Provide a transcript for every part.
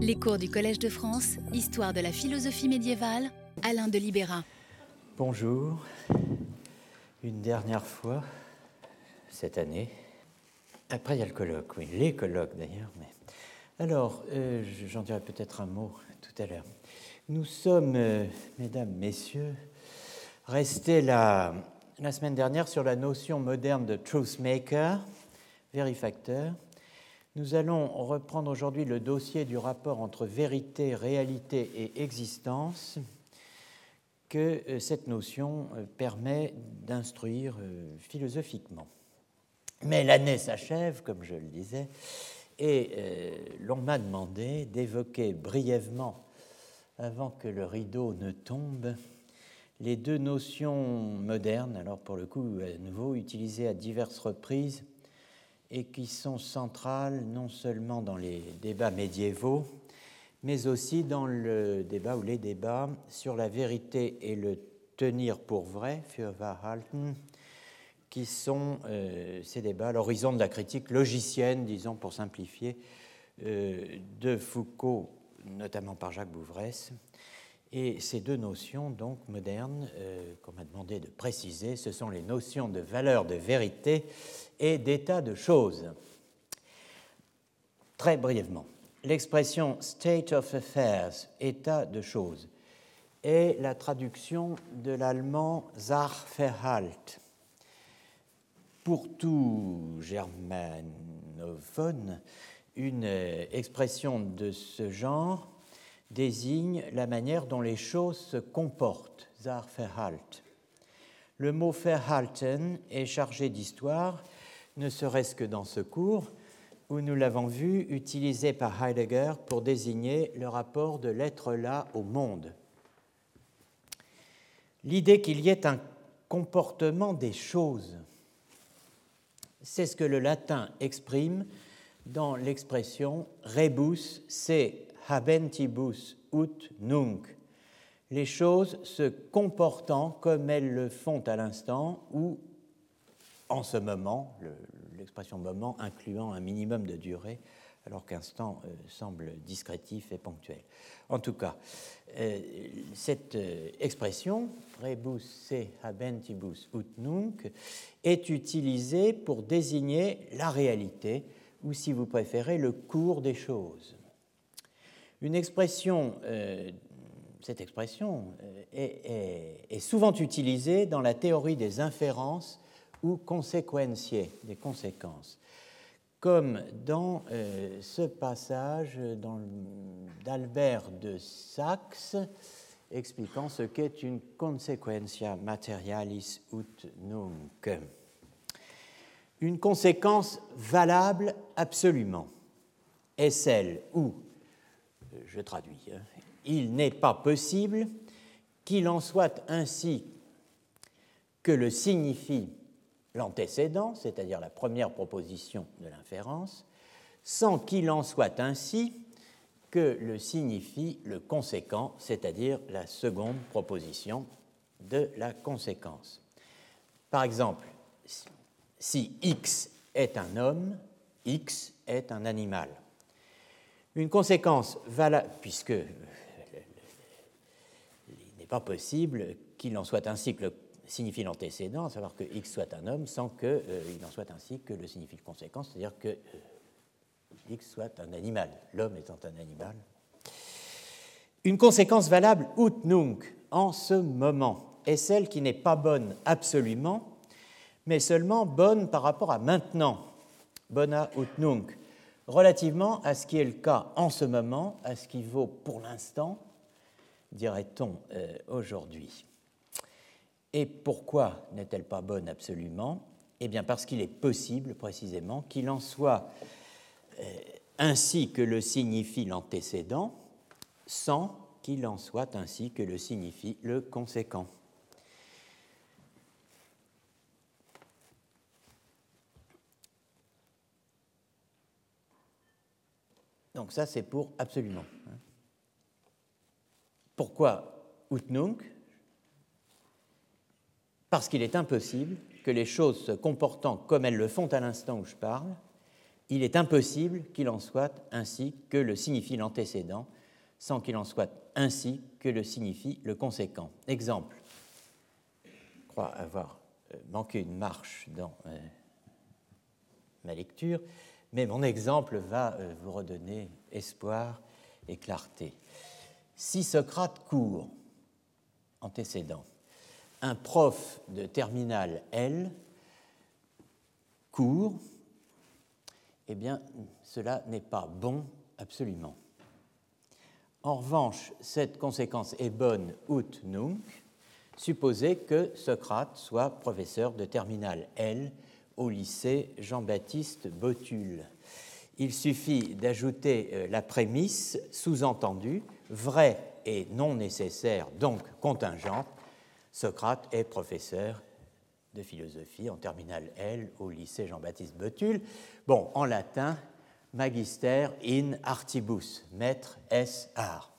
Les cours du Collège de France, Histoire de la philosophie médiévale, Alain de Libéra. Bonjour, une dernière fois cette année. Après, il y a le colloque, oui, les colloques d'ailleurs. Mais... Alors, euh, j'en dirai peut-être un mot tout à l'heure. Nous sommes, euh, mesdames, messieurs, restés la, semaine dernière sur la notion moderne de truth maker, vérifacteur. Nous allons reprendre aujourd'hui le dossier du rapport entre vérité, réalité et existence que euh, cette notion euh, permet d'instruire euh, philosophiquement. Mais l'année s'achève, comme je le disais, et l'on m'a demandé d'évoquer brièvement, avant que le rideau ne tombe, les deux notions modernes, alors pour le coup à nouveau utilisées à diverses reprises et qui sont centrales non seulement dans les débats médiévaux, mais aussi dans le débat ou les débats sur la vérité et le tenir pour vrai, qui sont euh, ces débats à l'horizon de la critique logicienne, disons pour simplifier, euh, de Foucault, notamment par Jacques Bouvresse. Et ces deux notions, donc modernes, euh, qu'on m'a demandé de préciser, ce sont les notions de valeur de vérité et d'état de choses. Très brièvement, l'expression state of affairs, état de choses, est la traduction de l'allemand Sachverhalt. Pour tout germanophone, une expression de ce genre désigne la manière dont les choses se comportent, Sachverhalt. Le mot Verhalten est chargé d'histoire ne serait-ce que dans ce cours, où nous l'avons vu utilisé par Heidegger pour désigner le rapport de l'être-là au monde. L'idée qu'il y ait un comportement des choses, c'est ce que le latin exprime dans l'expression rebus se habentibus ut nunc, les choses se comportant comme elles le font à l'instant ou en ce moment, l'expression moment incluant un minimum de durée, alors qu'instant euh, semble discrétif et ponctuel. En tout cas, euh, cette euh, expression, rebus se habentibus ut nunc, est utilisée pour désigner la réalité, ou si vous préférez, le cours des choses. Une expression, cette expression est, est, souvent utilisée dans la théorie des inférences ou conséquentier, des conséquences, comme dans euh, ce passage d'Albert de Saxe expliquant ce qu'est une consequentia materialis ut nunc. Une conséquence valable absolument est celle où, je traduis, hein, il n'est pas possible qu'il en soit ainsi que le signifie l'antécédent, c'est-à-dire la première proposition de l'inférence, sans qu'il en soit ainsi que le signifie le conséquent, c'est-à-dire la seconde proposition de la conséquence. Par exemple, si X est un homme, X est un animal. Une conséquence valable, puisque il n'est pas possible qu'il en soit ainsi que le signifie l'antécédent, à savoir que X soit un homme, sans qu'il euh, en soit ainsi que le signifie le conséquent, c'est-à-dire que euh, X soit un animal, l'homme étant un animal. Une conséquence valable ut nunc en ce moment est celle qui n'est pas bonne absolument, mais seulement bonne par rapport à maintenant, bona ut nunc, relativement à ce qui est le cas en ce moment, à ce qui vaut pour l'instant, dirait-on euh, aujourd'hui. Et pourquoi n'est-elle pas bonne absolument? Eh bien parce qu'il est possible précisément qu'il en soit euh, ainsi que le signifie l'antécédent, sans qu'il en soit ainsi que le signifie le conséquent. Donc ça, c'est pour absolument. Hein. Pourquoi ut nunc parce qu'il est impossible que les choses se comportant comme elles le font à l'instant où je parle il est impossible qu'il en soit ainsi que le signifie l'antécédent, sans qu'il en soit ainsi que le signifie le conséquent. Exemple, je crois avoir euh, manqué une marche dans euh, ma lecture, mais mon exemple va euh, vous redonner espoir et clarté. Si Socrate court, antécédent, un prof de terminale L court, eh bien, cela n'est pas bon absolument. En revanche, cette conséquence est bonne ut nunc, supposez que Socrate soit professeur de terminale L au lycée Jean-Baptiste Botul. Il suffit d'ajouter euh, la prémisse sous-entendue, vraie et non nécessaire, donc contingente. Socrate est professeur de philosophie en terminale L au lycée Jean-Baptiste Botul. Bon, en latin, magister in artibus, maître es art.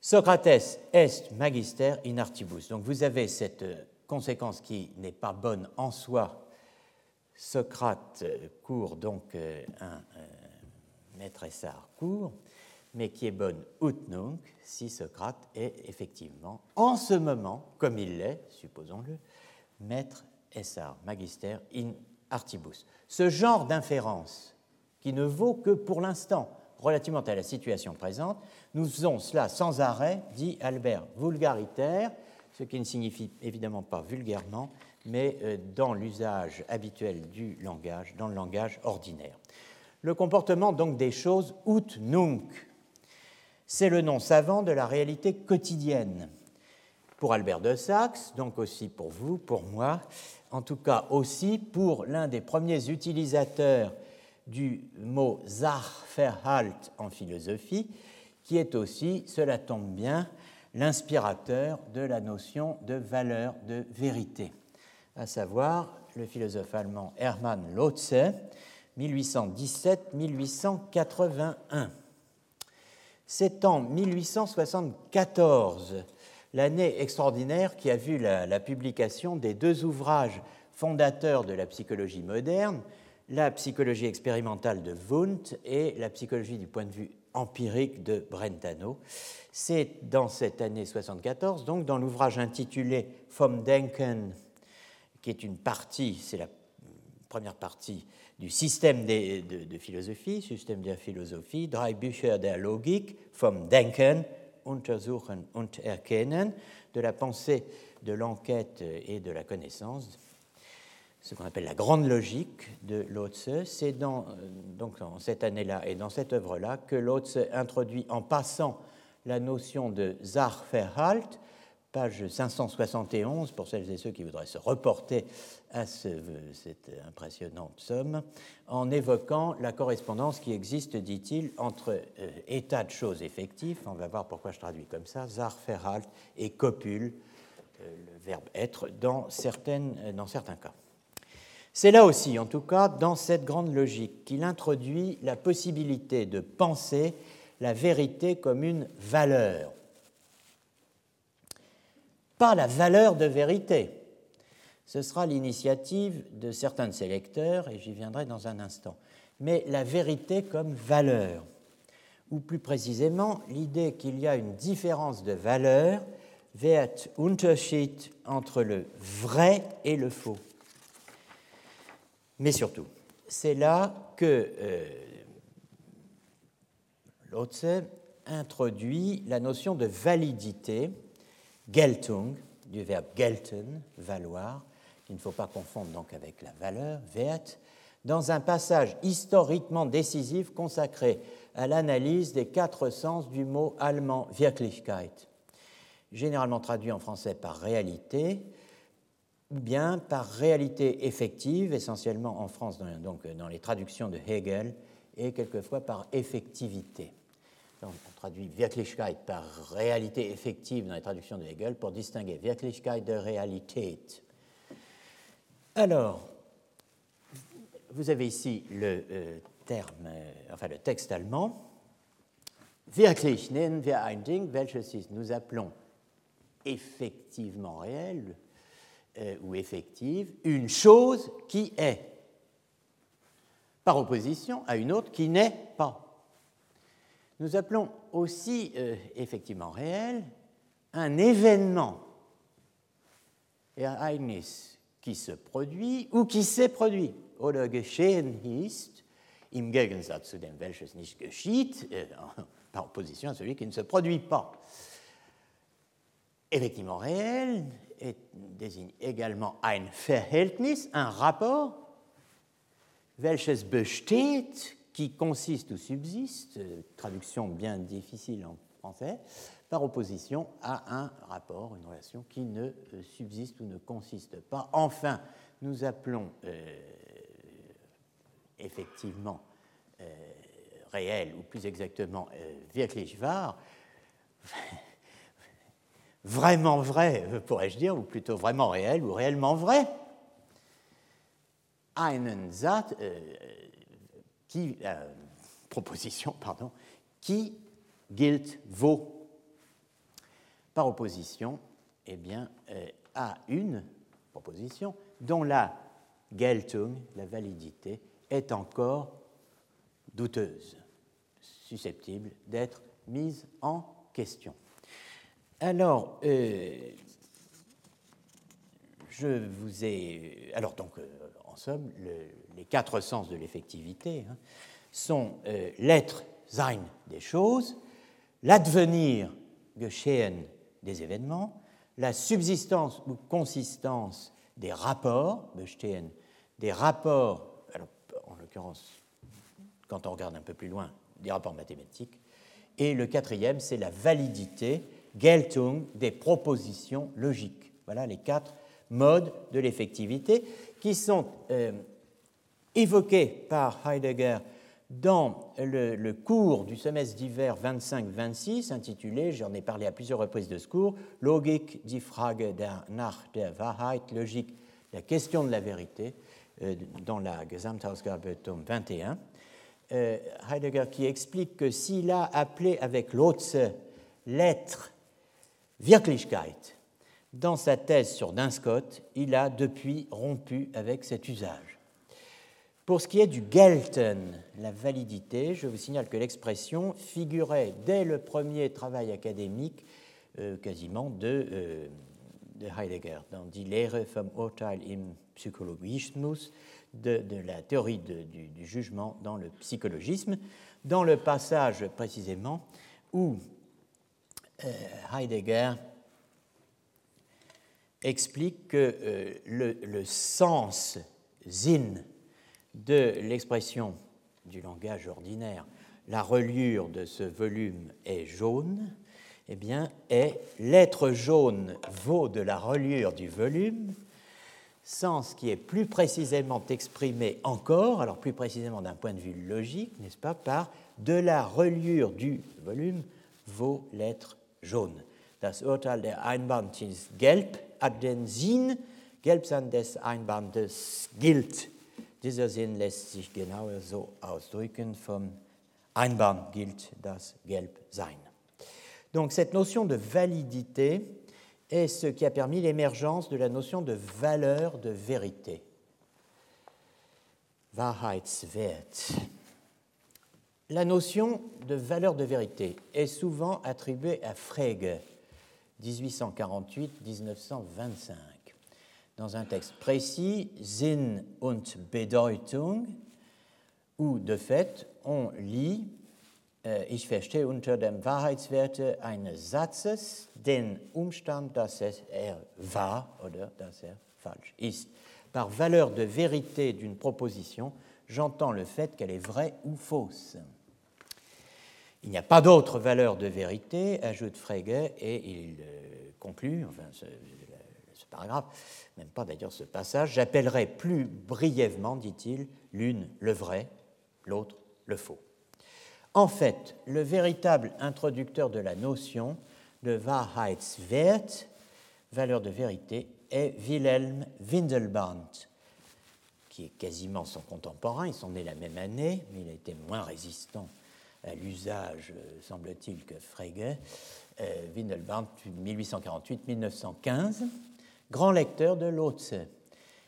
Socrates est magister in artibus. Donc vous avez cette euh, conséquence qui n'est pas bonne en soi. Socrate court donc euh, un euh, maître es art court, mais qui est bonne ut nunc si Socrate est effectivement, en ce moment, comme il l'est, supposons-le, maître art, magister in artibus. Ce genre d'inférence, qui ne vaut que pour l'instant, relativement à la situation présente, nous faisons cela sans arrêt, dit Albert, vulgaritaire, ce qui ne signifie évidemment pas vulgairement, mais euh, dans l'usage habituel du langage, dans le langage ordinaire. Le comportement donc des choses, ut nunc, c'est le nom savant de la réalité quotidienne. Pour Albert de Saxe, donc aussi pour vous, pour moi, en tout cas aussi pour l'un des premiers utilisateurs du mot Sachverhalt en philosophie, qui est aussi, cela tombe bien, l'inspirateur de la notion de valeur de vérité, à savoir le philosophe allemand Hermann Lotze, 1817-1881. C'est en 1874, l'année extraordinaire qui a vu la, publication des deux ouvrages fondateurs de la psychologie moderne, la psychologie expérimentale de Wundt et la psychologie du point de vue empirique de Brentano. C'est dans cette année 74, donc dans l'ouvrage intitulé Vom Denken, qui est une partie, c'est la première partie du système de, de, de, philosophie, système de philosophie, drei Bücher der Logik, vom Denken, Untersuchen und Erkennen, de la pensée, de l'enquête et de la connaissance, ce qu'on appelle la grande logique de Lotze. C'est dans, donc dans cette année-là et dans cette œuvre-là que Lotze introduit en passant la notion de Sachverhalt, page 571, pour celles et ceux qui voudraient se reporter à ce, cette impressionnante somme, en évoquant la correspondance qui existe, dit-il, entre euh, état de choses effectifs, on va voir pourquoi je traduis comme ça, Sachverhalt, et copule, euh, le verbe être, dans, certaines, dans certains cas. C'est là aussi, en tout cas, dans cette grande logique, qu'il introduit la possibilité de penser la vérité comme une valeur. Pas la valeur de vérité. Ce sera l'initiative de certains de ses lecteurs, et j'y viendrai dans un instant. Mais la vérité comme valeur, ou plus précisément l'idée qu'il y a une différence de valeur, Wert Unterschied entre le vrai et le faux. Mais surtout, c'est là que euh, Lotze introduit la notion de validité, Geltung, du verbe gelten, valoir, qu'il ne faut pas confondre donc avec la valeur, Wert, dans un passage historiquement décisif consacré à l'analyse des quatre sens du mot allemand Wirklichkeit, généralement traduit en français par réalité, ou bien par réalité effective, essentiellement en France, donc dans les traductions de Hegel, et quelquefois par effectivité. On traduit Wirklichkeit par réalité effective dans les traductions de Hegel pour distinguer Wirklichkeit de réalité. Alors, vous avez ici le euh, terme, euh, enfin le texte allemand. Wirklich nennen wir ein Ding, welches nous appelons effectivement réel, euh, ou effective une chose qui est. par opposition à une autre qui n'est pas. Nous appelons aussi euh, effectivement réel un événement, Ereignis, qui se produit ou qui s'est produit, oder geschehen ist, im Gegensatz zu dem, welches nicht geschieht, euh, par opposition à celui qui ne se produit pas. Effectivement réel désigne également ein Verhältnis, un rapport, welches besteht, qui consiste ou subsiste, traduction bien difficile en français, par opposition à un rapport, une relation qui ne euh, subsiste ou ne consiste pas. Enfin, nous appelons euh, effectivement euh, réel, ou plus exactement euh, vraiment vrai, pourrais-je dire, ou plutôt vraiment réel, ou réellement vrai. Einen qui, proposition, pardon, qui gilt vaut? Par opposition eh bien, euh, à une proposition dont la Geltung, la validité, est encore douteuse, susceptible d'être mise en question. Alors, euh, je vous ai. Alors, donc, euh, en somme, les quatre sens de l'effectivité hein, sont l'être, sein des choses, l'advenir, geschehen des événements, la subsistance ou consistance des rapports, bestehen, des rapports, alors, en l'occurrence, quand on regarde un peu plus loin, des rapports mathématiques, et le quatrième, c'est la validité, Geltung, des propositions logiques. Voilà les quatre modes de l'effectivité qui sont euh, évoqués par Heidegger dans le, cours du semestre d'hiver 25-26, intitulé, j'en ai parlé à plusieurs reprises de ce cours, Logik, die Frage der, nach der Wahrheit, logique, la question de la vérité, euh, dans la Gesamtausgabe tome 21, euh, Heidegger qui explique que s'il a appelé avec Lotze l'être Wirklichkeit dans sa thèse sur Dunscott, il a depuis rompu avec cet usage. Pour ce qui est du Gelten, la validité, je vous signale que l'expression figurait dès le premier travail académique euh, quasiment de, euh, de, Heidegger, dans Die Lehre vom Urteil im Psychologismus, de, la théorie du, jugement dans le psychologisme, dans le passage précisément où euh, Heidegger explique que le, le, sens zin de l'expression du langage ordinaire, la reliure de ce volume est jaune, eh bien, est l'être jaune vaut de la reliure du volume, sens qui est plus précisément exprimé encore, alors plus précisément d'un point de vue logique, n'est-ce pas, par de la reliure du volume vaut l'être jaune. Das Urteil der Einband ist gelb, hat den Sinn, Gelbsein des Einbandes gilt Dieser Sinn lässt sich genauer so ausdrücken, vom Einbahn gilt das Gelbsein. Donc cette notion de validité est ce qui a permis l'émergence de la notion de valeur de vérité. Wahrheitswert. La notion de valeur de vérité est souvent attribuée à Frege, 1848-1925 dans un texte précis, Sinn und Bedeutung, où de fait on lit äh, Ich verstehe unter dem Wahrheitswerte eines Satzes den Umstand, dass er wahr oder dass er falsch ist. Par valeur de vérité d'une proposition, j'entends le fait qu'elle est vraie ou fausse. Il n'y a pas d'autre valeur de vérité, ajoute Frege, et il euh, conclut, enfin, ce, ce paragraphe, même pas d'ailleurs ce passage, j'appellerai plus brièvement, dit-il, l'une le vrai, l'autre le faux. En fait, le véritable introducteur de la notion de Wahrheitswert, valeur de vérité, est Wilhelm Windelband, qui est quasiment son contemporain. Ils sont nés la même année, mais il a été moins résistant à l'usage, semble-t-il, que Frege. Euh, Windelband, 1848-1915 grand lecteur de Lotze.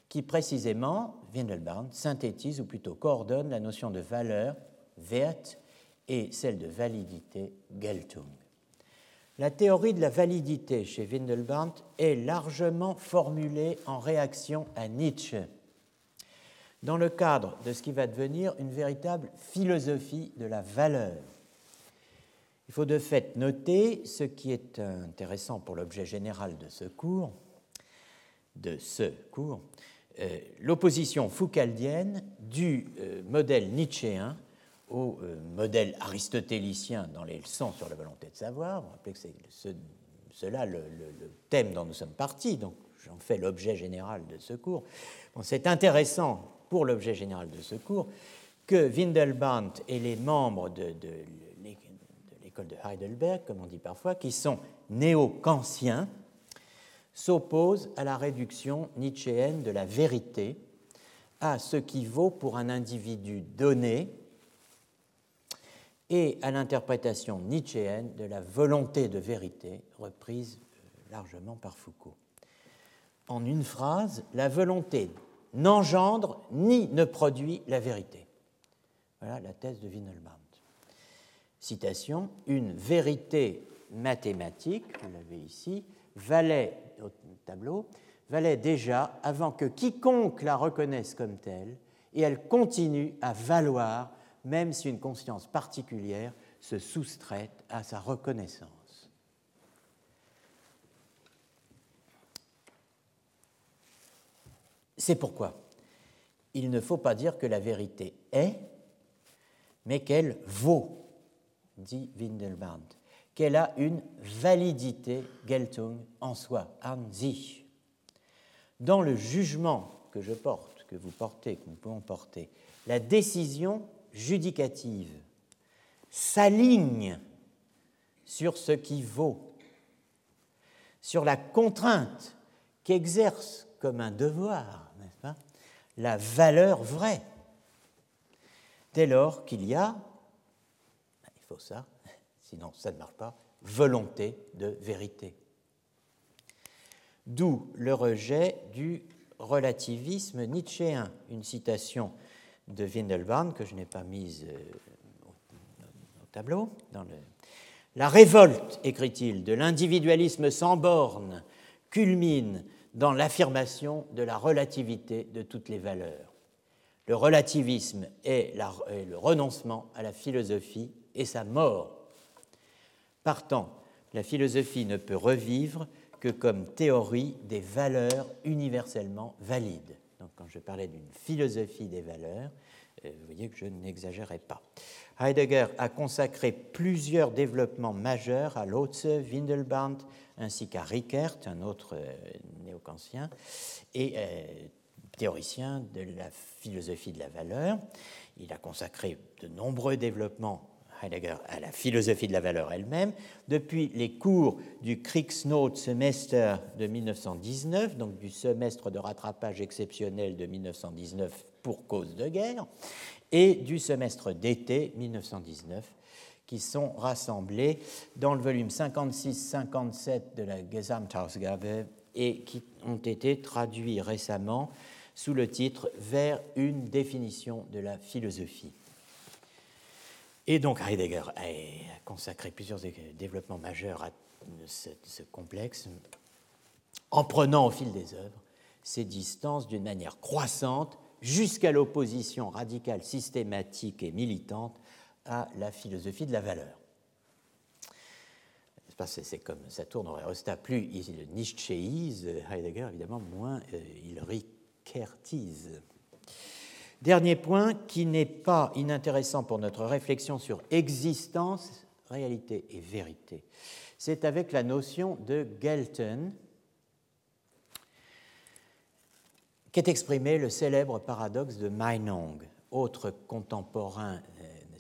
qui précisément, Windelband, synthétise ou plutôt coordonne la notion de valeur, Wert, et celle de validité, Geltung. La théorie de la validité chez Windelband est largement formulée en réaction à Nietzsche, dans le cadre de ce qui va devenir une véritable philosophie de la valeur. Il faut de fait noter ce qui est intéressant pour l'objet général de ce cours, de ce cours, euh, l'opposition foucaldienne du euh, modèle nietzschéen au euh, modèle aristotélicien dans les leçons sur la volonté de savoir. Vous rappelez que c'est cela le, thème dont nous sommes partis, donc j'en fais l'objet général de ce cours. Bon, c'est intéressant pour l'objet général de ce cours que Windelband et les membres de, de l'école de Heidelberg, comme on dit parfois, qui sont néo-kantiens, s'opposent à la réduction nietzschéenne de la vérité à ce qui vaut pour un individu donné et à l'interprétation nietzschéenne de la volonté de vérité, reprise euh, largement par Foucault. En une phrase, la volonté n'engendre ni ne produit la vérité. Voilà la thèse de Windelband. Citation Une vérité mathématique, vous l'avez ici, valait, au tableau, valait déjà avant que quiconque la reconnaisse comme telle, et elle continue à valoir même si une conscience particulière se soustrait à sa reconnaissance. C'est pourquoi il ne faut pas dire que la vérité est, mais qu'elle vaut, dit Windelband, qu'elle a une validité, Geltung, en soi, an sich. Dans le jugement que je porte, que vous portez, que nous pouvons porter, la décision judicative s'aligne sur ce qui vaut, sur la contrainte qu'exerce comme un devoir, la valeur vraie. Dès lors qu'il y a, il faut ça, sinon ça ne marche pas, volonté de vérité. D'où le rejet du relativisme nietzschéen, une citation de Windelband, que je n'ai pas mise euh, au, tableau. La révolte, écrit-il, de l'individualisme sans borne culmine dans l'affirmation de la relativité de toutes les valeurs. Le relativisme est, le renoncement à la philosophie et sa mort. Partant, la philosophie ne peut revivre que comme théorie des valeurs universellement valides. Donc quand je parlais d'une philosophie des valeurs, euh, vous voyez que je n'exagérais pas. Heidegger a consacré plusieurs développements majeurs à Lotze, Windelband, ainsi qu'à Rickert, un autre euh, néo-kantien, et euh, théoricien de la philosophie de la valeur. Il a consacré de nombreux développements Heidegger à la philosophie de la valeur elle-même, depuis les cours du Kriegsnot Semester de 1919, donc du semestre de rattrapage exceptionnel de 1919 pour cause de guerre, et du semestre d'été 1919, qui sont rassemblés dans le volume 56-57 de la Gesamtausgabe et qui ont été traduits récemment sous le titre Vers une définition de la philosophie. Et donc Heidegger a consacré plusieurs développements majeurs à ce, complexe, en prenant au fil des œuvres ces distances d'une manière croissante jusqu'à l'opposition radicale, systématique et militante à la philosophie de la valeur. C'est comme ça tourne au Resta, plus il Nietzscheise Heidegger, évidemment, moins euh, il Rickertise. Dernier point qui n'est pas inintéressant pour notre réflexion sur existence, réalité et vérité. C'est avec la notion de Gelten qu'est exprimé le célèbre paradoxe de Meinong, autre contemporain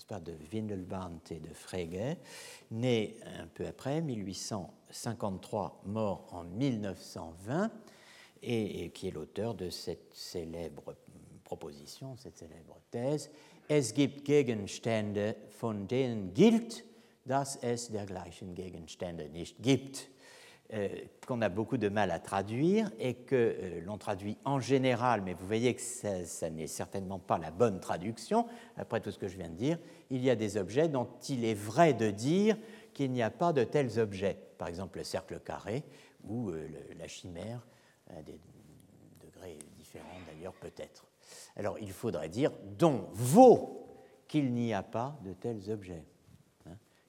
pas, de Windelband et de Frege, né un peu après, 1853, mort en 1920, et qui est l'auteur de cette célèbre proposition, cette célèbre thèse, Es gibt Gegenstände, von denen gilt, dass es dergleichen Gegenstände nicht gibt. euh, qu'on a beaucoup de mal à traduire et que euh, l'on traduit en général, mais vous voyez que ça, n'est certainement pas la bonne traduction, après tout ce que je viens de dire, il y a des objets dont il est vrai de dire qu'il n'y a pas de tels objets, par exemple le cercle carré ou euh, la chimère, à des degrés différents d'ailleurs peut-être. Alors il faudrait dire dont vaut qu'il n'y a pas de tels objets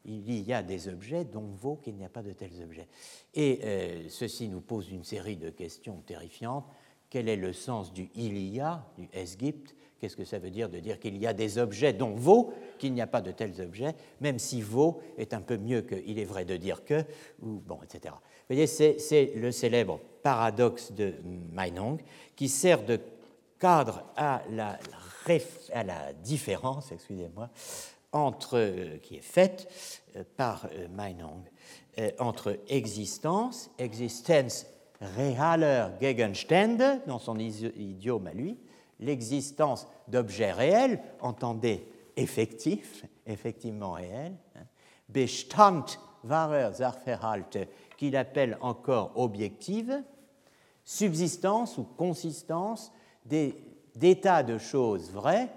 il y a des objets dont vaut qu'il n'y a pas de tels objets. Et euh, ceci nous pose une série de questions terrifiantes. Quel est le sens du il y a, du esgipt Qu'est-ce que ça veut dire de dire qu'il y a des objets dont vaut qu'il n'y a pas de tels objets, même si vaut est un peu mieux que il est vrai de dire que, ou bon, etc. Vous voyez, c'est le célèbre paradoxe de Meinong qui sert de cadre à la, à la différence, excusez-moi, entre, euh, qui est faite euh, par euh, Meinong entre existence, existence realer Gegenstände, dans son idiome à lui, l'existence d'objets réels, entendez effectifs, effectivement réels, hein, Bestand wahrer Sachverhalte, qu'il appelle encore objective, subsistance ou consistance d'états de choses vraies,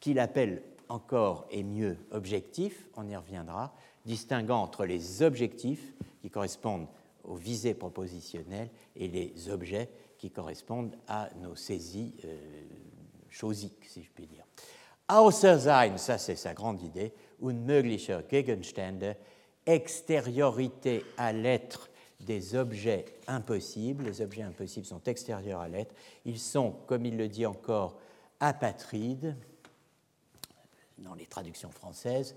qu'il appelle encore et mieux objectif, on y reviendra, distinguant entre les objectifs qui correspondent aux visées propositionnelles et les objets qui correspondent à nos saisies euh, chosiques, si je puis dire. Außer sein, ça c'est sa grande idée, unmöglicher Gegenstände, extériorité à l'être des objets impossibles. Les objets impossibles sont extérieurs à l'être. Ils sont, comme il le dit encore, apatrides, dans les traductions françaises,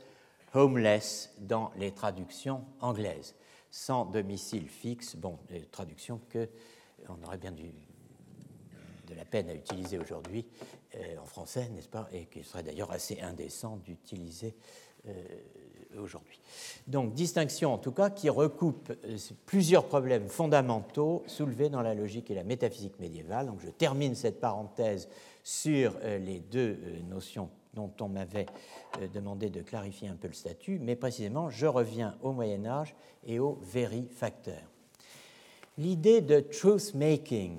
homeless dans les traductions anglaises, sans domicile fixe, bon, des traductions que on aurait bien de la peine à utiliser aujourd'hui euh, en français, n'est-ce pas, et qu'il serait d'ailleurs assez indécent d'utiliser euh, aujourd'hui. Donc, distinction en tout cas qui recoupe euh, plusieurs problèmes fondamentaux soulevés dans la logique et la métaphysique médiévale. Donc, je termine cette parenthèse sur les deux notions dont on m'avait demandé de clarifier un peu le statut, mais précisément, je reviens au Moyen Âge et au vérifacteur. L'idée de truth-making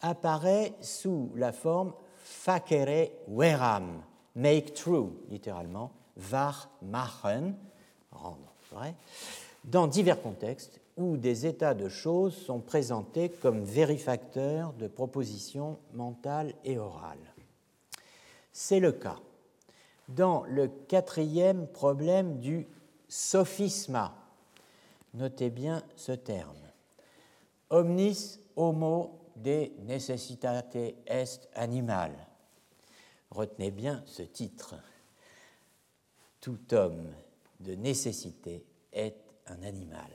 apparaît sous la forme facere veram, make true, littéralement, var machen, rendre vrai, dans divers contextes où des états de choses sont présentés comme vérifacteurs de propositions mentales et orales. C'est le cas dans le quatrième problème du sophisma. Notez bien ce terme. Omnis homo de necessitate est animal. Retenez bien ce titre. Tout homme de nécessité est un animal.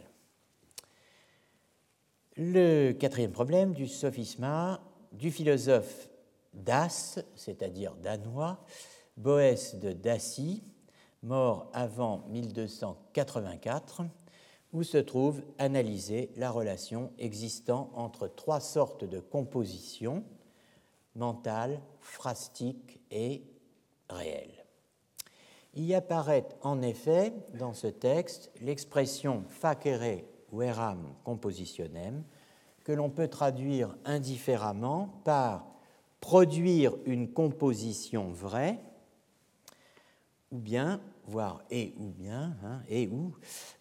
Le quatrième problème du sophisma du philosophe Das, c'est-à-dire danois, Boès de Dacy, mort avant 1284, où se trouve analysée la relation existant entre trois sortes de compositions, mentales, phrastiques et réelles. Il apparaît en effet dans ce texte l'expression facere veram compositionem, que l'on peut traduire indifféremment par produire une composition vraie, ou bien, voire et ou bien, hein, et ou,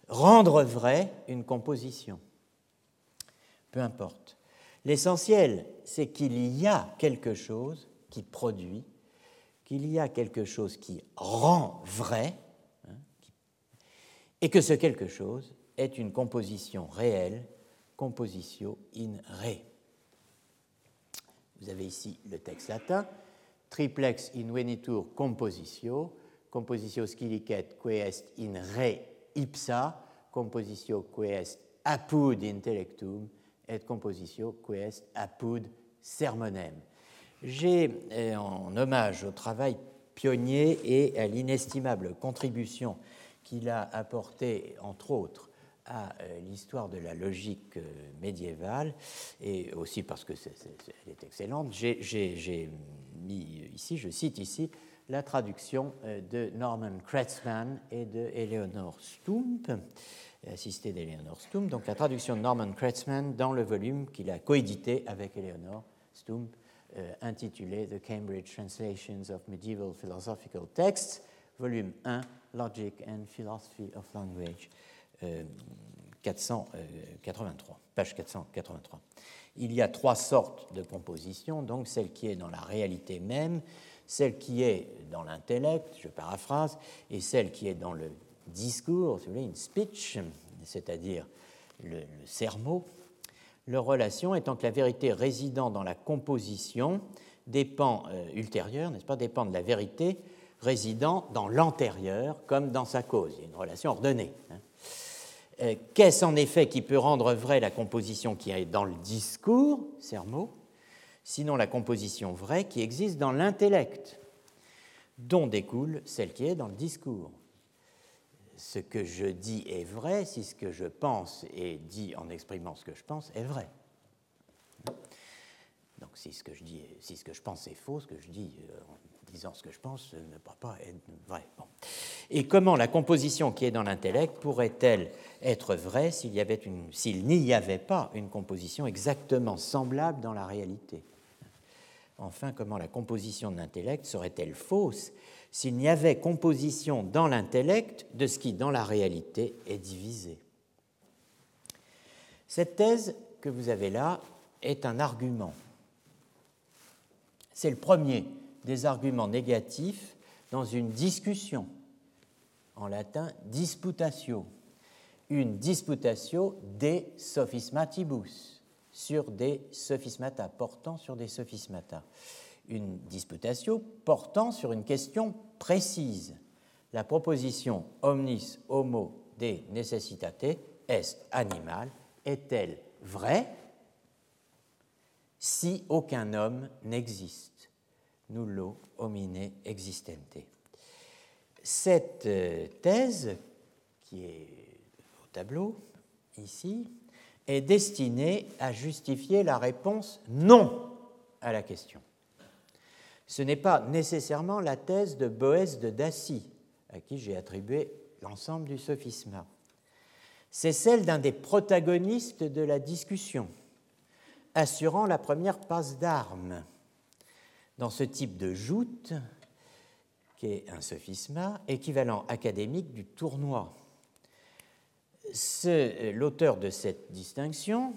rendre vraie une composition. Peu importe. L'essentiel, c'est qu'il y a quelque chose qui produit, qu'il y a quelque chose qui rend vrai, hein, et que ce quelque chose est une composition réelle, compositio in re. Vous avez ici le texte latin. Triplex in venitur compositio, compositio scilicet que est in re ipsa, compositio que est apud intellectum, et compositio que est apud sermonem. J'ai, euh, en hommage au travail pionnier et à l'inestimable contribution qu'il a apporté, entre autres, à euh, l'histoire de la logique euh, médiévale, et aussi parce que est excellente, j'ai mis ici, je cite ici, la traduction euh, de Norman Kretzmann et de Eleanor Stump, assisté d'Eleanor Stump, donc la traduction de Norman Kretzmann dans le volume qu'il a coédité avec Eleanor Stump, euh, intitulé The Cambridge Translations of Medieval Philosophical Texts, volume 1, Logic and Philosophy of Language, 483, page 483. Il y a trois sortes de compositions, donc celle qui est dans la réalité même, celle qui est dans l'intellect, je paraphrase, et celle qui est dans le discours, si vous voulez, une speech, c'est-à-dire le, le sermon. Leur relation étant que la vérité résidant dans la composition dépend euh, ultérieure, n'est-ce pas, dépend de la vérité résidant dans l'antérieur comme dans sa cause. Il y a une relation ordonnée. Hein. Euh, qu'est-ce en effet qui peut rendre vraie la composition qui est dans le discours, sermo, sinon la composition vraie qui existe dans l'intellect, dont découle celle qui est dans le discours Ce que je dis est vrai si ce que je pense et dit en exprimant ce que je pense est vrai. Donc si ce que je, dis, si ce que je pense est faux, ce que je dis euh, disant ce que je pense ne peut pas être vrai. Et comment la composition qui est dans l'intellect pourrait-elle être vraie s'il n'y avait pas une composition exactement semblable dans la réalité? Enfin, comment la composition de l'intellect serait-elle fausse s'il n'y avait composition dans l'intellect de ce qui, dans la réalité, est divisé? Cette thèse que vous avez là est un argument. C'est le premier des arguments négatifs dans une discussion, en latin disputatio, une disputatio de sophismatibus, sur des sophismata, portant sur des sophismata. Une disputatio portant sur une question précise. La proposition omnis homo de necessitate est animal est-elle vraie si aucun homme n'existe? Nullo homine existente. Cette euh, thèse, qui est au tableau ici, est destinée à justifier la réponse non à la question. Ce n'est pas nécessairement la thèse de Boès de Dacie, à qui j'ai attribué l'ensemble du sophisme. C'est celle d'un des protagonistes de la discussion, assurant la première passe d'armes dans ce type de joute, qui est un sophisma, équivalent académique du tournoi. L'auteur de cette distinction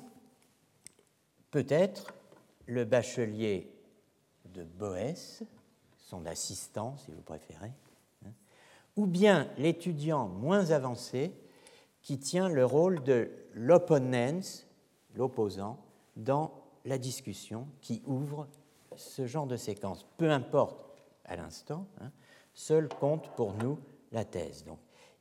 peut être le bachelier de Boès, son assistant si vous préférez, hein, ou bien l'étudiant moins avancé qui tient le rôle de l'opponent, l'opposant, dans la discussion qui ouvre ce genre de séquence, peu importe à l'instant, hein, seul compte pour nous la thèse.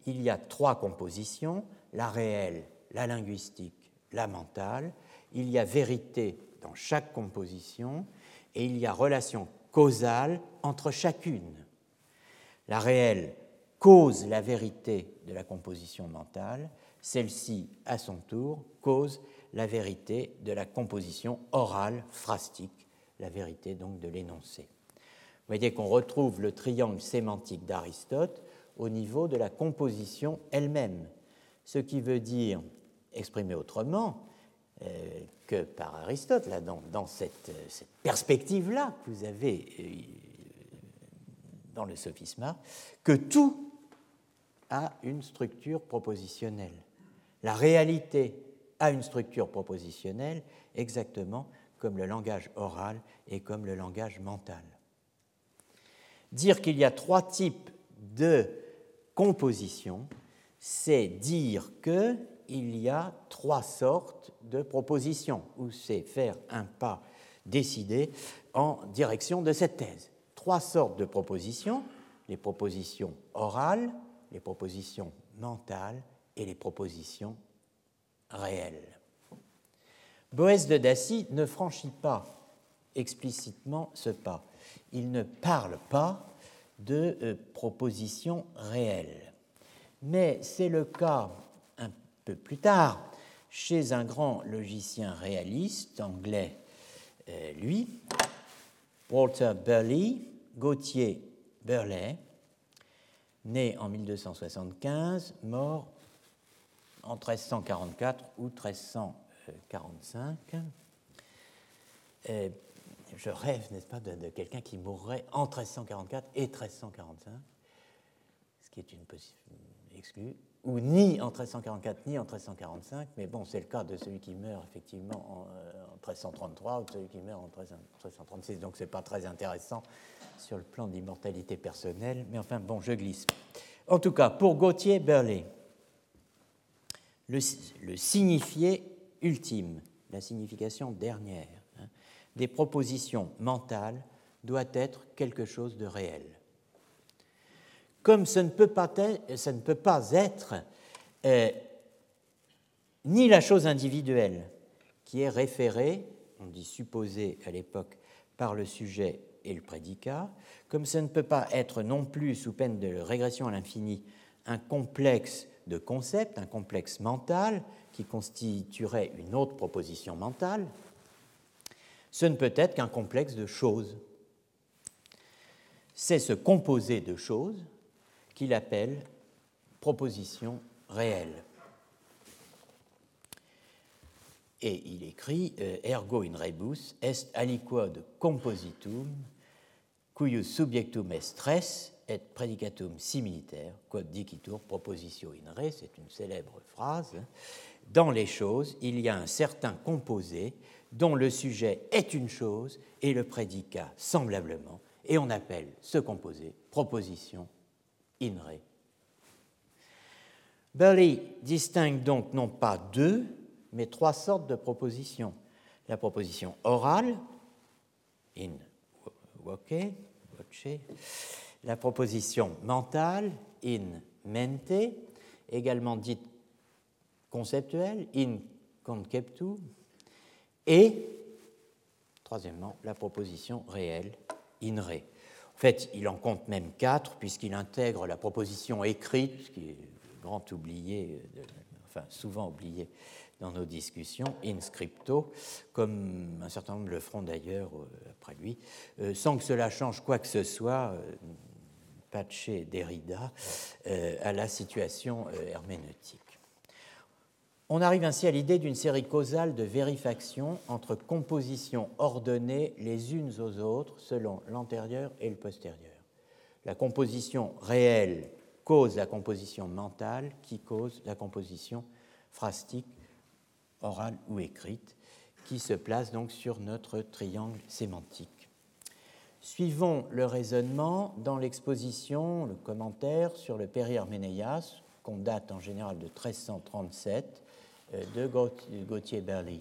Il y a trois compositions, la réelle, la linguistique, la mentale. Il y a vérité dans chaque composition et il y a relation causale entre chacune. La réelle cause la vérité de la composition mentale, celle-ci, à son tour, cause la vérité de la composition orale, phrastique la vérité donc de l'énoncé. Vous voyez qu'on retrouve le triangle sémantique d'Aristote au niveau de la composition elle-même, ce qui veut dire, exprimé autrement euh, que par Aristote, là, dans, cette, perspective-là que vous avez euh, dans le sophisme, que tout a une structure propositionnelle. La réalité a une structure propositionnelle exactement comme le langage oral et comme le langage mental. Dire qu'il y a trois types de composition, c'est dire qu'il y a trois sortes de propositions, ou c'est faire un pas décidé en direction de cette thèse. Trois sortes de propositions, les propositions orales, les propositions mentales et les propositions réelles. Boès de Dacie ne franchit pas explicitement ce pas. Il ne parle pas de euh, propositions réelles. Mais c'est le cas un peu plus tard chez un grand logicien réaliste anglais, euh, lui, Walter Burley, Gauthier Burley, né en 1275, mort en 1344 ou 1345. je rêve, n'est-ce pas, de, quelqu'un qui mourrait en 1344 et 1345, ce qui est une exclue, ou ni en 1344 ni en 1345, mais bon, c'est le cas de celui qui meurt effectivement en, 1333 euh, ou de celui qui meurt en 1336, donc c'est pas très intéressant sur le plan d'immortalité personnelle, mais enfin, bon, je glisse. En tout cas, pour Gauthier Burley, le, signifié ultime, la signification dernière hein, des propositions mentales doit être quelque chose de réel. Comme ce ne peut pas être, ça ne peut pas être euh, ni la chose individuelle qui est référée, on dit supposée à l'époque, par le sujet et le prédicat, comme ça ne peut pas être non plus, sous peine de régression à l'infini, un complexe de concepts, un complexe mental qui constituerait une autre proposition mentale, ce ne peut être qu'un complexe de choses. C'est ce composé de choses qu'il appelle proposition réelle. Et il écrit euh, Ergo in rebus est aliquod compositum cuius subjectum est stress et predicatum similiter, quod dicitur propositio in re, c'est une célèbre phrase. Dans les choses, il y a un certain composé dont le sujet est une chose et le prédicat semblablement, et on appelle ce composé proposition in. Burley distingue donc non pas deux, mais trois sortes de propositions. La proposition orale, in voce, la proposition mentale, in mente, également dite conceptuelle, in conceptu, et, troisièmement, la proposition réelle, in re. En fait, il en compte même quatre, puisqu'il intègre la proposition écrite, qui est grand oublié, enfin souvent oublié dans nos discussions, in scripto, comme un certain nombre le feront d'ailleurs euh, après lui, euh, sans que cela change quoi que ce soit, euh, Pache Derrida, à la situation herméneutique. On arrive ainsi à l'idée d'une série causale de vérification entre compositions ordonnées les unes aux autres selon l'antérieur et le postérieur. La composition réelle cause la composition mentale qui cause la composition phrastique orale ou écrite, qui se place donc sur notre triangle sémantique. Suivons le raisonnement dans l'exposition, le commentaire sur le Péri-Arménéas, qu'on date en général de 1337, euh, de Gauthier Berly.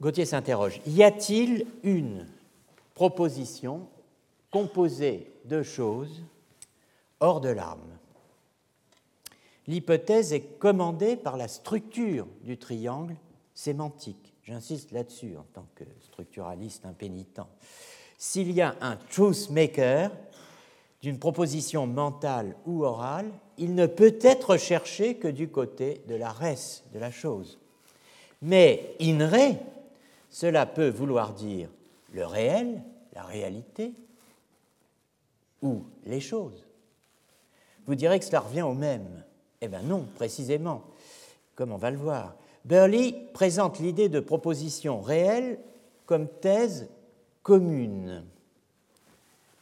Gauthier s'interroge Y a-t-il une proposition composée de choses hors de l'arme? L'hypothèse est commandée par la structure du triangle sémantique. J'insiste là-dessus en tant que structuraliste impénitent. S'il y a un truth maker d'une proposition mentale ou orale, il ne peut être cherché que du côté de la res, de la chose. Mais in re, cela peut vouloir dire le réel, la réalité, ou les choses. Vous direz que cela revient au même. Eh bien non, précisément, comme on va le voir. Burley présente l'idée de proposition réelle comme thèse commune.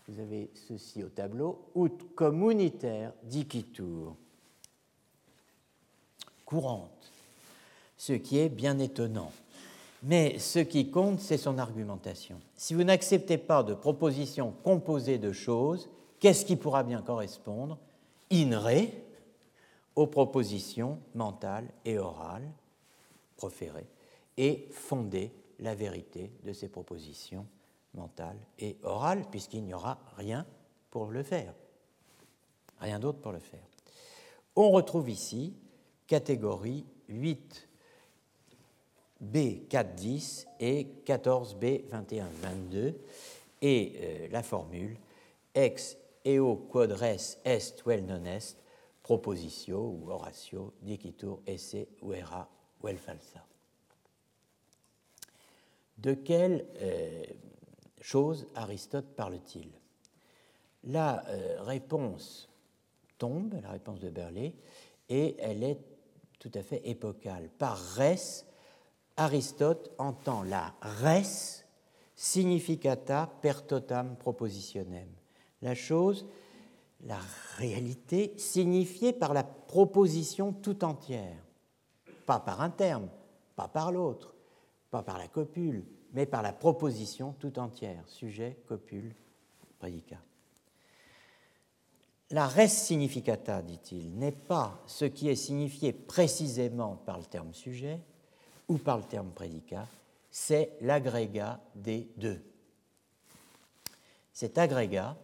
Vous avez ceci au tableau, ut communitaire dicitur, courante, ce qui est bien étonnant. Mais ce qui compte, c'est son argumentation. Si vous n'acceptez pas de proposition composée de choses, qu'est-ce qui pourra bien correspondre? In re, aux propositions mentales et orales proférées et fonder la vérité de ces propositions et orales, puisqu'il n'y aura rien pour le faire. Rien d'autre pour le faire. On retrouve ici catégorie 8 B410 et 14B2122 et euh, la formule ex eo quodres est vel non est propositio ou oratio dicitur esse uera vel falsa. De quelle euh, chose Aristote parle-t-il? La euh, réponse tombe, la réponse de Berlé, et elle est tout à fait épocale. Par res, Aristote entend la res significata per totam propositionem. La chose, la réalité, signifiée par la proposition tout entière. Pas par un terme, pas par l'autre, pas par la copule, mais par la proposition tout entière. Sujet, copule, prédicat. La res significata, dit-il, n'est pas ce qui est signifié précisément par le terme sujet ou par le terme prédicat, c'est l'agrégat des deux. Cet agrégat,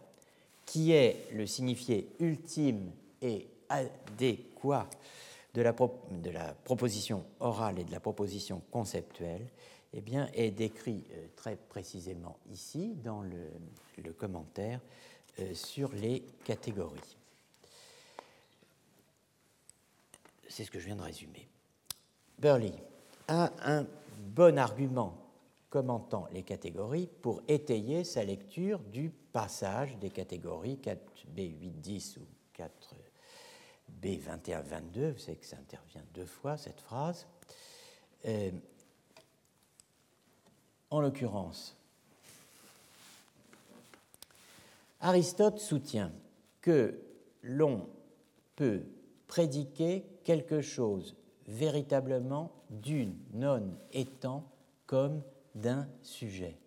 qui est le signifié ultime et adéquat de la, proposition orale et de la proposition conceptuelle, eh bien, est décrit euh, très précisément ici dans le commentaire euh, sur les catégories. C'est ce que je viens de résumer. Burley a un bon argument commentant les catégories pour étayer sa lecture du passage des catégories 4B810 ou 4B2122. Vous savez que ça intervient deux fois, cette phrase. Euh, en l'occurrence, Aristote soutient que l'on peut prédiquer quelque chose véritablement d'une non étant comme d'un sujet.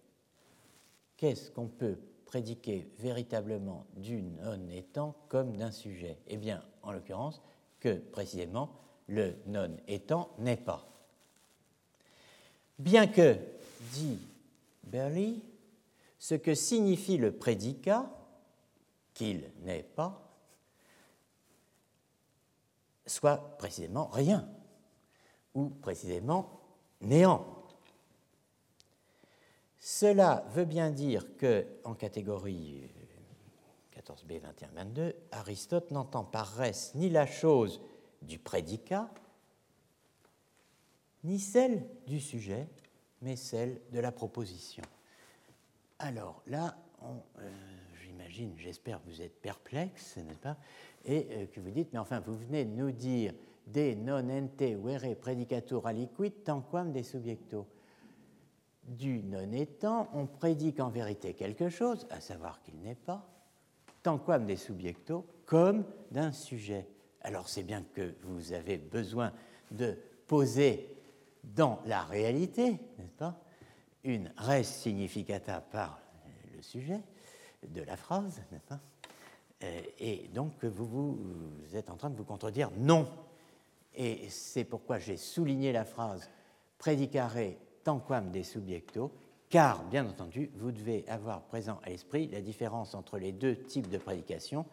Qu'est-ce qu'on peut prédiquer véritablement d'une non étant comme d'un sujet? Eh bien, en l'occurrence, que précisément le non étant n'est pas. Bien que, dit Berly, ce que signifie le prédicat qu'il n'est pas, soit précisément rien, ou précisément néant. Cela veut bien dire que, en catégorie 14b, 21, 22, Aristote n'entend par res ni la chose du prédicat, ni celle du sujet, mais celle de la proposition. Alors là, euh, j'espère que vous êtes perplexe, n'est-ce pas Et euh, que vous dites, mais enfin, vous venez de nous dire de non ente vere predicatur aliquid tanquam de subjecto. Du non étant, on prédique en vérité quelque chose, à savoir qu'il n'est pas, tanquam de subjecto, comme d'un sujet. Alors c'est bien que vous avez besoin de poser dans la réalité, n'est-ce pas, une res significata par le sujet, de la phrase, n'est-ce pas euh, Et donc vous, vous, êtes en train de vous contredire non. Et c'est pourquoi j'ai souligné la phrase predicare tanquam de subjecto, car, bien entendu, vous devez avoir présent à l'esprit la différence entre les deux types de prédication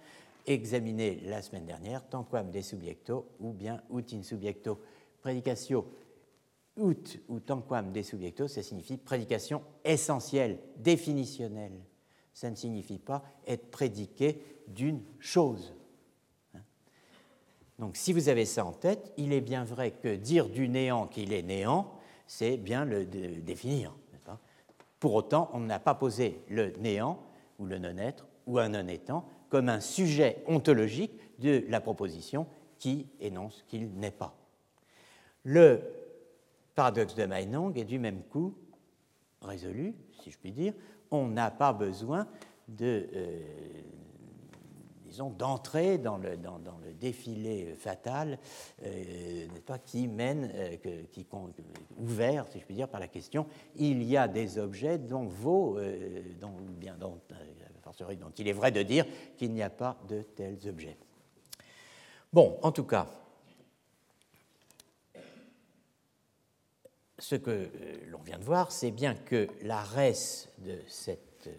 examinés la semaine dernière, tanquam de subjecto ou bien ut in subjecto. Prédicatio ut ou tanquam de subjecto, ça signifie prédication essentielle, définitionnelle ça ne signifie pas être prédiqué d'une chose. Hein. Donc si vous avez ça en tête, il est bien vrai que dire du néant qu'il est néant, c'est bien le définir. Pour autant, on n'a pas posé le néant ou le non-être ou un non-étant comme un sujet ontologique de la proposition qui énonce qu'il n'est pas. Le paradoxe de Meinong est du même coup résolu, si je puis dire, on n'a pas besoin de, euh, disons, d'entrer dans le, défilé fatal euh, pas, qui mène, euh, qui, ouvert, si je puis dire, par la question il y a des objets dont vaut, dont, bien, dont il est vrai de dire qu'il n'y a pas de tels objets. Bon, en tout cas, ce que euh, l'on vient de voir, c'est bien que la res de cette, euh,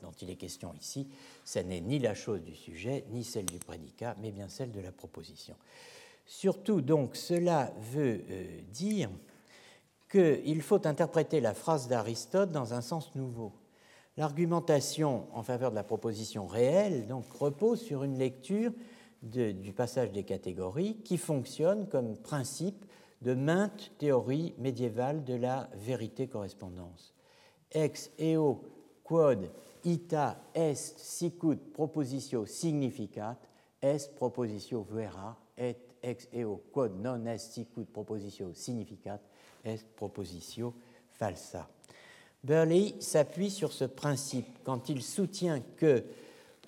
dont il est question ici, ce n'est ni la chose du sujet, ni celle du prédicat, mais bien celle de la proposition. Surtout, donc, cela veut euh, dire qu'il faut interpréter la phrase d'Aristote dans un sens nouveau. L'argumentation en faveur de la proposition réelle donc, repose sur une lecture du passage des catégories qui fonctionne comme principe de maintes théories médiévales de la vérité-correspondance. Ex eo quod ita est sicut propositio significat est propositio vera et ex eo quod non est sicut propositio significat est propositio falsa. Burley s'appuie sur ce principe quand il soutient que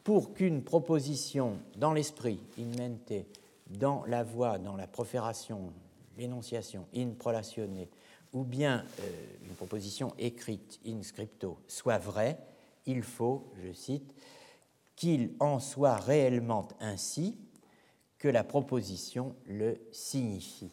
pour qu'une proposition dans l'esprit, in mente, dans la voix, dans la profération, l'énonciation, in prolatione, ou bien euh, une proposition écrite, in scripto, soit vraie, il faut, je cite, qu'il en soit réellement ainsi que la proposition le signifie.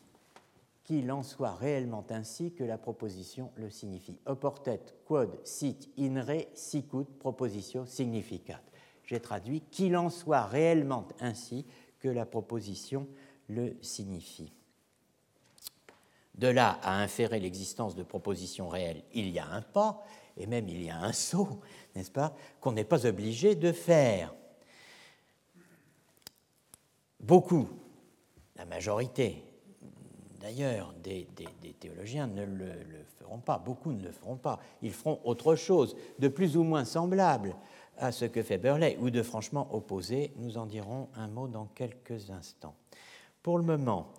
Qu'il en soit réellement ainsi que la proposition le signifie. Oportet quod sit in re sicut propositio significat. J'ai traduit qu'il en soit réellement ainsi que la proposition le signifie. De là à inférer l'existence de propositions réelles, il y a un pas, et même il y a un saut, n'est-ce pas, qu'on n'est pas obligé de faire. Beaucoup, la majorité d'ailleurs des, théologiens ne le, le, feront pas, beaucoup ne le feront pas. Ils feront autre chose, de plus ou moins semblable à ce que fait Burley, ou de franchement opposé. Nous en dirons un mot dans quelques instants. Pour le moment,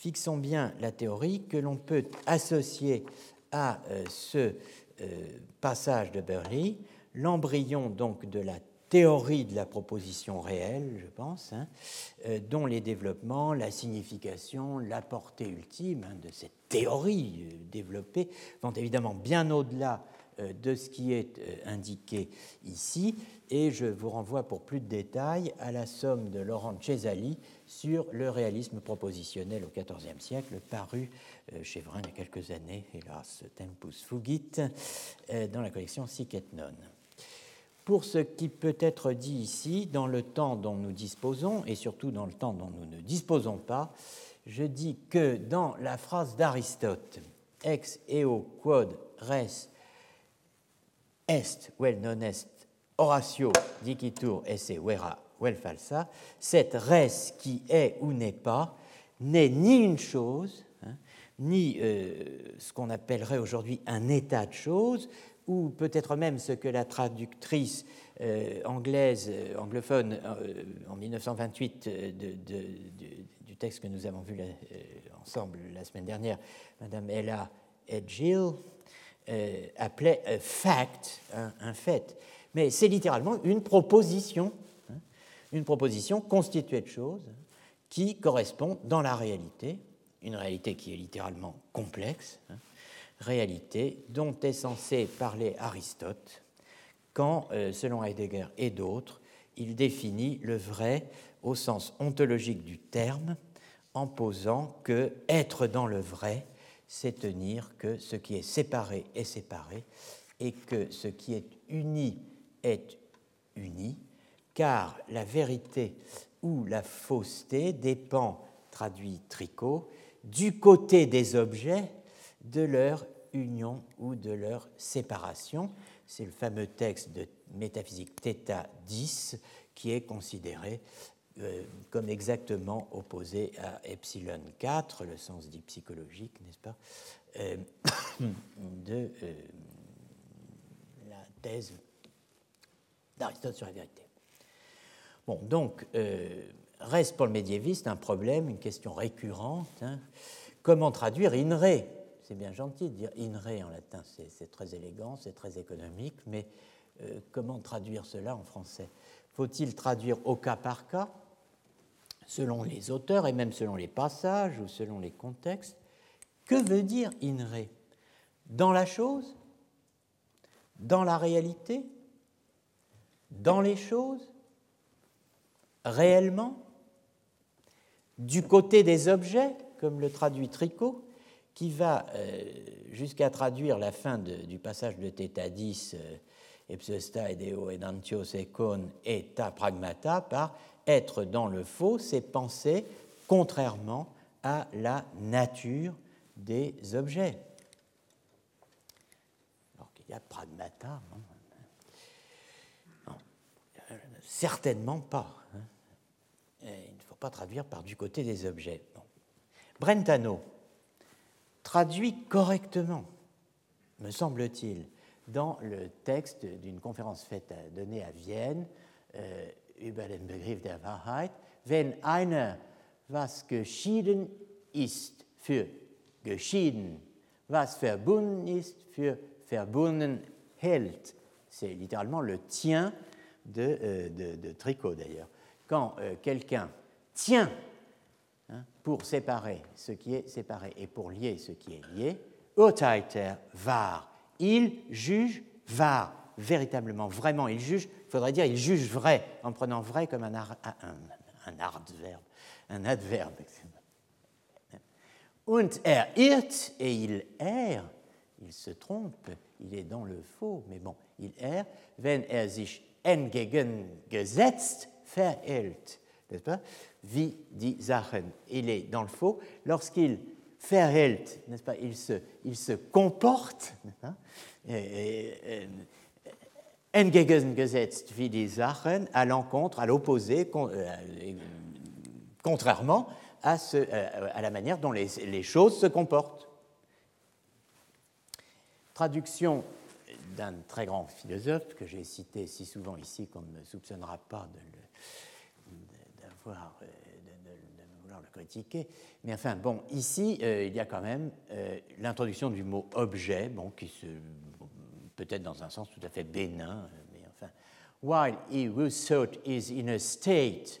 fixons bien la théorie que l'on peut associer à euh, ce euh, passage de Burley, l'embryon donc de la théorie de la proposition réelle, je pense, hein, euh, dont les développements, la signification, la portée ultime hein, de cette théorie développée vont évidemment bien au-delà de ce qui est indiqué ici, et je vous renvoie pour plus de détails à la somme de Laurent Cesali sur le réalisme propositionnel au XIVe siècle, paru euh, chez Vrin il y a quelques années, hélas, Tempus Fugit, euh, dans la collection Sic et Non. Pour ce qui peut être dit ici, dans le temps dont nous disposons, et surtout dans le temps dont nous ne disposons pas, je dis que dans la phrase d'Aristote, ex eo quod res est vel non est Horatio dicitur esse vera vel falsa, cette res qui est ou n'est pas n'est ni une chose, hein, ni euh, ce qu'on appellerait aujourd'hui un état de choses, ou peut-être même ce que la traductrice euh, anglaise, euh, anglophone, en 1928 du texte que nous avons vu ensemble la semaine dernière, Madame Ella Edgill, appelait fact, un fait. Mais c'est littéralement une proposition, hein, une proposition constituée de choses qui correspond dans la réalité, une réalité qui est littéralement complexe, hein, réalité dont est censé parler Aristote quand, euh, selon Heidegger et d'autres, il définit le vrai au sens ontologique du terme en posant que être dans le vrai, c'est tenir que ce qui est séparé est séparé et que ce qui est uni est uni, car la vérité ou la fausseté dépend, traduit Tricot, du côté des objets de leur union ou de leur séparation. C'est le fameux texte de métaphysique θ 10 qui est considéré comme exactement opposé à epsilon 4, le sens dit psychologique, n'est-ce pas, euh, de euh, la thèse d'Aristote sur la vérité. Bon, donc, euh, reste pour le médiéviste un problème, une question récurrente. Hein. Comment traduire in re C'est bien gentil de dire in re en latin, c'est très élégant, c'est très économique, mais euh, comment traduire cela en français? Faut-il traduire au cas par cas, selon les auteurs et même selon les passages ou selon les contextes Que veut dire in re Dans la chose? Dans la réalité? Dans les choses, réellement, du côté des objets, comme le traduit Tricot, qui va euh, jusqu'à traduire la fin du passage de Theta 10, euh, Epsesta edeo edantio secon et ta pragmata, par être dans le faux, c'est penser contrairement à la nature des objets. Alors qu'il y a pragmata. Certainement pas. Hein. il ne faut pas traduire par du côté des objets. Brentano traduit correctement, me semble-t-il, dans le texte d'une conférence faite donnée à Vienne euh, über den Begriff der Wahrheit. Wenn einer was geschieden ist für geschieden, was verbunden ist für verbunden hält. C'est littéralement le tien de, euh, de, de Tricot d'ailleurs. Quand euh, quelqu'un tient hein, pour séparer ce qui est séparé et pour lier ce qui est lié, Urteiter var, il juge var, véritablement, vraiment, il juge, il faudrait dire il juge vrai, en prenant vrai comme un, ar, un, un adverbe, un adverbe. Und er irrt, et il erre, il se trompe, il est dans le faux, mais bon, il erre, wenn er sich entgegengesetzt verhält, n'est-ce pas? Wie die Sachen, il est dans le faux. Lorsqu'il verhält, n'est-ce pas? Il se, il se comporte, entgegengesetzt wie die Sachen, à l'encontre, à l'opposé, euh, contrairement à, ce, euh, à, la manière dont les, choses se comportent. Traduction d'un très grand philosophe que j'ai cité si souvent ici qu'on ne me soupçonnera pas d'avoir euh, de, de, vouloir le critiquer. Mais enfin, bon, ici, euh, il y a quand même euh, l'introduction du mot objet, bon, qui se peut-être dans un sens tout à fait bénin, mais enfin, while he who thought is in a state,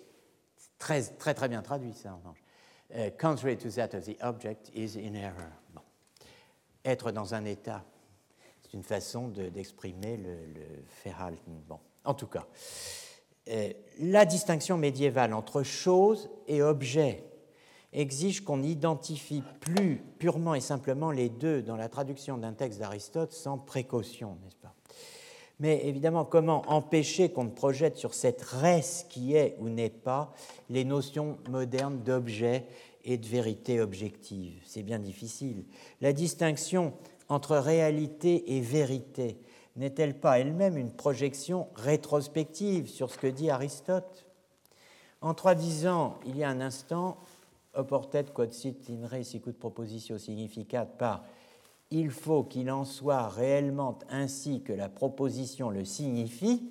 très très très bien traduit ça en revanche, uh, contrary to that of the object is in error. Bon. Être dans un état c'est une façon d'exprimer le, le Bon, en tout cas, euh, la distinction médiévale entre chose et objet exige qu'on n'identifie plus purement et simplement les deux dans la traduction d'un texte d'Aristote sans précaution, n'est-ce pas? Mais évidemment, comment empêcher qu'on ne projette sur cette res qui est ou n'est pas les notions modernes d'objet et de vérité objective? C'est bien difficile. La distinction entre réalité et vérité n'est-elle pas elle-même une projection rétrospective sur ce que dit Aristote? En disant il y a un instant, oportet quod sit in re sicut propositio significat par il faut qu'il en soit réellement ainsi que la proposition le signifie,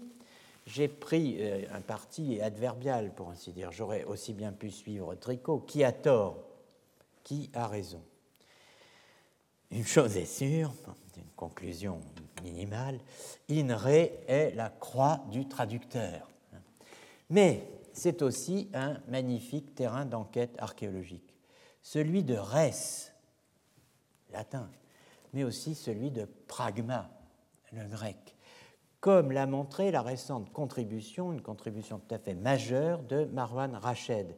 j'ai pris euh, un parti adverbial, pour ainsi dire. J'aurais aussi bien pu suivre Tricot. Qui a tort Qui a raison une chose est sûre, une conclusion minimale, INRE est la croix du traducteur. Mais c'est aussi un magnifique terrain d'enquête archéologique, celui de res, latin, mais aussi celui de pragma, le grec, comme l'a montré la récente contribution, une contribution tout à fait majeure de Marwan Rached,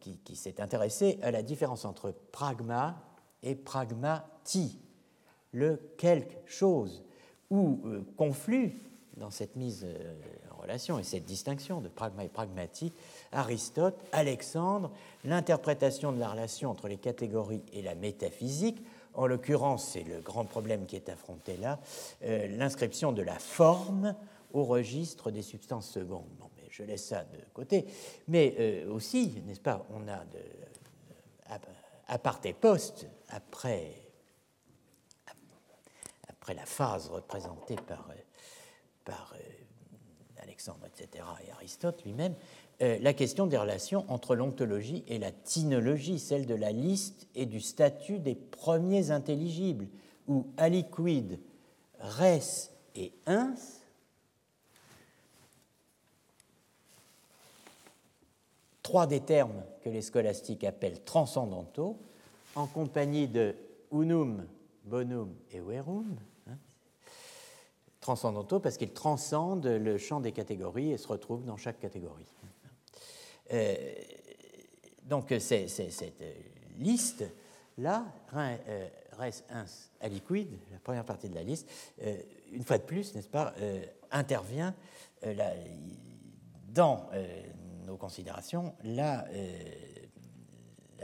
qui, s'est intéressé à la différence entre pragma et pragmati, le quelque chose, où euh, conflue dans cette mise euh, et cette distinction de pragma et pragmatique Aristote, Alexandre, l'interprétation de la relation entre les catégories et la métaphysique, en l'occurrence, c'est le grand problème qui est affronté là, euh, l'inscription de la forme au registre des substances secondes. Bon, mais je laisse ça de côté. Mais aussi, n'est-ce pas, on a de, à part et poste, après, après la phase représentée par, par euh, Et Aristote lui-même, euh, la question des relations entre l'ontologie et la tynologie, celle de la liste et du statut des premiers intelligibles, où aliquid, res et ins trois des termes que les scolastiques appellent transcendantaux, en compagnie de unum, bonum et verum, transcendantaux parce qu'ils transcendent le champ des catégories et se retrouvent dans chaque catégorie. Euh, donc cette liste là, euh, res ins aliquid, la première partie de la liste, euh, une fois de plus, n'est-ce pas, intervient dans nos considérations la,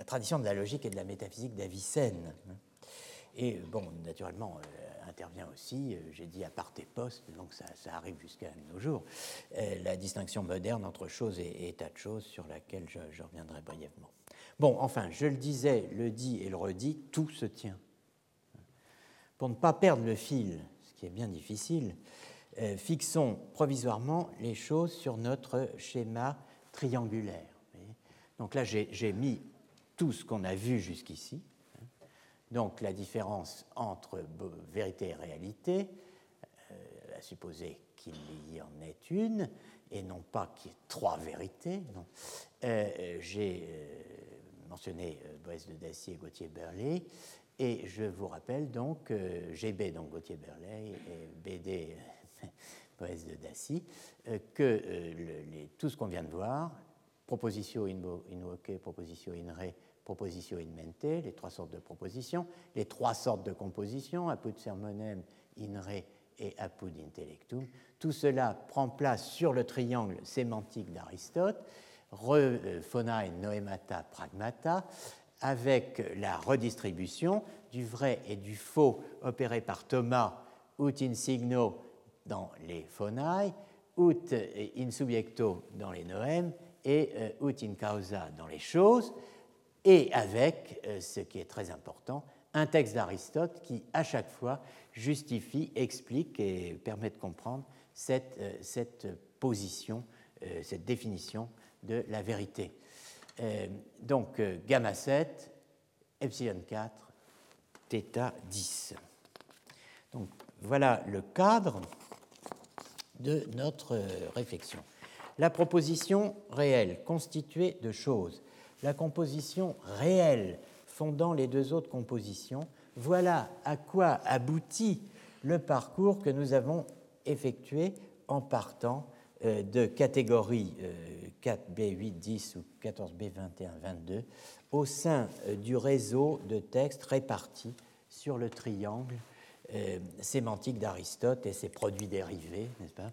tradition de la logique et de la métaphysique d'Avicenne. Et bon, naturellement, intervient aussi, euh, j'ai dit à part et poste, donc ça, arrive jusqu'à nos jours, la distinction moderne entre choses et, état de choses sur laquelle je, reviendrai brièvement. Bon, enfin, je le disais, le dis et le redis, tout se tient. Pour ne pas perdre le fil, ce qui est bien difficile, euh, fixons provisoirement les choses sur notre schéma triangulaire. Donc là, j'ai mis tout ce qu'on a vu jusqu'ici. Donc la différence entre vérité et réalité, euh, à supposer qu'il y en ait une, et non pas qu'il y ait trois vérités. Euh, j'ai mentionné Boès de Dacier et Gauthier Berlé, et je vous rappelle donc GB, donc Gauthier Berlé, et BD Boès de Dacy, euh, que euh, tout ce qu'on vient de voir, proposition in voce, proposition in re, proposition in mente, les trois sortes de propositions, les trois sortes de compositions, apud sermonem, in re et apud intellectum, tout cela prend place sur le triangle sémantique d'Aristote, re, euh, phonae, noemata, pragmata, avec la redistribution du vrai et du faux opéré par Thomas, ut in signo dans les phonae, ut in subjecto dans les noèmes et euh, ut in causa dans les choses, et avec, euh, ce qui est très important, un texte d'Aristote qui, à chaque fois, justifie, explique et permet de comprendre cette, euh, position, cette définition de la vérité. donc, gamma 7, epsilon 4, θ 10. Donc, voilà le cadre de notre euh, réflexion. La proposition réelle, constituée de choses, la composition réelle fondant les deux autres compositions, voilà à quoi aboutit le parcours que nous avons effectué en partant euh, de catégories 4B, 8, 10 ou 14B, 21, 22 au sein euh, du réseau de textes répartis sur le triangle euh, sémantique d'Aristote et ses produits dérivés, n'est-ce pas?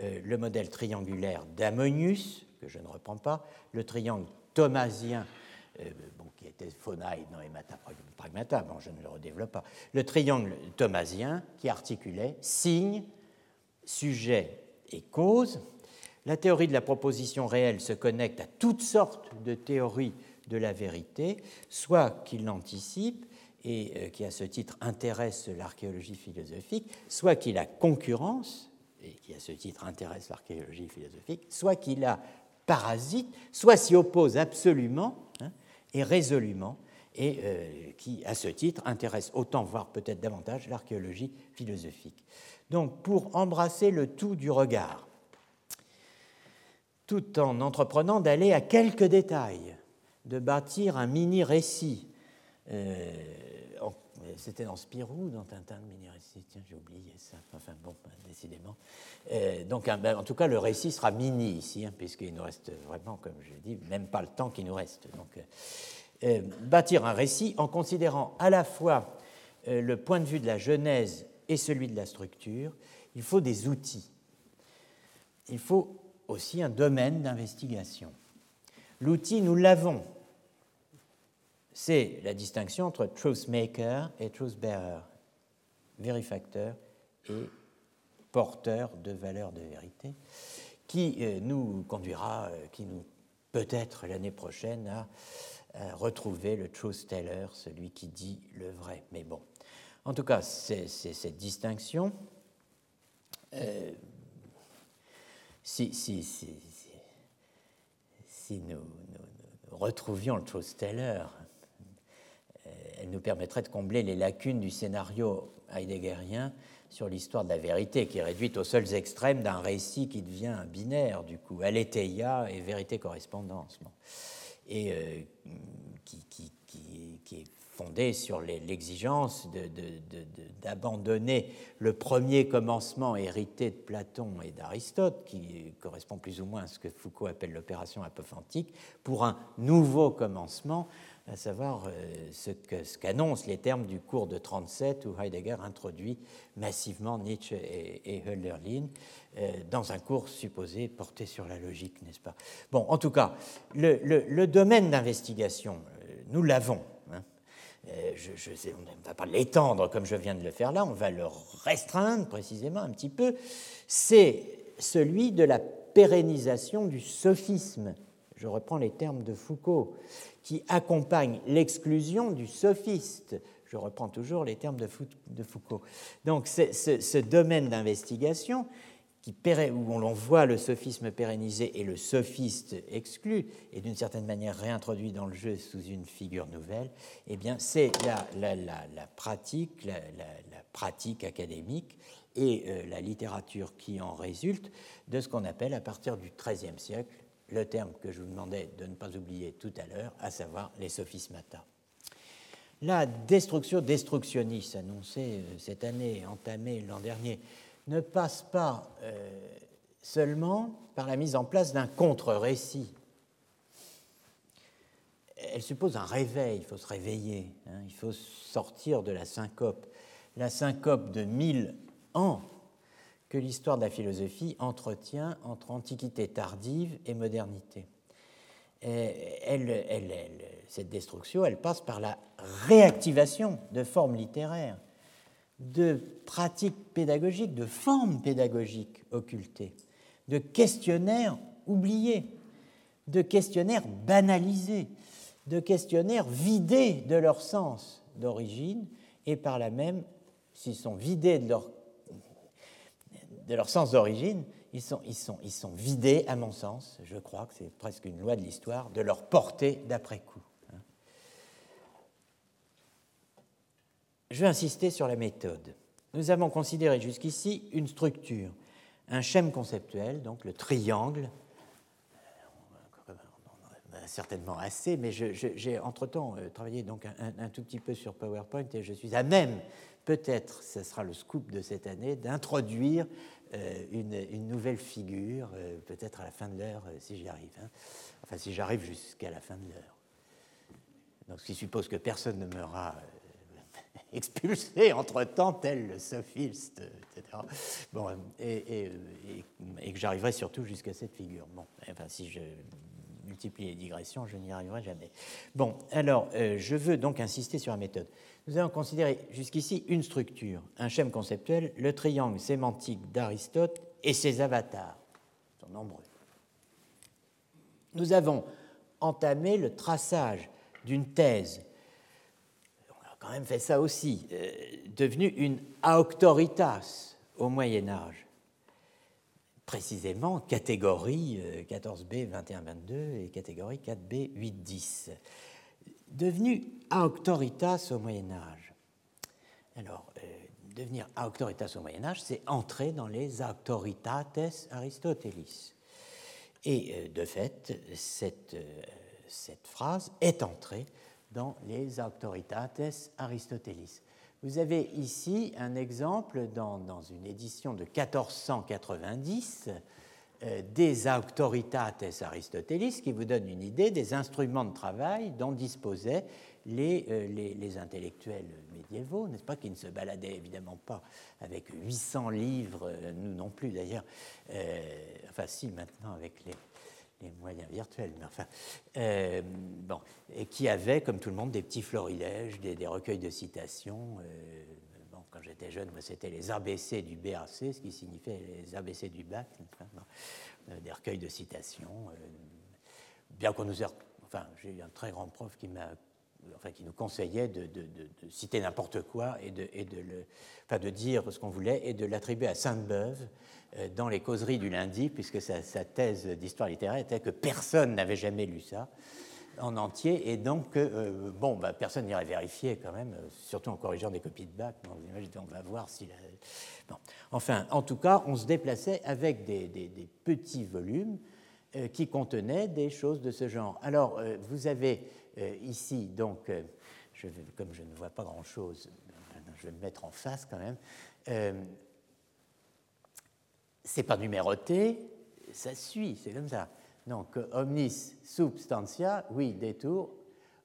Le modèle triangulaire d'Ammonius, que je ne reprends pas, le triangle thomasien, euh, qui était phonae, noemata, pragmata, bon, je ne le redéveloppe pas, le triangle thomasien qui articulait signe, sujet et cause. La théorie de la proposition réelle se connecte à toutes sortes de théories de la vérité, soit qu'il l'anticipe, et euh, qui à ce titre intéresse l'archéologie philosophique, soit qu'il a concurrence, et qui à ce titre intéresse l'archéologie philosophique, soit qu'il a parasite, soit s'y oppose absolument hein, et résolument, et euh, qui à ce titre intéresse autant, voire peut-être davantage, l'archéologie philosophique. Donc pour embrasser le tout du regard, tout en entreprenant d'aller à quelques détails, de bâtir un mini-récit, euh, c'était dans Spirou, dans Tintin de mini-récit. Tiens, j'ai oublié ça. Enfin bon, ben, décidément. Euh, donc, ben, en tout cas, le récit sera mini ici, hein, puisqu'il nous reste vraiment, comme je dit, même pas le temps qui nous reste. Donc, euh, euh, bâtir un récit en considérant à la fois le point de vue de la genèse et celui de la structure, il faut des outils. Il faut aussi un domaine d'investigation. L'outil, nous l'avons c'est la distinction entre truth maker et truth bearer, vérifacteur et porteur de valeur de vérité, qui euh, nous conduira, euh, qui nous peut-être l'année prochaine à, retrouver le truth teller, celui qui dit le vrai. Mais bon, en tout cas, c'est cette distinction. Euh, si nous, nous, retrouvions le truth teller elle nous permettrait de combler les lacunes du scénario heideggerien sur l'histoire de la vérité, qui est réduite aux seuls extrêmes d'un récit qui devient binaire, du coup, aletheia et vérité-correspondance, et euh, qui, qui, qui, est fondé sur l'exigence d'abandonner le premier commencement hérité de Platon et d'Aristote, qui correspond plus ou moins à ce que Foucault appelle l'opération apophantique, pour un nouveau commencement à savoir euh, ce qu'annoncent les termes du cours de 37 où Heidegger introduit massivement Nietzsche et, Hölderlin euh, dans un cours supposé porté sur la logique, n'est-ce pas? Bon, en tout cas, le, domaine d'investigation, euh, nous l'avons. Hein. On ne va pas l'étendre comme je viens de le faire là, on va le restreindre précisément un petit peu. C'est celui de la pérennisation du sophisme. Je reprends les termes de Foucault qui accompagne l'exclusion du sophiste. je reprends toujours les termes de, Foucault. Donc ce domaine d'investigation où on voit le sophisme pérennisé et le sophiste exclu, et d'une certaine manière réintroduit dans le jeu sous une figure nouvelle, eh bien, c'est la, la, pratique, la, pratique académique et euh, la littérature qui en résulte de ce qu'on appelle à partir du XIIIe siècle le terme que je vous demandais de ne pas oublier tout à l'heure, à savoir les sophismata. La destruction destructionnis annoncée euh, cette année, entamée l'an dernier, ne passe pas euh, seulement par la mise en place d'un contre-récit. Elle suppose un réveil, il faut se réveiller, hein, il faut sortir de la syncope, la syncope de mille ans que l'histoire de la philosophie entretient entre antiquité tardive et modernité. cette destruction, elle passe par la réactivation de formes littéraires de pratiques pédagogiques, de formes pédagogiques occultées, de questionnaires oubliés, de questionnaires banalisés, de questionnaires vidés de leur sens d'origine et par là même, s'ils sont vidés de leur, de leur sens d'origine, ils sont, vidés, à mon sens, je crois que c'est presque une loi de l'histoire, de leur portée d'après-coup. Je vais insister sur la méthode. Nous avons considéré jusqu'ici une structure, un schème conceptuel, donc le triangle, certainement assez, mais j'ai entre-temps euh, travaillé donc un, tout petit peu sur PowerPoint et je suis à même, peut-être, ce sera le scoop de cette année, d'introduire euh, une, nouvelle figure, euh, peut-être à la fin de l'heure, si j'y arrive. Hein. Enfin, si j'arrive jusqu'à la fin de l'heure. Donc, ce qui suppose que personne ne meura expulsé entre-temps, tel le sophiste, etc. Bon, et, que j'arriverai surtout jusqu'à cette figure. Bon, enfin, si je multiplie les digressions, je n'y arriverai jamais. Bon, alors, euh, je veux donc insister sur la méthode. Nous avons considéré jusqu'ici une structure, un schème conceptuel, le triangle sémantique d'Aristote et ses avatars. Ils sont nombreux. Nous avons entamé le traçage d'une thèse quand même fait ça aussi, euh, devenu une auctoritas au Moyen Âge. Précisément, catégorie 14b 21-22 et catégorie 4b 8-10. Devenu auctoritas au Moyen Âge. Alors, euh, devenir auctoritas au Moyen Âge, c'est entrer dans les auctoritates aristotélis. Et euh, de fait, cette, cette phrase est entrée dans les Auctoritates Aristotelis. Vous avez ici un exemple dans, une édition de 1490 euh, des Auctoritates Aristotelis qui vous donne une idée des instruments de travail dont disposaient les, euh, les, intellectuels médiévaux, n'est-ce pas, qui ne se baladaient évidemment pas avec 800 livres, euh, nous non plus d'ailleurs, enfin si maintenant avec les, moyens virtuels, mais enfin, euh, bon, et qui avait, comme tout le monde, des petits florilèges, des, recueils de citations. Euh, bon, quand j'étais jeune, c'était les ABC du BAC, ce qui signifiait les ABC du bac, euh, des recueils de citations. bien qu'on nous ait, enfin, j'ai eu un très grand prof qui m'a enfin, qui nous conseillait de, citer n'importe quoi et, de, enfin, de dire ce qu'on voulait et de l'attribuer à Sainte-Beuve euh, dans les causeries du lundi, puisque sa, thèse d'histoire littéraire était que personne n'avait jamais lu ça en entier, et donc, euh, bon, bah, personne n'irait vérifier quand même, euh, surtout en corrigeant des copies de bac. on va voir si. Enfin, en tout cas, on se déplaçait avec des, petits volumes qui contenaient des choses de ce genre. Alors, vous avez ici, donc, je comme je ne vois pas grand-chose, je vais me mettre en face quand même c'est pas numéroté, ça suit, c'est comme ça. Donc, omnis substantia, oui, détour,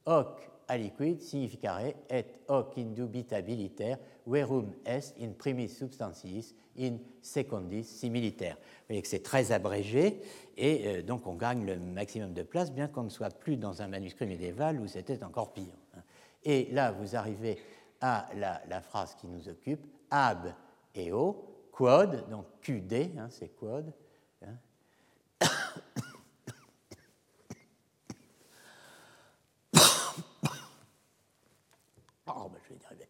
hoc aliquid significare et hoc indubitabiliter verum est in primis substantiis in secundis similiter. Vous voyez que c'est très abrégé et euh, donc on gagne le maximum de place, bien qu'on ne soit plus dans un manuscrit médiéval où c'était encore pire. Hein. Et là, vous arrivez à la, la phrase qui nous occupe, ab eo, quod, donc QD, hein, c'est quod. Hein. oh, ben je vais y arriver.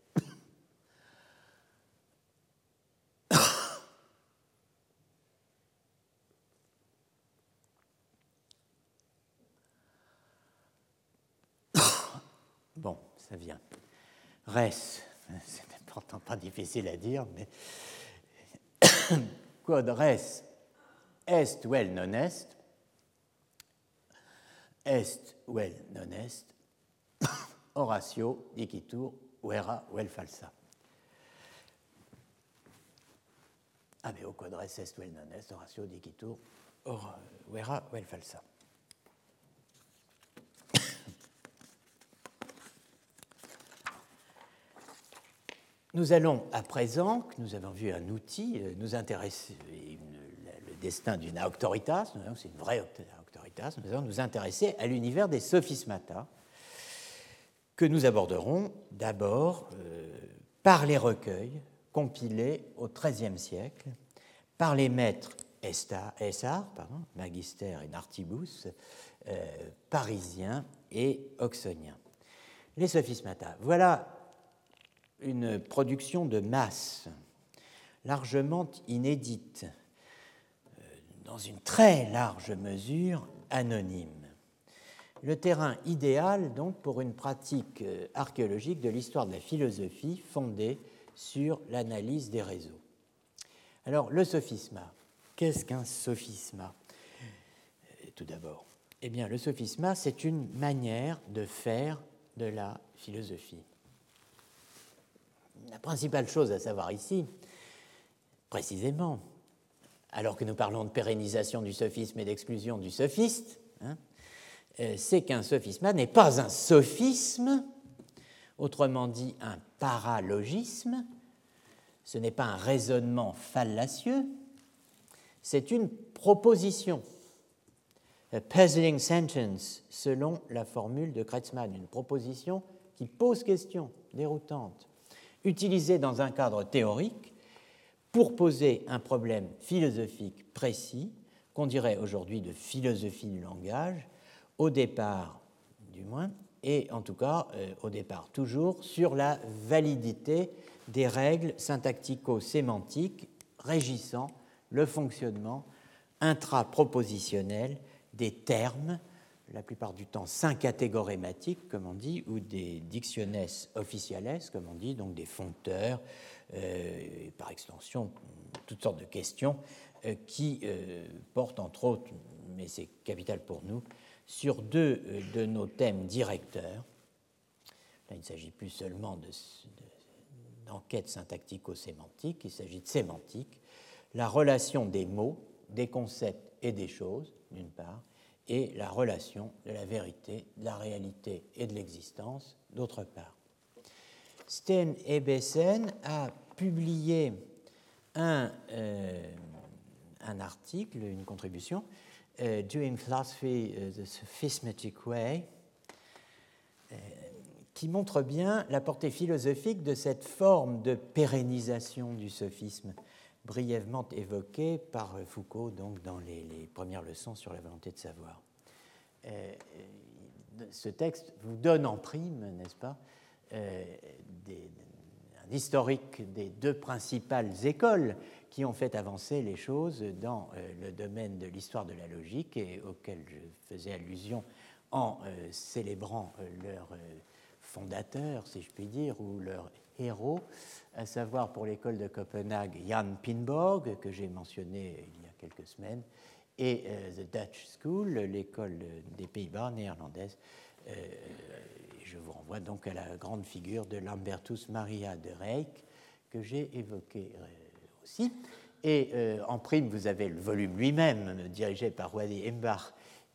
Bon, ça vient. Res, c'est pourtant pas difficile à dire, mais quod res est vel non est, est vel non est, Horatio dicitur vera vel falsa. Abeo quod res est vel non est, Horatio dicitur vera vel falsa. Nous allons à présent, que nous avons vu un outil, euh, nous intéresser, le destin d'une auctoritas, c'est une vraie auctoritas, nous allons nous intéresser à l'univers des sophismata, que nous aborderons d'abord euh, par les recueils compilés au XIIIe siècle par les maîtres Essar, Magister et Nartibus, euh, parisiens et oxoniens. Les sophismata. Voilà une production de masse, largement inédite, euh, dans une très large mesure anonyme. Le terrain idéal donc pour une pratique euh, archéologique de l'histoire de la philosophie fondée sur l'analyse des réseaux. Alors le sophisma, qu'est-ce qu'un sophisma? Euh, Tout d'abord, eh bien le sophisma c'est une manière de faire de la philosophie. La principale chose à savoir ici, précisément, alors que nous parlons de pérennisation du sophisme et d'exclusion du sophiste, hein, euh, c'est qu'un sophisme n'est pas un sophisme, autrement dit un paralogisme, ce n'est pas un raisonnement fallacieux, c'est une proposition. A puzzling sentence, selon la formule de Kretzmann, une proposition qui pose question, déroutante utilisé dans un cadre théorique pour poser un problème philosophique précis, qu'on dirait aujourd'hui de philosophie du langage, au départ du moins, et en tout cas euh, au départ toujours, sur la validité des règles syntactico-sémantiques régissant le fonctionnement intrapropositionnel des termes la plupart du temps syncatégorématiques, comme on dit, ou des dictionnaires officiales, comme on dit, donc des foncteurs, euh, par extension, toutes sortes de questions euh, qui euh, portent entre autres, mais c'est capital pour nous, sur deux de nos thèmes directeurs. Là, il ne s'agit plus seulement d'enquête de, syntactico-sémantique, il s'agit de sémantique, la relation des mots, des concepts et des choses, d'une part, et la relation de la vérité, de la réalité et de l'existence, d'autre part. Sten Ebesen a publié un, euh, un, article, une contribution, euh, Doing Philosophy uh, the Sophismatic Way, euh, qui montre bien la portée philosophique de cette forme de pérennisation du sophisme brièvement évoqué par Foucault donc, dans les, premières leçons sur la volonté de savoir. Euh, ce texte vous donne en prime, n'est-ce pas, euh, un historique des deux principales écoles qui ont fait avancer les choses dans euh, le domaine de l'histoire de la logique et auquel je faisais allusion en célébrant leur fondateur, si je puis dire, ou leur héros, à savoir pour l'école de Copenhague Jan Pinborg, que j'ai mentionné il y a quelques semaines, et euh, The Dutch School, l'école des Pays-Bas néerlandaise. Euh, je vous renvoie donc à la grande figure de Lambertus Maria de Reyck, que j'ai évoqué euh, aussi. Et en prime, vous avez le volume lui-même, dirigé par Wadi Embach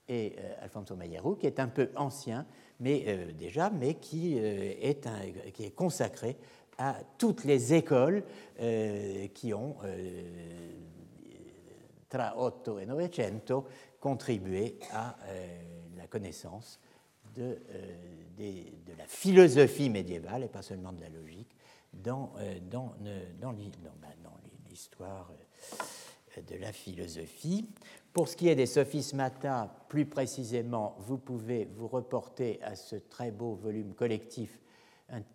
et Alfonso Mayerou, qui est un peu ancien, mais déjà, mais qui, est un, qui est consacré à toutes les écoles euh, qui ont, euh, tra 8 et 900, contribué à euh, la connaissance de, de, la philosophie médiévale, et pas seulement de la logique, dans, dans, bah, dans l'histoire de la philosophie. Pour ce qui est des sophismata, plus précisément, vous pouvez vous reporter à ce très beau volume collectif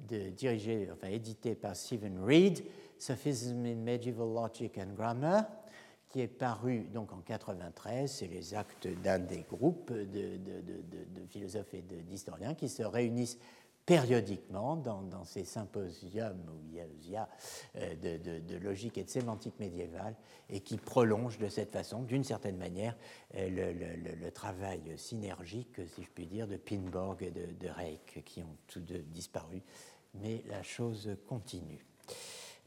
dirigé, enfin édité par Stephen Reed, Sophism in Medieval Logic and Grammar, qui est paru donc en 93. C'est les actes d'un des groupes de philosophes et d'historiens qui se réunissent périodiquement dans, ces symposiums où il y a, de, logique et de sémantique médiévale et qui prolongent de cette façon, d'une certaine manière, le, travail synergique, si je puis dire, de Pinborg et de, de Reich, qui ont tous deux disparu, mais la chose continue.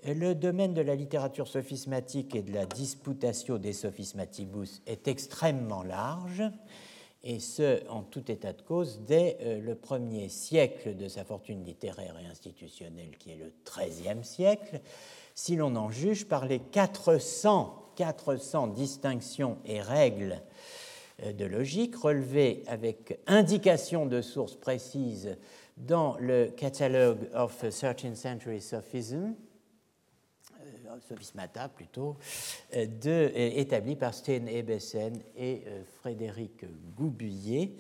Le domaine de la littérature sophismatique et de la disputatio des sophismatibus est extrêmement large, et ce, en tout état de cause, dès euh, le premier siècle de sa fortune littéraire et institutionnelle, qui est le XIIIe siècle, si l'on en juge par les 400, 400 distinctions et règles euh, de logique relevées avec indication de sources précises dans le Catalogue of 13th Century Sophism, Sophismata plutôt, euh, de, euh, établi par Sten Ebesen et euh, Frédéric Goubuyer,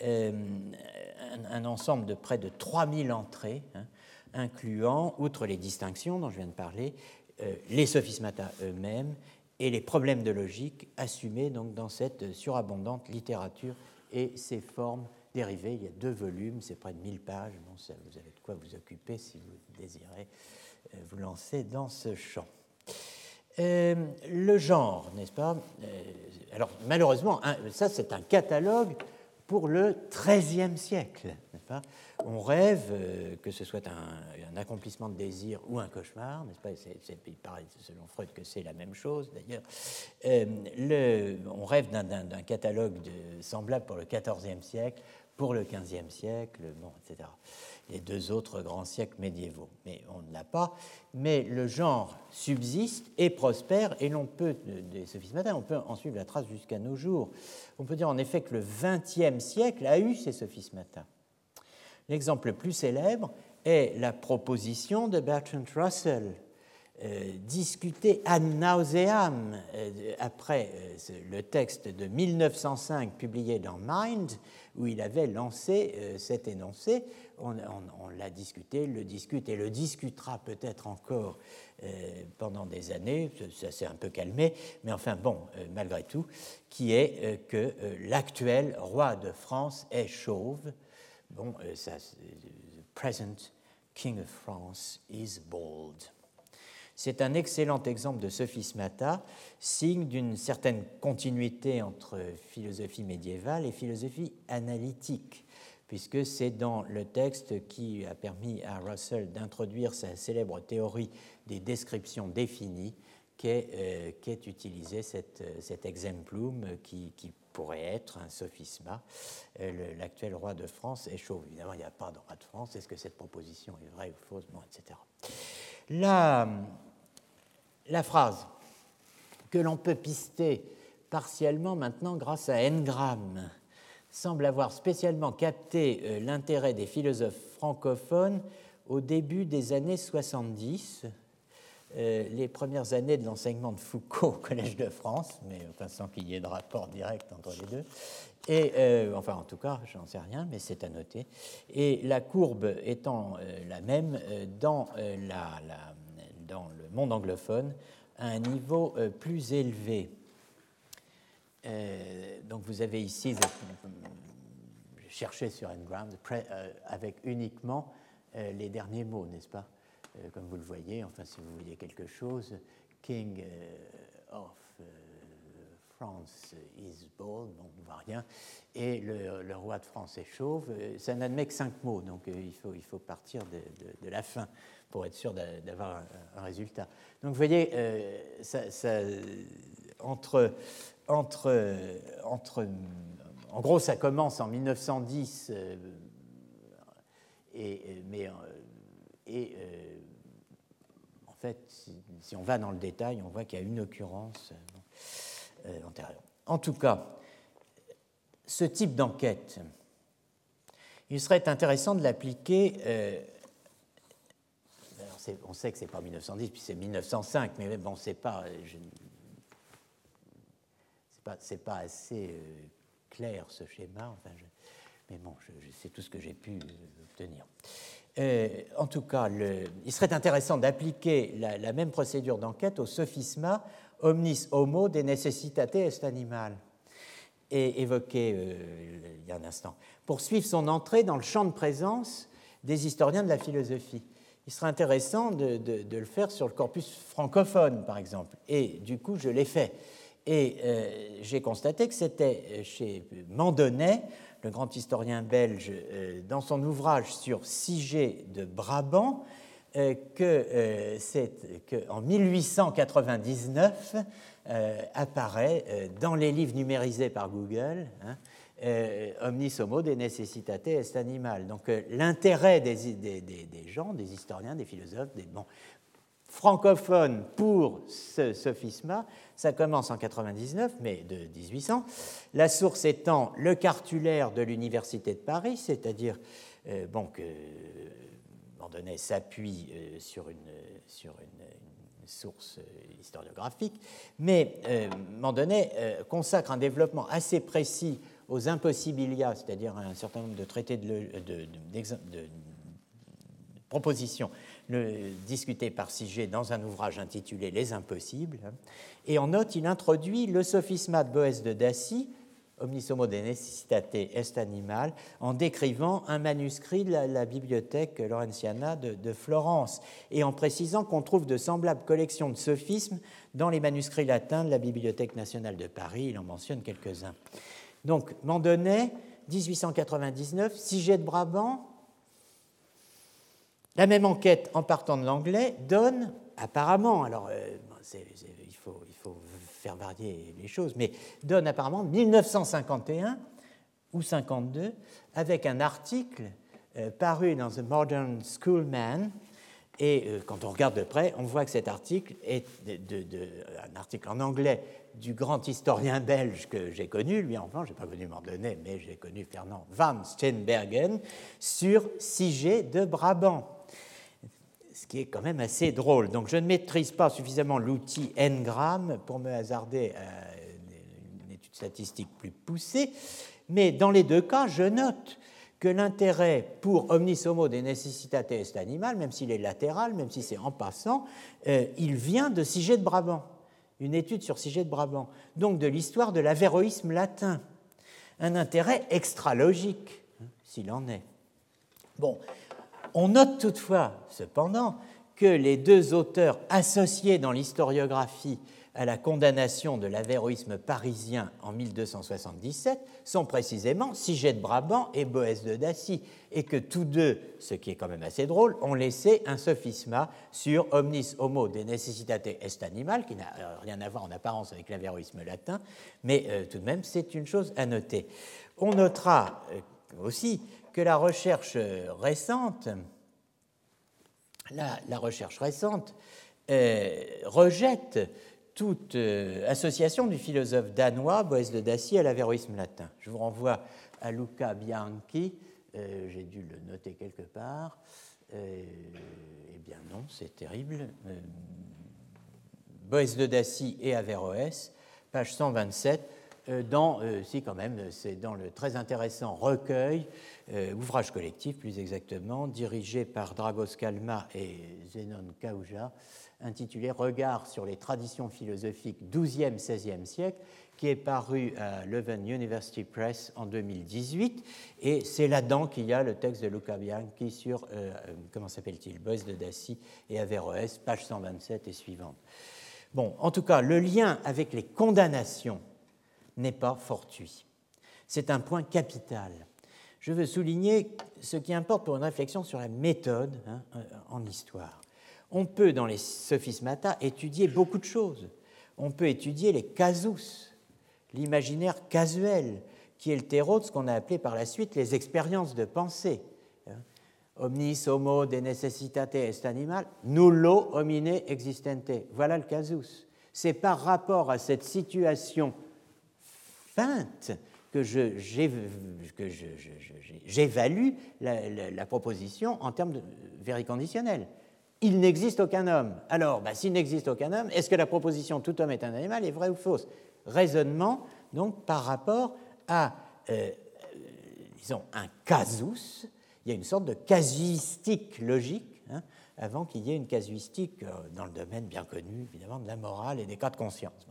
un, ensemble de près de 3000 entrées, hein, incluant, outre les distinctions dont je viens de parler, les sophismata eux-mêmes et les problèmes de logique assumés donc dans cette surabondante littérature et ses formes dérivées. Il y a deux volumes, c'est près de 1000 pages. Bon, vous avez de quoi vous occuper si vous désirez vous lancer dans ce champ. Euh, le genre, n'est-ce pas? Euh, Alors, malheureusement, ça, c'est un catalogue pour le XIIIe siècle, pas? On rêve euh, que ce soit un, accomplissement de désir ou un cauchemar, n'est-ce pas? Il paraît, selon Freud, que c'est la même chose, d'ailleurs. on rêve d'un, catalogue semblable pour le XIVe siècle, pour le XVe siècle, bon, etc les deux autres grands siècles médiévaux. Mais on ne l'a pas. Mais le genre subsiste et prospère, et l'on peut, des sophismatins, on peut en suivre la trace jusqu'à nos jours. On peut dire en effet que le XXe siècle a eu ces sophismatins. L'exemple le plus célèbre est la proposition de Bertrand Russell, discuté ad nauseam euh, après euh, le texte de 1905 publié dans Mind, où il avait lancé cet énoncé on, l'a discuté, le discute et le discutera peut-être encore euh, pendant des années, ça s'est un peu calmé, mais enfin bon, euh, malgré tout, qui est euh, que l'actuel roi de France est chauve. Bon, ça, present king of France is bald. C'est un excellent exemple de sophismata, signe d'une certaine continuité entre philosophie médiévale et philosophie analytique puisque c'est dans le texte qui a permis à Russell d'introduire sa célèbre théorie des descriptions définies qu'est euh, utilisé cet, cet exemplum qui, pourrait être un sophisma. Euh, l'actuel roi de France est chauve. Évidemment, il n'y a pas de roi de France. Est-ce que cette proposition est vraie ou fausse? Bon, etc. La, la phrase que l'on peut pister partiellement maintenant grâce à Ngram, semble avoir spécialement capté euh, l'intérêt des philosophes francophones au début des années 70, euh, les premières années de l'enseignement de Foucault au Collège de France, mais sans qu'il y ait de rapport direct entre les deux. Et, euh, enfin, en tout cas, j'en sais rien, mais c'est à noter. Et la courbe étant la même dans, la, dans, le monde anglophone, à un niveau plus élevé. Euh, donc vous avez ici, j'ai cherché sur Ngram euh, avec uniquement euh, les derniers mots, n'est-ce pas? Comme vous le voyez, enfin si vous voyez quelque chose, King of France is bald, on ne voit rien, et le, roi de France est chauve, ça n'admet que cinq mots, donc il, faut, il faut partir de, la fin pour être sûr d'avoir un, résultat. Donc vous voyez, ça, ça, entre entre, entre, en gros, ça commence en 1910, euh, et, mais, euh, et euh, en fait, si, on va dans le détail, on voit qu'il y a une occurrence antérieure. En tout cas, ce type d'enquête, il serait intéressant de l'appliquer. On sait que c'est pas 1910, puis c'est 1905, mais bon, c'est pas. Je, c'est pas, assez euh, clair ce schéma, mais bon, c'est tout ce que j'ai pu euh, obtenir. Euh, en tout cas, il serait intéressant d'appliquer la, même procédure d'enquête au sophisma omnis homo de necessitate est animal, et évoqué il y a un instant, pour suivre son entrée dans le champ de présence des historiens de la philosophie. Il serait intéressant de, le faire sur le corpus francophone, par exemple. Et du coup, je l'ai fait. Et euh, j'ai constaté que c'était chez Mandonnet, le grand historien belge, euh, dans son ouvrage sur Sigé de Brabant, euh, que, qu'en 1899 apparaît dans les livres numérisés par Google. Hein, euh, omnis de necessitate est animal. Donc euh, l'intérêt des, gens, des historiens, des philosophes, des francophones pour ce sophisma, ça commence en 99, mais de 1800. La source étant le cartulaire de l'Université de Paris, c'est-à-dire euh, bon, que Mandonnet s'appuie sur, une, sur une, source historiographique, mais Mandonnet consacre un développement assez précis aux impossibilia, c'est-à-dire un certain nombre de traités de, propositions discutées par Sigé dans un ouvrage intitulé Les impossibles. Et en note, il introduit le sophisma de Boès de Dacie, Omnis homo de necessitate est animal, en décrivant un manuscrit de la, bibliothèque Laurentiana de, Florence, et en précisant qu'on trouve de semblables collections de sophismes dans les manuscrits latins de la Bibliothèque nationale de Paris. Il en mentionne quelques-uns. Donc, Mandonnet, 1899, Siget de Brabant. La même enquête, en partant de l'anglais, donne, apparemment, alors euh, il, faut, faire varier les choses, mais donne apparemment 1951 ou 52, avec un article euh, paru dans The Modern Schoolman, et euh, quand on regarde de près, on voit que cet article est un article en anglais du grand historien belge que j'ai connu, lui enfin, je n'ai pas connu Mandonnet, mais j'ai connu Fernand van Steenbergen, sur Sigé de Brabant. Ce qui est quand même assez drôle. Donc je ne maîtrise pas suffisamment l'outil Ngram pour me hasarder à une étude statistique plus poussée, mais dans les deux cas, je note que l'intérêt pour omnis homo des necessitate est animal, même s'il est latéral, même si c'est en passant, euh, il vient de Sigé de Brabant une étude sur Sigé de Brabant, donc de l'histoire de l'avéroïsme latin. Un intérêt extra-logique, hein, s'il en est. Bon, on note toutefois, cependant, que les deux auteurs associés dans l'historiographie à la condamnation de l'avéroïsme parisien en 1277 sont précisément Siget de Brabant et Boès de Dacie, et que tous deux, ce qui est quand même assez drôle, ont laissé un sophisma sur omnis homo de necessitate est animal, qui n'a euh, rien à voir en apparence avec l'avéroïsme latin, mais euh, tout de même c'est une chose à noter. On notera euh, aussi que la recherche récente, la recherche récente rejette toute euh, association du philosophe danois Boès de Dacie à l'avéroïsme latin. Je vous renvoie à Luca Bianchi, euh, j'ai dû le noter quelque part. Euh, eh bien non, c'est terrible. Boès de Dacie et Averroès, page 127, dans, si quand même, c'est dans le très intéressant recueil, ouvrage collectif plus exactement, dirigé par Dragos Kalma et Zenon Kauja, intitulé Regard sur les traditions philosophiques 12e, 16e siècle, qui est paru à Leuven University Press en 2018. Et c'est là-dedans qu'il y a le texte de Luca Bianchi sur, euh, euh, comment s'appelle-t-il, Boès de Dacie et Averroès, page 127 et suivante. Bon, en tout cas, le lien avec les condamnations n'est pas fortuit. C'est un point capital. Je veux souligner ce qui importe pour une réflexion sur la méthode hein, en histoire. On peut, dans les sophismata, étudier beaucoup de choses. On peut étudier les casus, l'imaginaire casuel, qui est le terreau de ce qu'on a appelé par la suite les expériences de pensée. Omnis homo de necessitate est animal, nullo homine existente. Voilà le casus. C'est par rapport à cette situation feinte que j'évalue la, la, proposition en termes de vériconditionnels il n'existe aucun homme. Alors, bah, s'il n'existe aucun homme, est-ce que la proposition tout homme est un animal est vraie ou fausse? Raisonnement, donc, par rapport à, euh, disons, un casus, il y a une sorte de casuistique logique, hein, avant qu'il y ait une casuistique euh, dans le domaine bien connu, évidemment, de la morale et des cas de conscience.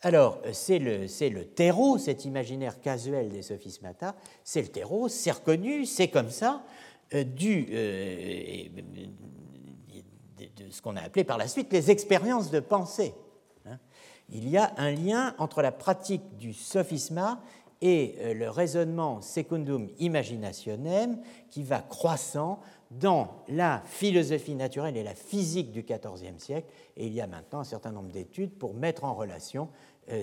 Alors, c'est le, le, terreau, cet imaginaire casuel des sophismata, c'est le terreau, c'est reconnu, c'est comme ça, du, de ce qu'on a appelé par la suite les expériences de pensée. Hein. Il y a un lien entre la pratique du sophisma et euh, le raisonnement secundum imaginationem qui va croissant dans la philosophie naturelle et la physique du XIVe siècle. Et il y a maintenant un certain nombre d'études pour mettre en relation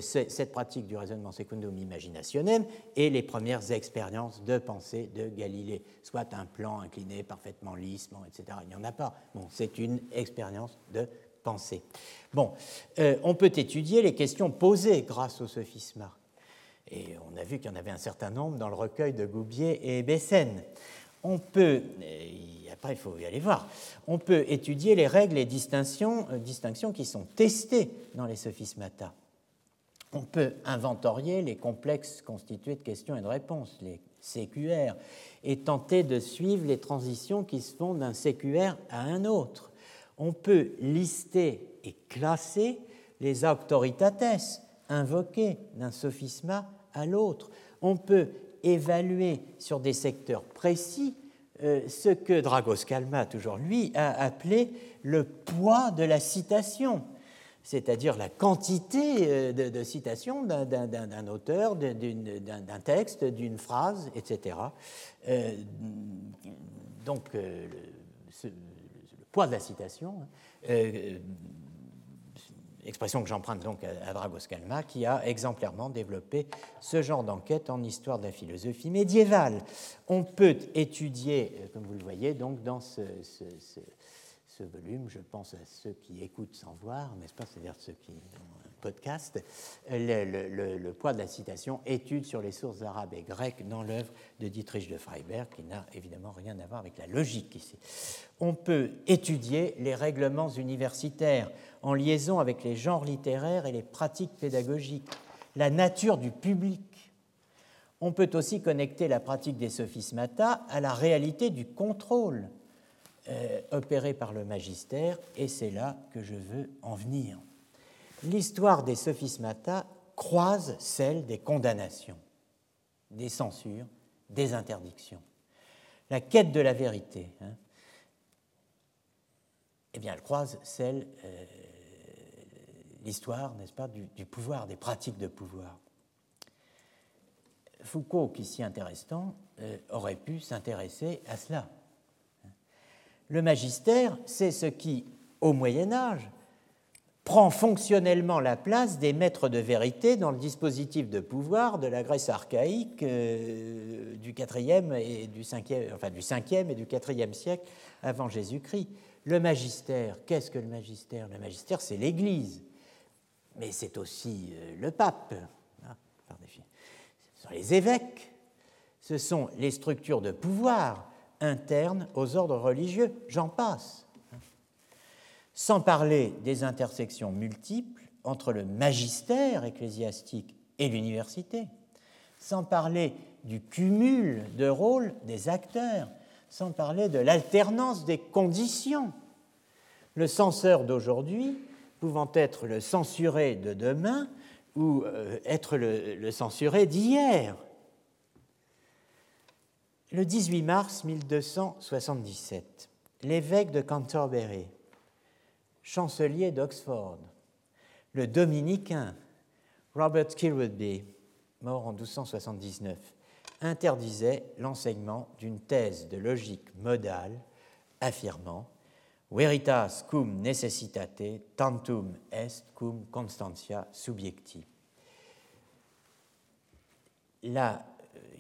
cette pratique du raisonnement secundum imaginationem et les premières expériences de pensée de Galilée, soit un plan incliné parfaitement lisse, etc. Il n'y en a pas. Bon, c'est une expérience de pensée. Bon, euh, on peut étudier les questions posées grâce au sophisma. Et on a vu qu'il y en avait un certain nombre dans le recueil de Goubier et Bessène. On peut, après il faut y aller voir, on peut étudier les règles et distinctions, euh, distinctions qui sont testées dans les sophismata on peut inventorier les complexes constitués de questions et de réponses, les CQR, et tenter de suivre les transitions qui se font d'un CQR à un autre. On peut lister et classer les auctoritates invoquées d'un sophisma à l'autre. On peut évaluer sur des secteurs précis euh, ce que Dragos Calma, toujours lui, a appelé le poids de la citation c'est-à-dire la quantité euh, de, citations d'un auteur, d'un texte, d'une phrase, etc. Euh, donc, euh, le, poids de la citation, hein, expression que j'emprunte donc à, Dragos Calma, qui a exemplairement développé ce genre d'enquête en histoire de la philosophie médiévale. On peut étudier, comme vous le voyez, donc dans ce volume, je pense à ceux qui écoutent sans voir, n'est-ce pas, c'est-à-dire ceux qui ont un podcast, le, poids de la citation Études sur les sources arabes et grecques dans l'œuvre de Dietrich de Freiberg, qui n'a évidemment rien à voir avec la logique ici. On peut étudier les règlements universitaires en liaison avec les genres littéraires et les pratiques pédagogiques, la nature du public. On peut aussi connecter la pratique des sophismata à la réalité du contrôle euh, opéré par le magistère, et c'est là que je veux en venir. L'histoire des sophismata croise celle des condamnations, des censures, des interdictions. La quête de la vérité, hein, eh bien, elle croise celle, euh, l'histoire, n'est-ce pas, du, pouvoir, des pratiques de pouvoir. Foucault, qui s'y intéresse tant, euh, aurait pu s'intéresser à cela. Le magistère, c'est ce qui, au Moyen Âge, prend fonctionnellement la place des maîtres de vérité dans le dispositif de pouvoir de la Grèce archaïque euh, du 4e et du 5e, enfin du 5e et du 4e siècle avant Jésus-Christ. Le magistère, qu'est-ce que le magistère? Le magistère, c'est l'Église, mais c'est aussi euh, le pape, hein, ce sont les évêques, ce sont les structures de pouvoir interne aux ordres religieux, j'en passe. Sans parler des intersections multiples entre le magistère ecclésiastique et l'université, sans parler du cumul de rôles des acteurs, sans parler de l'alternance des conditions. Le censeur d'aujourd'hui pouvant être le censuré de demain ou euh, être le censuré d'hier. Le 18 mars 1277, l'évêque de Canterbury, chancelier d'Oxford, le dominicain Robert Kilwoodby, mort en 1279, interdisait l'enseignement d'une thèse de logique modale affirmant Veritas cum necessitate tantum est cum constantia subjecti. La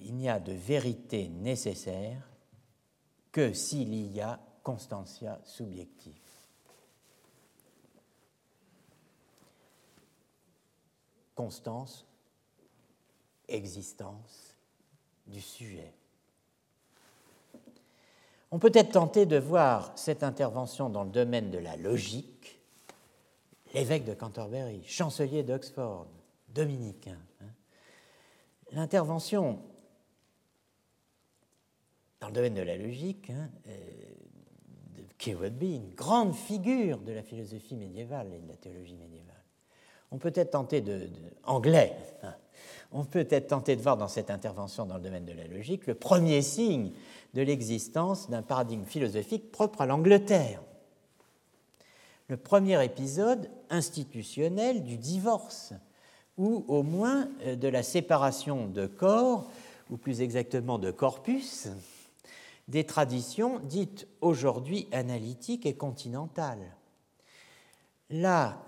il n'y a de vérité nécessaire que s'il y a constantia subjective. Constance, existence du sujet. On peut être tenté de voir cette intervention dans le domaine de la logique, l'évêque de Canterbury, chancelier d'Oxford, dominicain. Hein. L'intervention dans le domaine de la logique, hein, euh, de une grande figure de la philosophie médiévale et de la théologie médiévale. On peut être tenté de, anglais. Hein. On peut être tenté de voir dans cette intervention dans le domaine de la logique le premier signe de l'existence d'un paradigme philosophique propre à l'Angleterre. Le premier épisode institutionnel du divorce, ou au moins euh, de la séparation de corps, ou plus exactement de corpus, des traditions dites aujourd'hui analytiques et continentales. La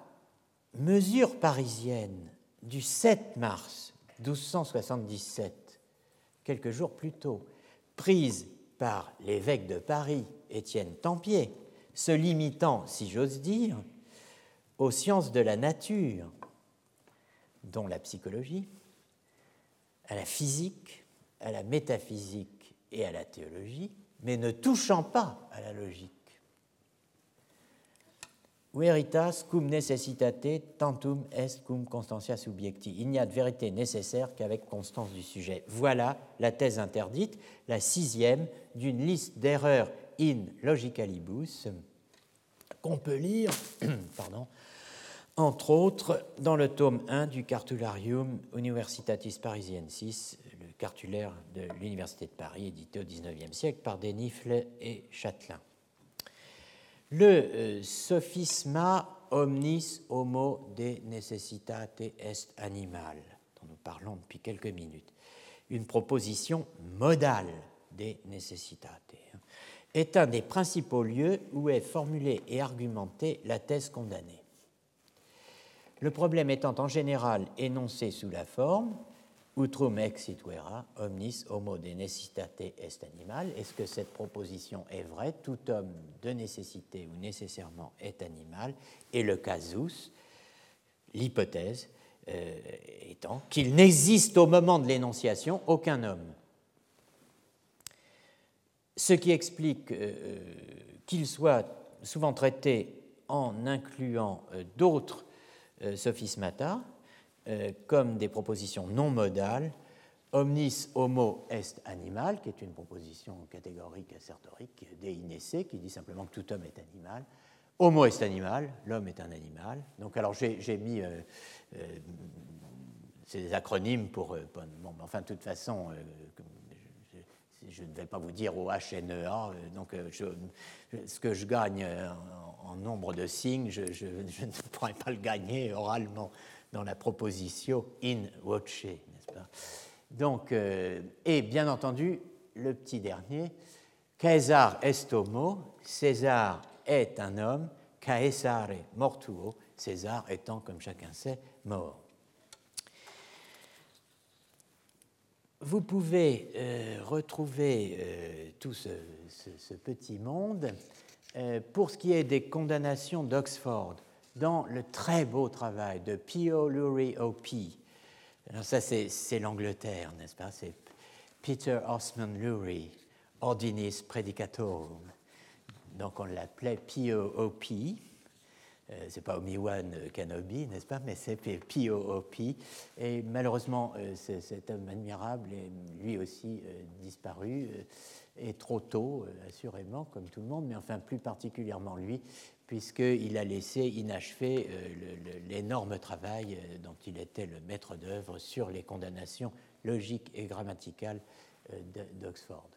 mesure parisienne du 7 mars 1277, quelques jours plus tôt, prise par l'évêque de Paris, Étienne Tempier, se limitant, si j'ose dire, aux sciences de la nature, dont la psychologie, à la physique, à la métaphysique et à la théologie, mais ne touchant pas à la logique. Veritas cum necessitate tantum est cum constantia subjecti. Il n'y a de vérité nécessaire qu'avec constance du sujet. Voilà la thèse interdite, la sixième d'une liste d'erreurs in logicalibus qu'on peut lire, pardon, entre autres dans le tome 1 du Cartularium Universitatis Parisiensis, cartulaire de l'Université de Paris, édité au XIXe siècle par Desnifles et Châtelain. Le euh, sophisma omnis homo de necessitate est animal, dont nous parlons depuis quelques minutes, une proposition modale des necessitate, est un des principaux lieux où est formulée et argumentée la thèse condamnée. Le problème étant en général énoncé sous la forme Utrum vera, omnis homo de necessitate est animal. Est-ce que cette proposition est vraie? Tout homme de nécessité ou nécessairement est animal. Et le casus, l'hypothèse euh, étant qu'il n'existe au moment de l'énonciation aucun homme. Ce qui explique euh, euh, qu'il soit souvent traité en incluant d'autres sophismata, euh, comme des propositions non modales, omnis homo est animal, qui est une proposition catégorique assertorique d'Einessé, qui dit simplement que tout homme est animal. Homo est animal, l'homme est un animal. Donc, alors j'ai mis euh, euh, ces acronymes pour. bon, enfin, de toute façon, je, ne vais pas vous dire au HNEA, donc ce que je gagne en, nombre de signes, je ne pourrais pas le gagner oralement dans la proposition in voce, n'est-ce pas? Donc, euh, et bien entendu, le petit dernier, Caesar est homo, César est un homme, Caesare mortuo, César étant, comme chacun sait, mort. Vous pouvez euh, retrouver euh, tout ce, petit monde pour ce qui est des condamnations d'Oxford dans le très beau travail de Pio Lurie O.P. Alors ça, c'est l'Angleterre, n'est-ce pas? C'est Peter Osman Lurie, Ordinis Predicatorum. Donc on l'appelait Pio O.P. Euh, c'est pas Omi-Wan Kenobi, n'est-ce pas? Mais c'est Pio O.P. Et malheureusement, euh, cet homme admirable est lui aussi euh, disparu, et trop tôt, assurément, comme tout le monde, mais enfin plus particulièrement lui, puisqu'il a laissé inachevé euh, l'énorme travail euh, dont il était le maître d'œuvre sur les condamnations logiques et grammaticales euh, d'Oxford.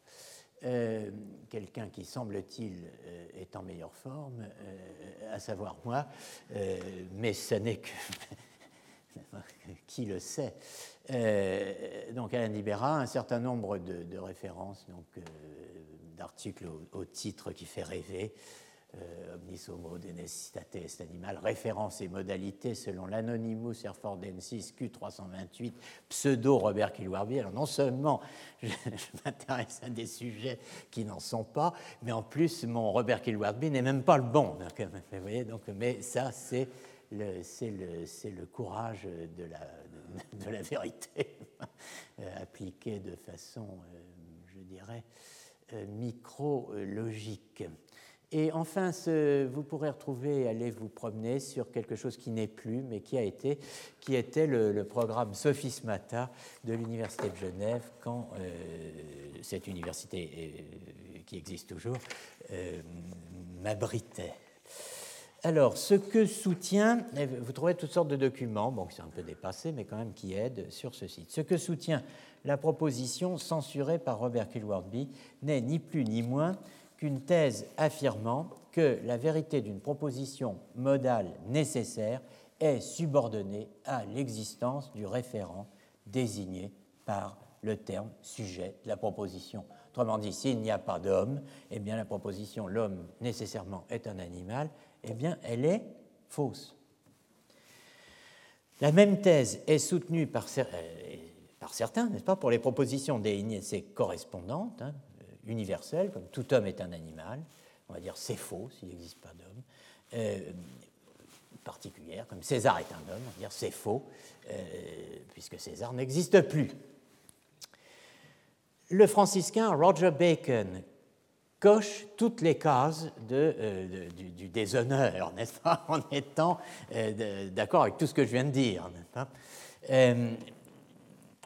Quelqu'un qui, semble-t-il, est en meilleure forme, à savoir moi, mais ce n'est que... qui le sait Donc Alain Libera, un certain nombre de, références, d'articles au, titre qui fait rêver, omnis homo est animal, référence et modalités selon l'Anonymous Erfordensis Q328, pseudo Robert Kilwarby. Alors non seulement je, m'intéresse à des sujets qui n'en sont pas, mais en plus mon Robert Kilwarby n'est même pas le bon. Donc, vous voyez, donc, mais ça c'est le, le, le, courage de la, de, la vérité euh, appliqué de façon, euh, je dirais, micro-logique. Et enfin, vous pourrez retrouver, aller vous promener sur quelque chose qui n'est plus, mais qui a été, qui était le, programme Sophismata de l'Université de Genève quand euh, cette université euh, qui existe toujours euh, m'abritait. Alors, ce que soutient, vous trouverez toutes sortes de documents, bon, sont un peu dépassés, mais quand même qui aident sur ce site. Ce que soutient la proposition censurée par Robert Kilwardby n'est ni plus ni moins qu'une thèse affirmant que la vérité d'une proposition modale nécessaire est subordonnée à l'existence du référent désigné par le terme sujet de la proposition. Autrement dit, s'il n'y a pas d'homme, eh bien la proposition l'homme nécessairement est un animal, eh bien elle est fausse. La même thèse est soutenue par, euh, certains, n'est-ce pas, pour les propositions des correspondantes, hein, universelles, comme tout homme est un animal, on va dire c'est faux s'il n'existe pas d'homme, euh, particulière, comme César est un homme, on va dire c'est faux, euh, puisque César n'existe plus. Le franciscain Roger Bacon coche toutes les cases euh, du, déshonneur, n'est-ce pas, en étant d'accord avec tout ce que je viens de dire, n'est-ce pas?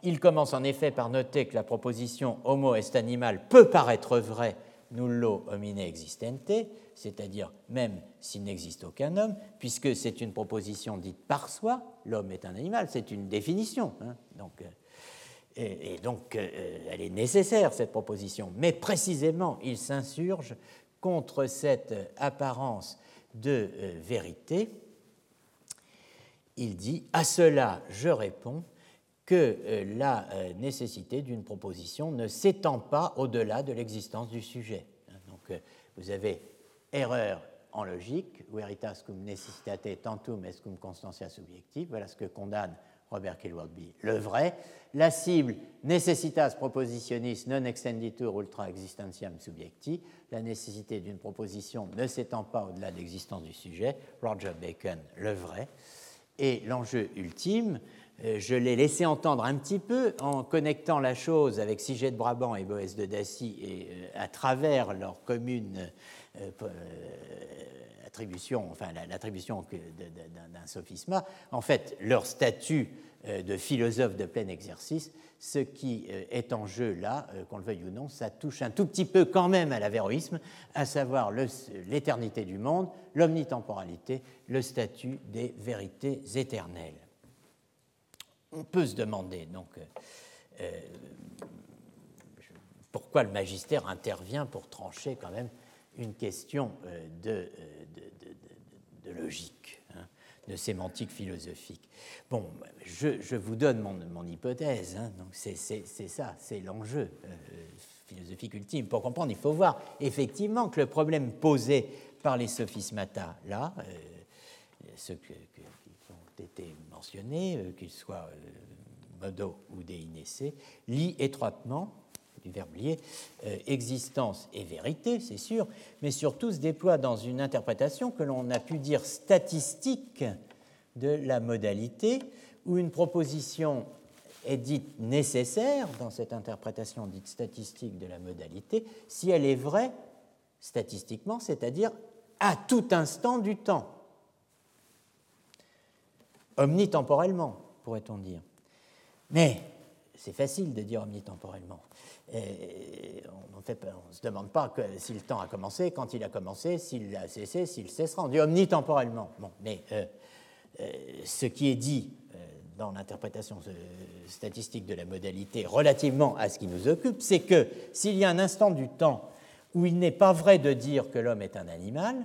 Il commence en effet par noter que la proposition homo est animal peut paraître vraie nullo homine existente, c'est-à-dire même s'il n'existe aucun homme, puisque c'est une proposition dite par soi, l'homme est un animal, c'est une définition. Hein. donc, euh, et, donc, euh, elle est nécessaire, cette proposition. Mais précisément, il s'insurge contre cette apparence de euh, vérité. Il dit À cela, je réponds que euh, la euh, nécessité d'une proposition ne s'étend pas au-delà de l'existence du sujet. Hein, donc euh, vous avez erreur en logique, veritas cum necessitate tantum est cum constantia subjective, voilà ce que condamne Robert Kilwardby. Le vrai, la cible necessitas propositionis non extenditur ultra existentiam subjecti, la nécessité d'une proposition ne s'étend pas au-delà de l'existence du sujet, Roger Bacon, le vrai. Et l'enjeu ultime, je l'ai laissé entendre un petit peu en connectant la chose avec Siget de Brabant et Boès de Dacy et euh, à travers leur commune euh, attribution, enfin l'attribution d'un sophisma, en fait, leur statut de philosophe de plein exercice, ce qui est en jeu là, qu'on le veuille ou non, ça touche un tout petit peu quand même à l'avéroïsme, à savoir l'éternité du monde, l'omnitemporalité, le statut des vérités éternelles on peut se demander donc euh, euh, pourquoi le magistère intervient pour trancher quand même une question euh, de, logique, hein, de sémantique philosophique. Bon, je, vous donne mon, hypothèse, hein, donc c'est ça, c'est l'enjeu philosophique ultime. Pour comprendre, il faut voir effectivement que le problème posé par les sophismata, là, ce que, été mentionnés, euh, qu'ils soient euh, modo ou déinessés, lie étroitement du verbe lier, euh, existence et vérité, c'est sûr, mais surtout se déploie dans une interprétation que l'on a pu dire statistique de la modalité, où une proposition est dite nécessaire dans cette interprétation dite statistique de la modalité, si elle est vraie statistiquement, c'est-à-dire à tout instant du temps omnitemporellement, pourrait-on dire. Mais c'est facile de dire omnitemporellement. Et on ne se demande pas si le temps a commencé, quand il a commencé, s'il a cessé, s'il cessera. On dit omnitemporellement. Bon, mais euh, euh, ce qui est dit euh, dans l'interprétation statistique de la modalité relativement à ce qui nous occupe, c'est que s'il y a un instant du temps où il n'est pas vrai de dire que l'homme est un animal,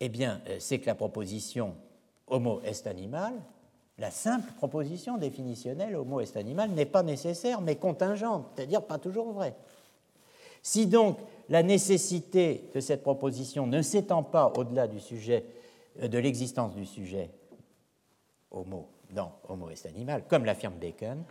eh bien, c'est que la proposition homo est animal, la simple proposition définitionnelle homo est animal n'est pas nécessaire mais contingente, c'est-à-dire pas toujours vraie. Si donc la nécessité de cette proposition ne s'étend pas au-delà du sujet, euh, de l'existence du sujet homo dans homo est animal, comme l'affirme Bacon,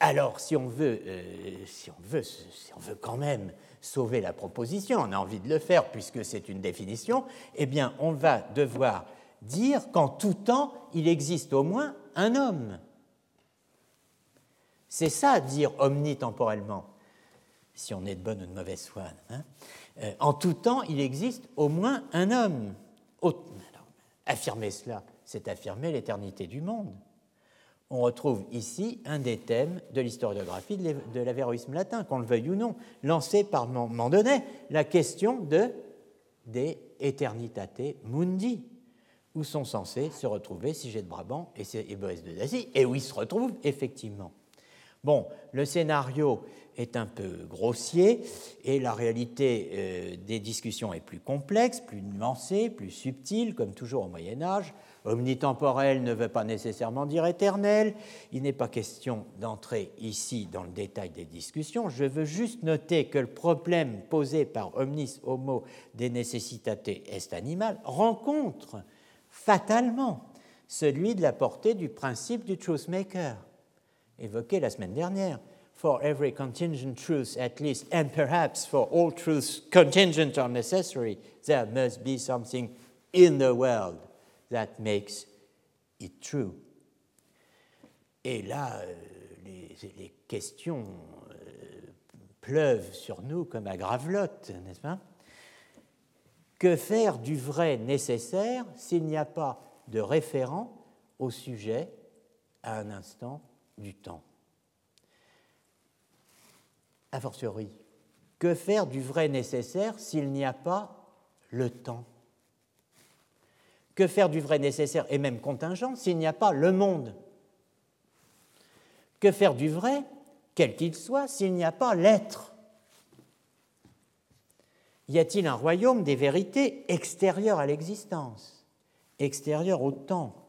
alors si on veut, euh, si on veut, si on veut quand même sauver la proposition, on a envie de le faire puisque c'est une définition, eh bien on va devoir dire qu'en tout temps, il existe au moins un homme. C'est ça, dire omnitemporellement, si on est de bonne ou de mauvaise foi. Hein. Euh, en tout temps, il existe au moins un homme. affirmer cela, c'est affirmer l'éternité du monde. On retrouve ici un des thèmes de l'historiographie de l'avéroïsme latin, qu'on le veuille ou non, lancé par Mandonnet, la question de des Eternitate Mundi, où sont censés se retrouver Siget de Brabant et Boès de Dacie, et où ils se retrouvent effectivement. Bon, le scénario est un peu grossier et la réalité euh, des discussions est plus complexe, plus nuancée, plus subtile, comme toujours au Moyen Âge. Omnitemporel ne veut pas nécessairement dire éternel. Il n'est pas question d'entrer ici dans le détail des discussions. Je veux juste noter que le problème posé par omnis homo de necessitate est animal rencontre fatalement celui de la portée du principe du truthmaker, évoqué la semaine dernière. For every contingent truth, at least, and perhaps for all truths contingent or necessary, there must be something in the world that makes it true. Et là, euh, les, les questions euh, pleuvent sur nous comme à gravelotte, n'est-ce pas? Que faire du vrai nécessaire s'il n'y a pas de référent au sujet à un instant du temps? A fortiori, que faire du vrai nécessaire s'il n'y a pas le temps? Que faire du vrai nécessaire et même contingent s'il n'y a pas le monde? Que faire du vrai, quel qu'il soit, s'il n'y a pas l'être? Y a-t-il un royaume des vérités extérieures à l'existence, extérieures au temps,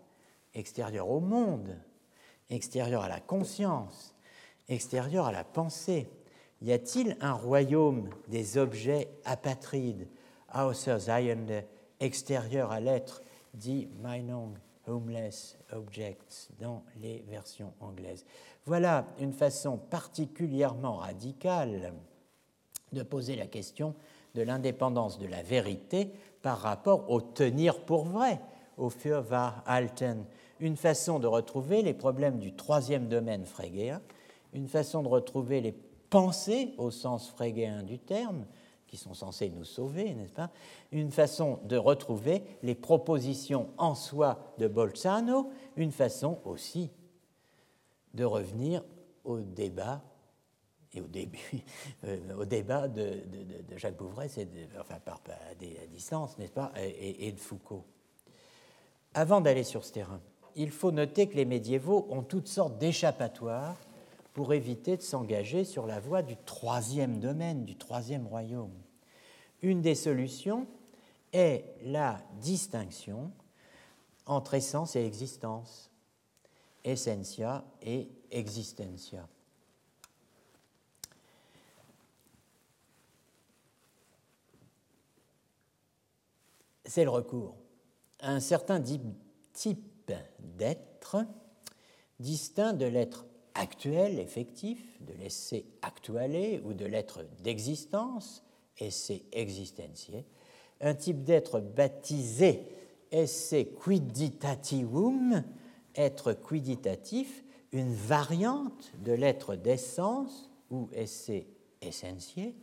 extérieures au monde, extérieures à la conscience, extérieures à la pensée? Y a-t-il un royaume des objets apatrides, außer Seiende, extérieur à l'être dit Meinung Homeless Objects dans les versions anglaises? Voilà une façon particulièrement radicale de poser la question de l'indépendance de la vérité par rapport au tenir pour vrai, au Fürwahrhalten, une façon de retrouver les problèmes du troisième domaine frégéen, une façon de retrouver les pensées au sens frégéen du terme, qui sont censés nous sauver, n'est-ce pas? Une façon de retrouver les propositions en soi de Bolzano, une façon aussi de revenir au débat et au début, euh, au débat de, Jacques Bouvray, enfin par, à, distance, n'est-ce pas, et de Foucault. Avant d'aller sur ce terrain, il faut noter que les médiévaux ont toutes sortes d'échappatoires pour éviter de s'engager sur la voie du troisième domaine, du troisième royaume. Une des solutions est la distinction entre essence et existence, essentia et existentia. C'est le recours. À un certain type d'être distinct de l'être actuel, effectif, de l'essai actualé ou de l'être d'existence, esse existentiae, un type d'être baptisé esse quiditativum, être quiditatif, une variante de l'être d'essence ou esse essentiae,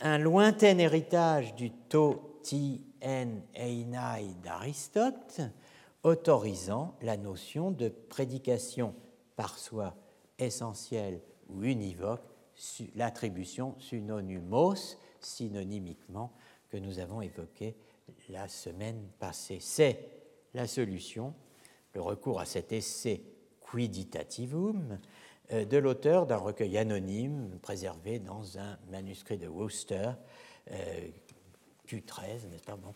un lointain héritage du to ti en einai d'Aristote, autorisant la notion de prédication par soi essentielle ou univoque l'attribution synonymos, synonymiquement, que nous avons évoqué la semaine passée. C'est la solution, le recours à cet essai quiditativum euh, de l'auteur d'un recueil anonyme préservé dans un manuscrit de Worcester, euh, Q13, n'est-ce pas bon,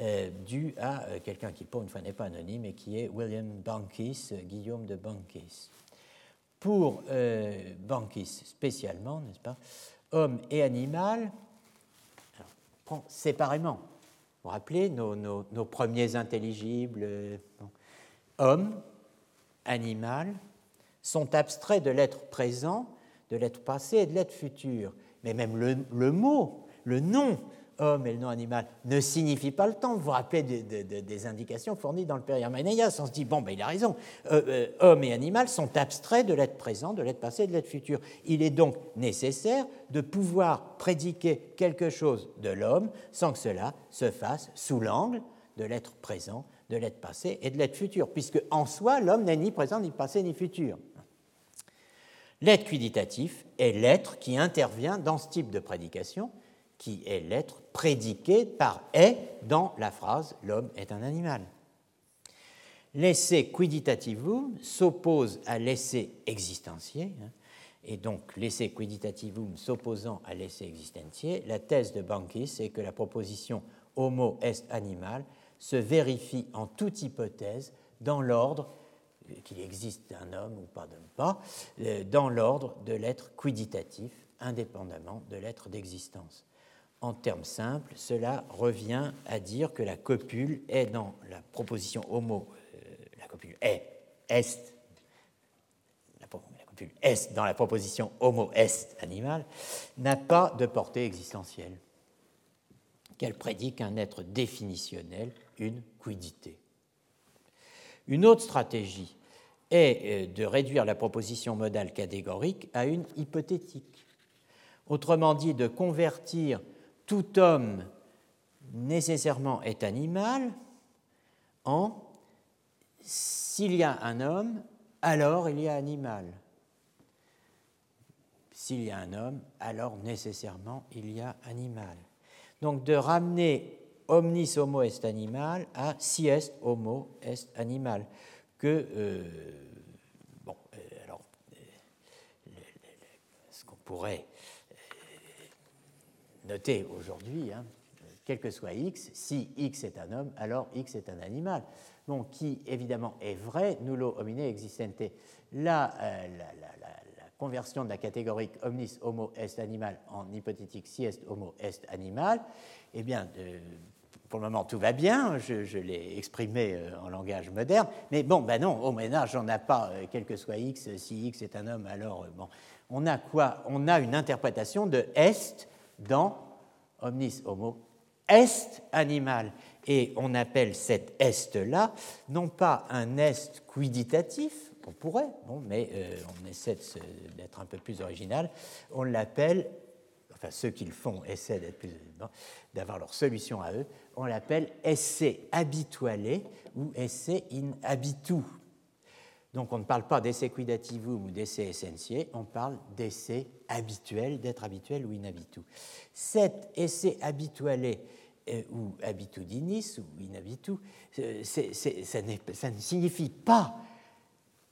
euh, dû à quelqu'un qui, pour une fois, n'est pas anonyme et qui est William Bankis, Guillaume de Bankis pour euh, Bankis spécialement, n'est-ce pas, homme et animal, alors, séparément. Vous vous rappelez nos, premiers intelligibles euh, Homme, animal, sont abstraits de l'être présent, de l'être passé et de l'être futur. Mais même le mot, le nom homme et le nom animal ne signifie pas le temps. Vous vous rappelez des indications fournies dans le Père Manéas. On se dit, bon, ben, il a raison, euh, euh, homme et animal sont abstraits de l'être présent, de l'être passé et de l'être futur. Il est donc nécessaire de pouvoir prédiquer quelque chose de l'homme sans que cela se fasse sous l'angle de l'être présent, de l'être passé et de l'être futur, puisque en soi, l'homme n'est ni présent, ni passé, ni futur. L'être quiditatif est l'être qui intervient dans ce type de prédication qui est l'être prédiqué par est dans la phrase L'homme est un animal. L'essai quiditativum s'oppose à l'essai existentiel, hein, et donc l'essai quiditativum s'opposant à l'essai existentiel, la thèse de Bankis est que la proposition homo est animal se vérifie en toute hypothèse dans l'ordre qu'il existe d'un homme ou pas d'un pas, euh, dans l'ordre de l'être quiditatif, indépendamment de l'être d'existence. En termes simples, cela revient à dire que la copule est dans la proposition homo, euh, la copule est, est, dans la proposition homo est animal, n'a pas de portée existentielle, qu'elle prédique un être définitionnel, une quidité. Une autre stratégie est euh, de réduire la proposition modale catégorique à une hypothétique. Autrement dit, de convertir tout homme nécessairement est animal en s'il y a un homme, alors il y a animal. S'il y a un homme, alors nécessairement il y a animal. Donc de ramener omnis homo est animal à si est homo est animal. Que, euh, bon, euh, alors, euh, ce qu'on pourrait noter aujourd'hui, hein, quel que soit x, si x est un homme, alors x est un animal. Bon, qui évidemment est vrai, nullo homine existente. Là, la, conversion de la catégorique omnis homo est animal en hypothétique si est homo est animal, eh bien, pour le moment, tout va bien, je, l'ai exprimé euh, en langage moderne, mais bon, ben non, au ménage, on n'a pas, euh, quel que soit x, si x est un homme, alors, euh, bon, on a quoi? On a une interprétation de est dans omnis homo est animal. Et on appelle cet est-là non pas un est quiditatif, on pourrait, mais on essaie d'être un peu plus original, on l'appelle enfin ceux qui le font essaient d'avoir leur solution à eux, on l'appelle essai habitualé ou essai in habitu. Donc on ne parle pas d'essai quidativum ou d'essai essentiel, on parle d'essai habituel, d'être habituel ou in habitu. Cet essai habitualé euh, ou habitudinis ou in habitu, euh, ça ne signifie pas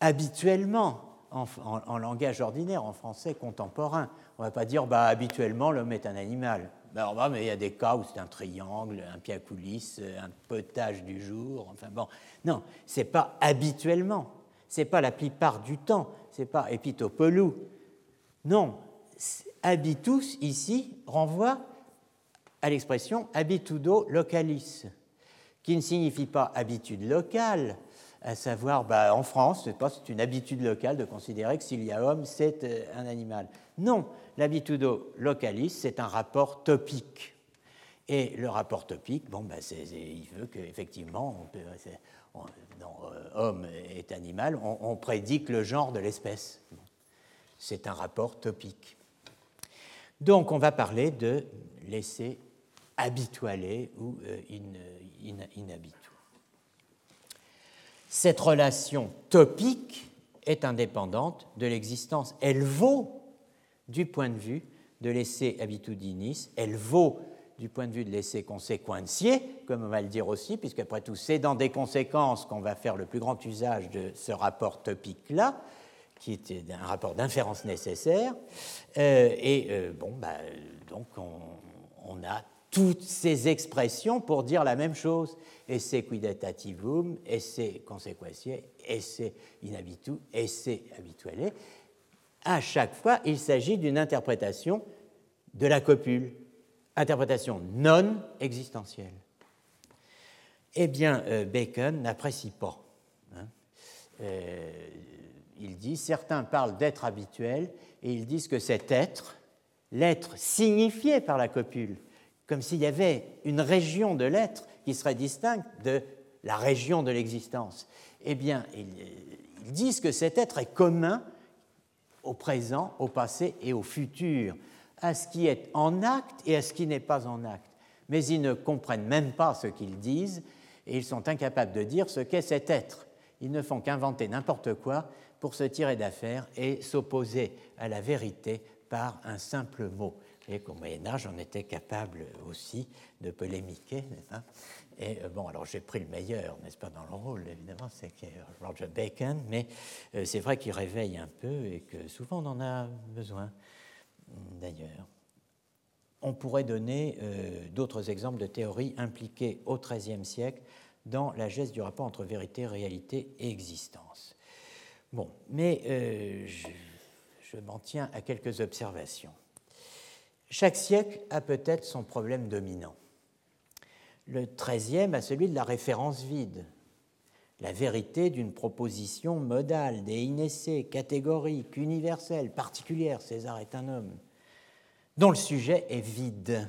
habituellement en, langage ordinaire, en français contemporain. On ne va pas dire bah, habituellement l'homme est un animal. Ben, mais il y a des cas où c'est un triangle, un piacoulis, un potage du jour. Enfin bon, non, c'est pas habituellement, c'est pas la plupart du temps, c'est pas epitopolou. Non, habitus ici renvoie à l'expression habitudo localis, qui ne signifie pas habitude locale, à savoir, bah, en France, c'est une habitude locale de considérer que s'il y a homme, c'est euh, un animal. Non, l'habitudo localis, c'est un rapport topique. Et le rapport topique, bon, bah, il veut qu'effectivement, dans euh, homme est animal, on, on, prédique le genre de l'espèce. C'est un rapport topique. Donc, on va parler de l'essai habitualé ou euh, in, cette relation topique est indépendante de l'existence. Elle vaut du point de vue de l'essai habitudinis, elle vaut du point de vue de l'essai conséquentier, comme on va le dire aussi, puisqu'après tout, c'est dans des conséquences qu'on va faire le plus grand usage de ce rapport topique-là, qui était un rapport d'inférence nécessaire. Euh, et euh, bon, bah, donc on, a toutes ces expressions pour dire la même chose. Esse quidatativum, esse consequentiae, esse inhabitu, esse habituelle. À chaque fois, il s'agit d'une interprétation de la copule, interprétation non existentielle. Eh bien, euh, Bacon n'apprécie pas. Hein. Euh, il dit certains parlent d'être habituel et ils disent que cet être, l'être signifié par la copule, comme s'il y avait une région de l'être qui serait distincte de la région de l'existence. Eh bien, ils, disent que cet être est commun au présent, au passé et au futur, à ce qui est en acte et à ce qui n'est pas en acte. Mais ils ne comprennent même pas ce qu'ils disent et ils sont incapables de dire ce qu'est cet être. Ils ne font qu'inventer n'importe quoi pour se tirer d'affaire et s'opposer à la vérité par un simple mot. et qu'au Moyen Âge, on était capable aussi de polémiquer, n'est-ce pas? Et bon, alors j'ai pris le meilleur, n'est-ce pas, dans le rôle, évidemment, c'est Roger Bacon, mais c'est vrai qu'il réveille un peu et que souvent on en a besoin, d'ailleurs. On pourrait donner d'autres exemples de théories impliquées au XIIIe siècle dans la geste du rapport entre vérité, réalité et existence. Bon, mais euh, je, m'en tiens à quelques observations. Chaque siècle a peut-être son problème dominant. Le XIIIe a celui de la référence vide, la vérité d'une proposition modale, déinessée, catégorique, universelle, particulière. César est un homme, dont le sujet est vide.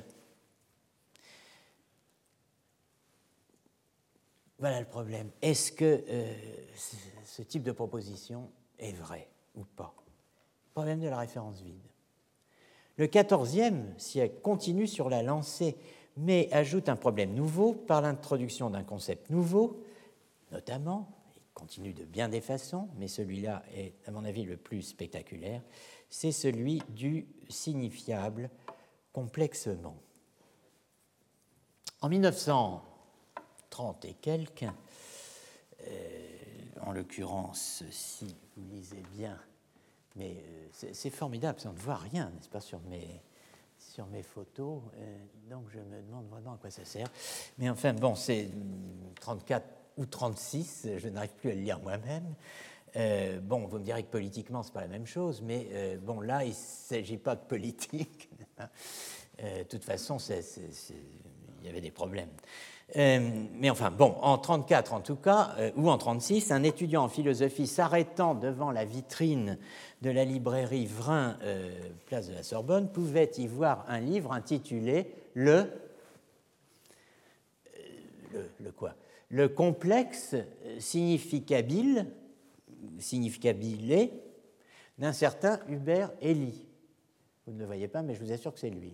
Voilà le problème. Est-ce que euh, ce type de proposition est vrai ou pas? Problème de la référence vide. Le XIVe siècle continue sur la lancée, mais ajoute un problème nouveau par l'introduction d'un concept nouveau, notamment, il continue de bien des façons, mais celui-là est, à mon avis, le plus spectaculaire, c'est celui du signifiable complexement. En 1900, 30 et quelques. Euh, en l'occurrence, si vous lisez bien, mais euh, c'est formidable, on ne voit rien, n'est-ce pas, sur mes, sur mes photos, euh, donc je me demande vraiment à quoi ça sert. Mais enfin, bon, c'est 34 ou 36, je n'arrive plus à le lire moi-même. bon, vous me direz que politiquement, c'est pas la même chose, mais bon, là, il ne s'agit pas de politique. De toute façon, il y avait des problèmes. Euh, mais enfin, bon, en 34 en tout cas, euh, ou en 36, un étudiant en philosophie s'arrêtant devant la vitrine de la librairie Vrin, euh, place de la Sorbonne, pouvait y voir un livre intitulé Le. Le, quoi? Le complexe significabile, significabile d'un certain Hubert Elie. Vous ne le voyez pas, mais je vous assure que c'est lui.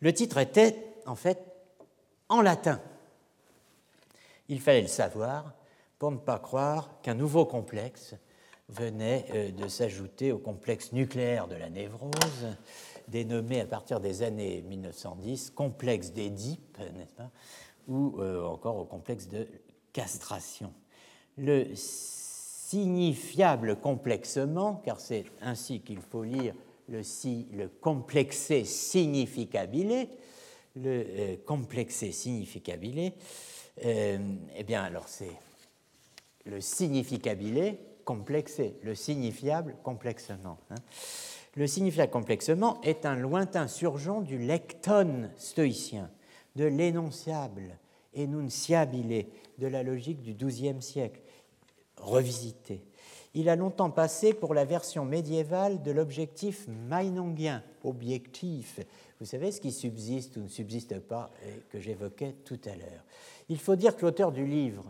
Le titre était, en fait, en latin. Il fallait le savoir pour ne pas croire qu'un nouveau complexe venait euh, de s'ajouter au complexe nucléaire de la névrose, dénommé à partir des années 1910 complexe d'Édipe, n'est-ce pas, ou euh, encore au complexe de castration. Le signifiable complexement, car c'est ainsi qu'il faut lire le, complexé significabile, le euh, complexé significabile, euh, eh bien alors c'est le significabile complexé, le signifiable complexement. Hein. Le signifiable complexement est un lointain surgent du lecton stoïcien, de l'énonciable, énonciabile, de la logique du XIIe siècle, revisité. Il a longtemps passé pour la version médiévale de l'objectif meinongien, objectif, vous savez, ce qui subsiste ou ne subsiste pas, et que j'évoquais tout à l'heure. Il faut dire que l'auteur du livre,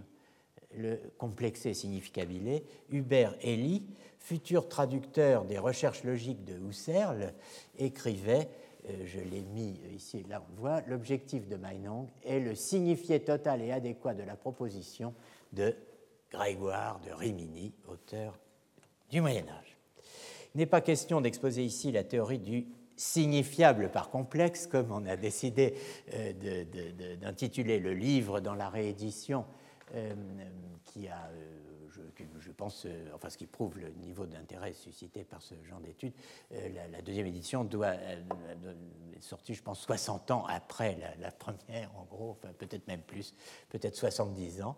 le complexé significabile, Hubert Elie, futur traducteur des recherches logiques de Husserl, écrivait, je l'ai mis ici, là on voit, l'objectif de Meinong est le signifié total et adéquat de la proposition de Grégoire de Rimini, auteur du Moyen Âge. Il n'est pas question d'exposer ici la théorie du signifiable par complexe, comme on a décidé euh, d'intituler le livre dans la réédition euh, qui a, euh, je, pense, enfin ce qui prouve le niveau d'intérêt suscité par ce genre d'études. La, deuxième édition doit être sortie, je pense, 60 ans après la, première, en gros, peut-être même plus, peut-être 70 ans.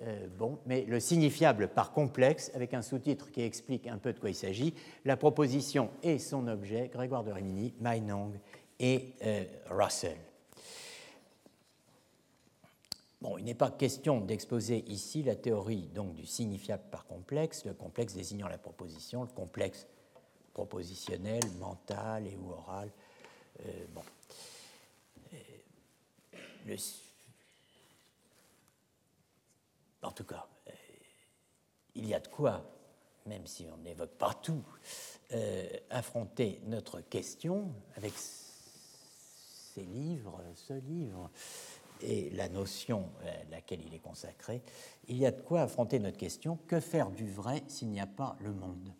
Euh, bon, mais le signifiable par complexe, avec un sous-titre qui explique un peu de quoi il s'agit, la proposition et son objet, Grégoire de Rimini, Meinong et euh, Russell. Bon, il n'est pas question d'exposer ici la théorie donc, du signifiable par complexe, le complexe désignant la proposition, le complexe propositionnel, mental et ou oral. Euh, bon. Le, en tout cas, euh, il y a de quoi, même si on n'évoque pas tout, euh, affronter notre question avec ces livres, ce livre et la notion à laquelle il est consacré, il y a de quoi affronter notre question que faire du vrai s'il n'y a pas le monde?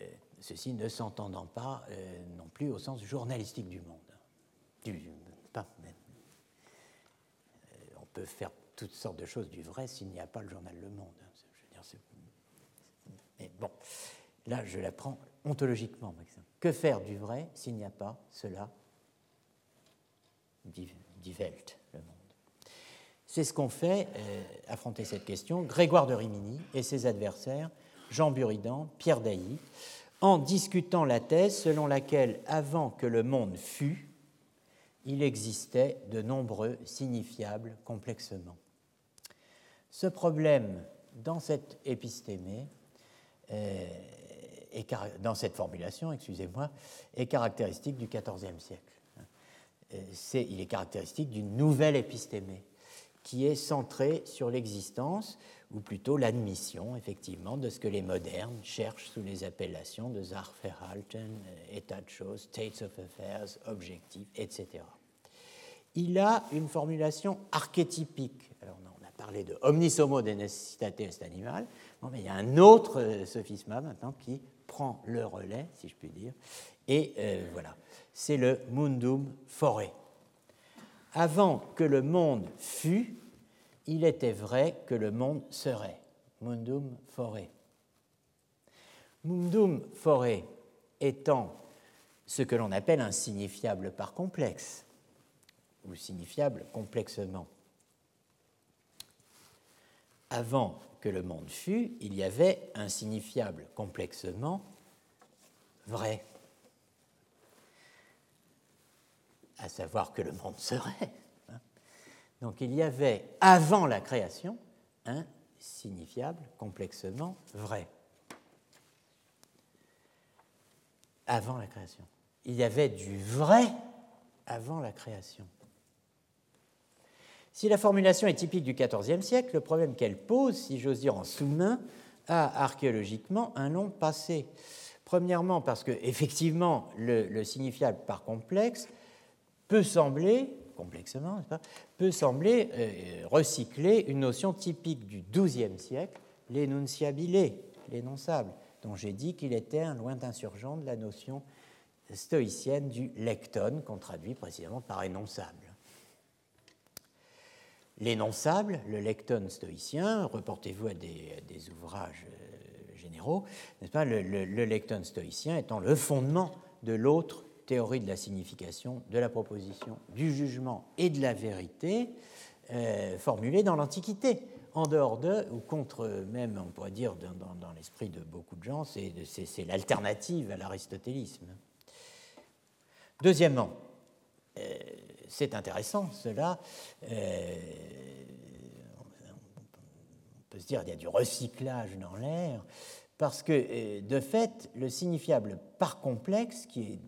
Euh, ceci ne s'entendant pas non plus au sens journalistique du monde. Pas, on peut faire toutes sortes de choses du vrai s'il n'y a pas le journal Le Monde. mais bon, là, je l'apprends ontologiquement, Que faire du vrai s'il n'y a pas cela Die le monde C'est ce qu'ont fait, euh, affronter cette question, Grégoire de Rimini et ses adversaires, Jean Buridan, Pierre Dailly, en discutant la thèse selon laquelle, avant que le monde fût, il existait de nombreux signifiables complexement. Ce problème, dans cette épistémée, euh, dans cette formulation, excusez-moi, est caractéristique du XIVe siècle. Euh, il est caractéristique d'une nouvelle épistémée qui est centrée sur l'existence, ou plutôt l'admission, effectivement, de ce que les modernes cherchent sous les appellations de Sachverhalten, état de choses, states of affairs, objectifs, etc. Il a une formulation archétypique. Alors, on a parlé de omnis homo de necessitate est animal, mais il y a un autre euh, sophisme maintenant qui prend le relais, si je puis dire, et euh, voilà, c'est le mundum fore. Avant que le monde fût, il était vrai que le monde serait. Mundum fore. Mundum fore étant ce que l'on appelle un signifiable par complexe, ou signifiable complexement. Avant que le monde fût, il y avait un signifiable complexement vrai. À savoir que le monde serait. Hein. Donc il y avait, avant la création, un signifiable complexement vrai. Avant la création. Il y avait du vrai avant la création. Si la formulation est typique du XIVe siècle, le problème qu'elle pose, si j'ose dire en sous-main, a archéologiquement un long passé. Premièrement, parce que effectivement, le, signifiable par complexe peut sembler, complexement, peut sembler euh, recycler une notion typique du XIIe siècle, l'énonciabile, l'énonçable, dont j'ai dit qu'il était un lointain surgent de la notion stoïcienne du lecton, qu'on traduit précisément par énonçable. L'énonçable, le lecton stoïcien, reportez-vous à des, ouvrages euh, généraux, n'est-ce pas, le, lecton stoïcien étant le fondement de l'autre théorie de la signification, de la proposition, du jugement et de la vérité euh, formulée dans l'Antiquité, en dehors de, ou contre même, on pourrait dire, dans, l'esprit de beaucoup de gens, c'est l'alternative à l'aristotélisme. Deuxièmement, euh, c'est intéressant, cela. Euh, on peut se dire qu'il y a du recyclage dans l'air, parce que, de fait, le signifiable par complexe, qui est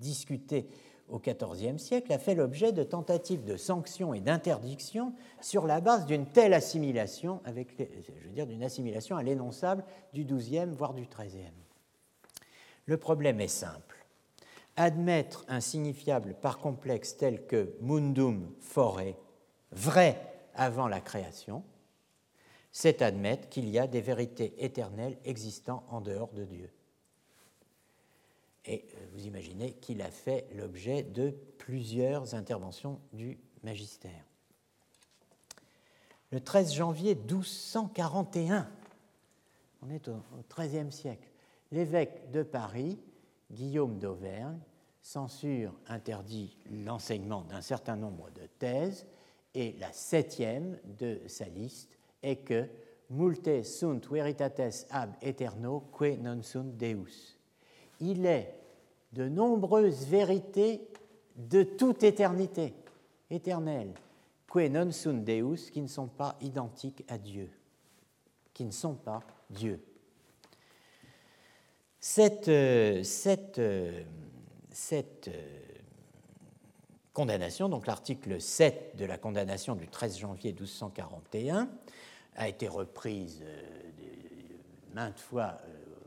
discuté au XIVe siècle, a fait l'objet de tentatives de sanctions et d'interdictions sur la base d'une telle assimilation à l'énonçable du XIIe, voire du XIIIe. Le problème est simple admettre un signifiable par complexe tel que mundum fore, vrai avant la création, c'est admettre qu'il y a des vérités éternelles existant en dehors de Dieu. Et euh, vous imaginez qu'il a fait l'objet de plusieurs interventions du magistère. Le 13 janvier 1241, on est au XIIIe siècle, l'évêque de Paris, Guillaume d'Auvergne, censure interdit l'enseignement d'un certain nombre de thèses, et la septième de sa liste est que multe sunt veritates ab eterno que non sunt deus. Il est de nombreuses vérités de toute éternité, éternelle, que non sunt deus, qui ne sont pas identiques à Dieu, qui ne sont pas Dieu. Cette, euh, cette euh, euh, condamnation, donc l'article 7 de la condamnation du 13 janvier 1241, a été reprise maintes fois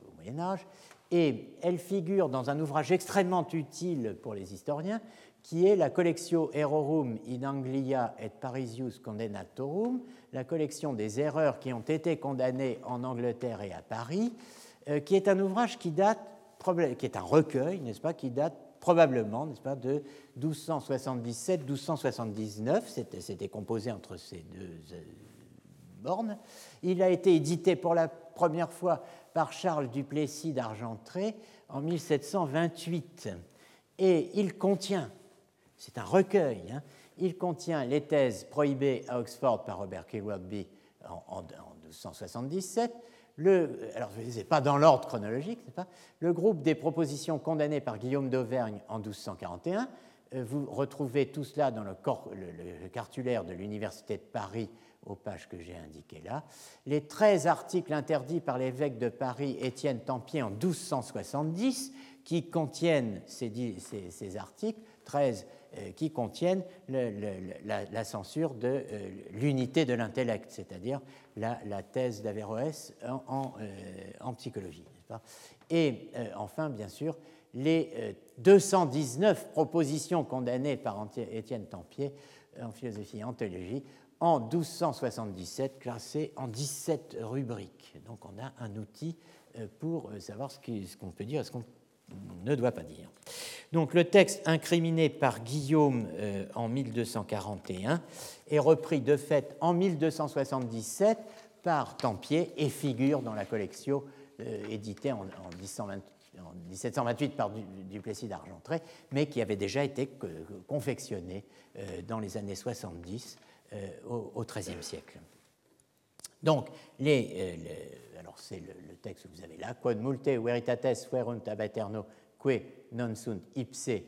au Moyen Âge, et elle figure dans un ouvrage extrêmement utile pour les historiens, qui est la Collectio Errorum in Anglia et Parisius Condemnatorum, la collection des erreurs qui ont été condamnées en Angleterre et à Paris, qui est un ouvrage qui date qui est un recueil, n'est-ce pas, qui date probablement, n'est-ce pas, de 1277-1279. C'était composé entre ces deux euh, bornes. Il a été édité pour la première fois par Charles Duplessis d'Argentré en 1728. Et il contient, c'est un recueil, hein, il contient les thèses prohibées à Oxford par Robert Kilwardby en, en, 1277, le, alors je ne disais pas dans l'ordre chronologique, le groupe des propositions condamnées par Guillaume d'Auvergne en 1241. Euh, vous retrouvez tout cela dans le cartulaire de l'Université de Paris aux pages que j'ai indiquées là. Les 13 articles interdits par l'évêque de Paris Étienne Tempier en 1270, qui contiennent ces, articles, 13 euh, qui contiennent la, censure de euh, l'unité de l'intellect, c'est-à-dire la, thèse d'Averroès en, euh, psychologie. Et enfin, bien sûr, les 219 propositions condamnées par Étienne Tempier en philosophie et en théologie en 1277, classé en 17 rubriques. Donc on a un outil euh, pour euh, savoir ce qu'on peut dire et ce qu'on ne doit pas dire. Donc le texte incriminé par Guillaume euh, en 1241 est repris de fait en 1277 par Tempier et figure dans la collection éditée en, 1728 par Duplessis d'Argentré, mais qui avait déjà été confectionnée dans les années 70 euh, au XIIIe siècle. Donc, les, euh, alors c'est le, texte que vous avez là, quod multe veritates fuerunt ab aeterno que non sunt ipse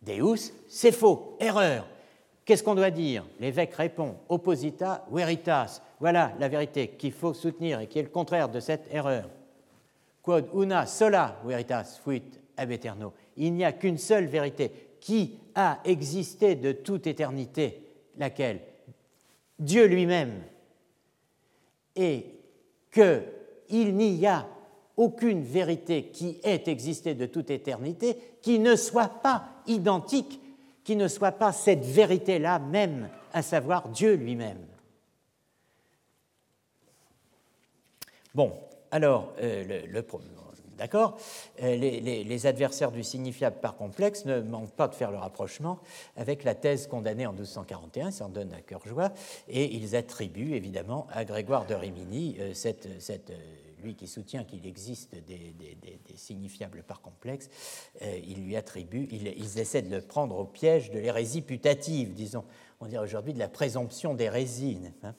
deus, c'est faux, erreur. Qu'est-ce qu'on doit dire? L'évêque répond opposita veritas. Voilà la vérité qu'il faut soutenir et qui est le contraire de cette erreur. Quod una sola veritas fuit ab aeterno. Il n'y a qu'une seule vérité qui a existé de toute éternité, laquelle? Dieu lui-même, et qu'il n'y a aucune vérité qui ait existé de toute éternité qui ne soit pas identique, qui ne soit pas cette vérité-là même, à savoir Dieu lui-même. Bon, alors, euh, le, le, D'accord? Euh, les, adversaires du signifiable par complexe ne manquent pas de faire le rapprochement avec la thèse condamnée en 1241, ça en donne à cœur joie, et ils attribuent évidemment à Grégoire de Rimini, euh, euh, lui qui soutient qu'il existe des, signifiables par complexe, ils lui attribuent, ils, essaient de le prendre au piège de l'hérésie putative, disons, on dirait aujourd'hui de la présomption d'hérésie. Euh,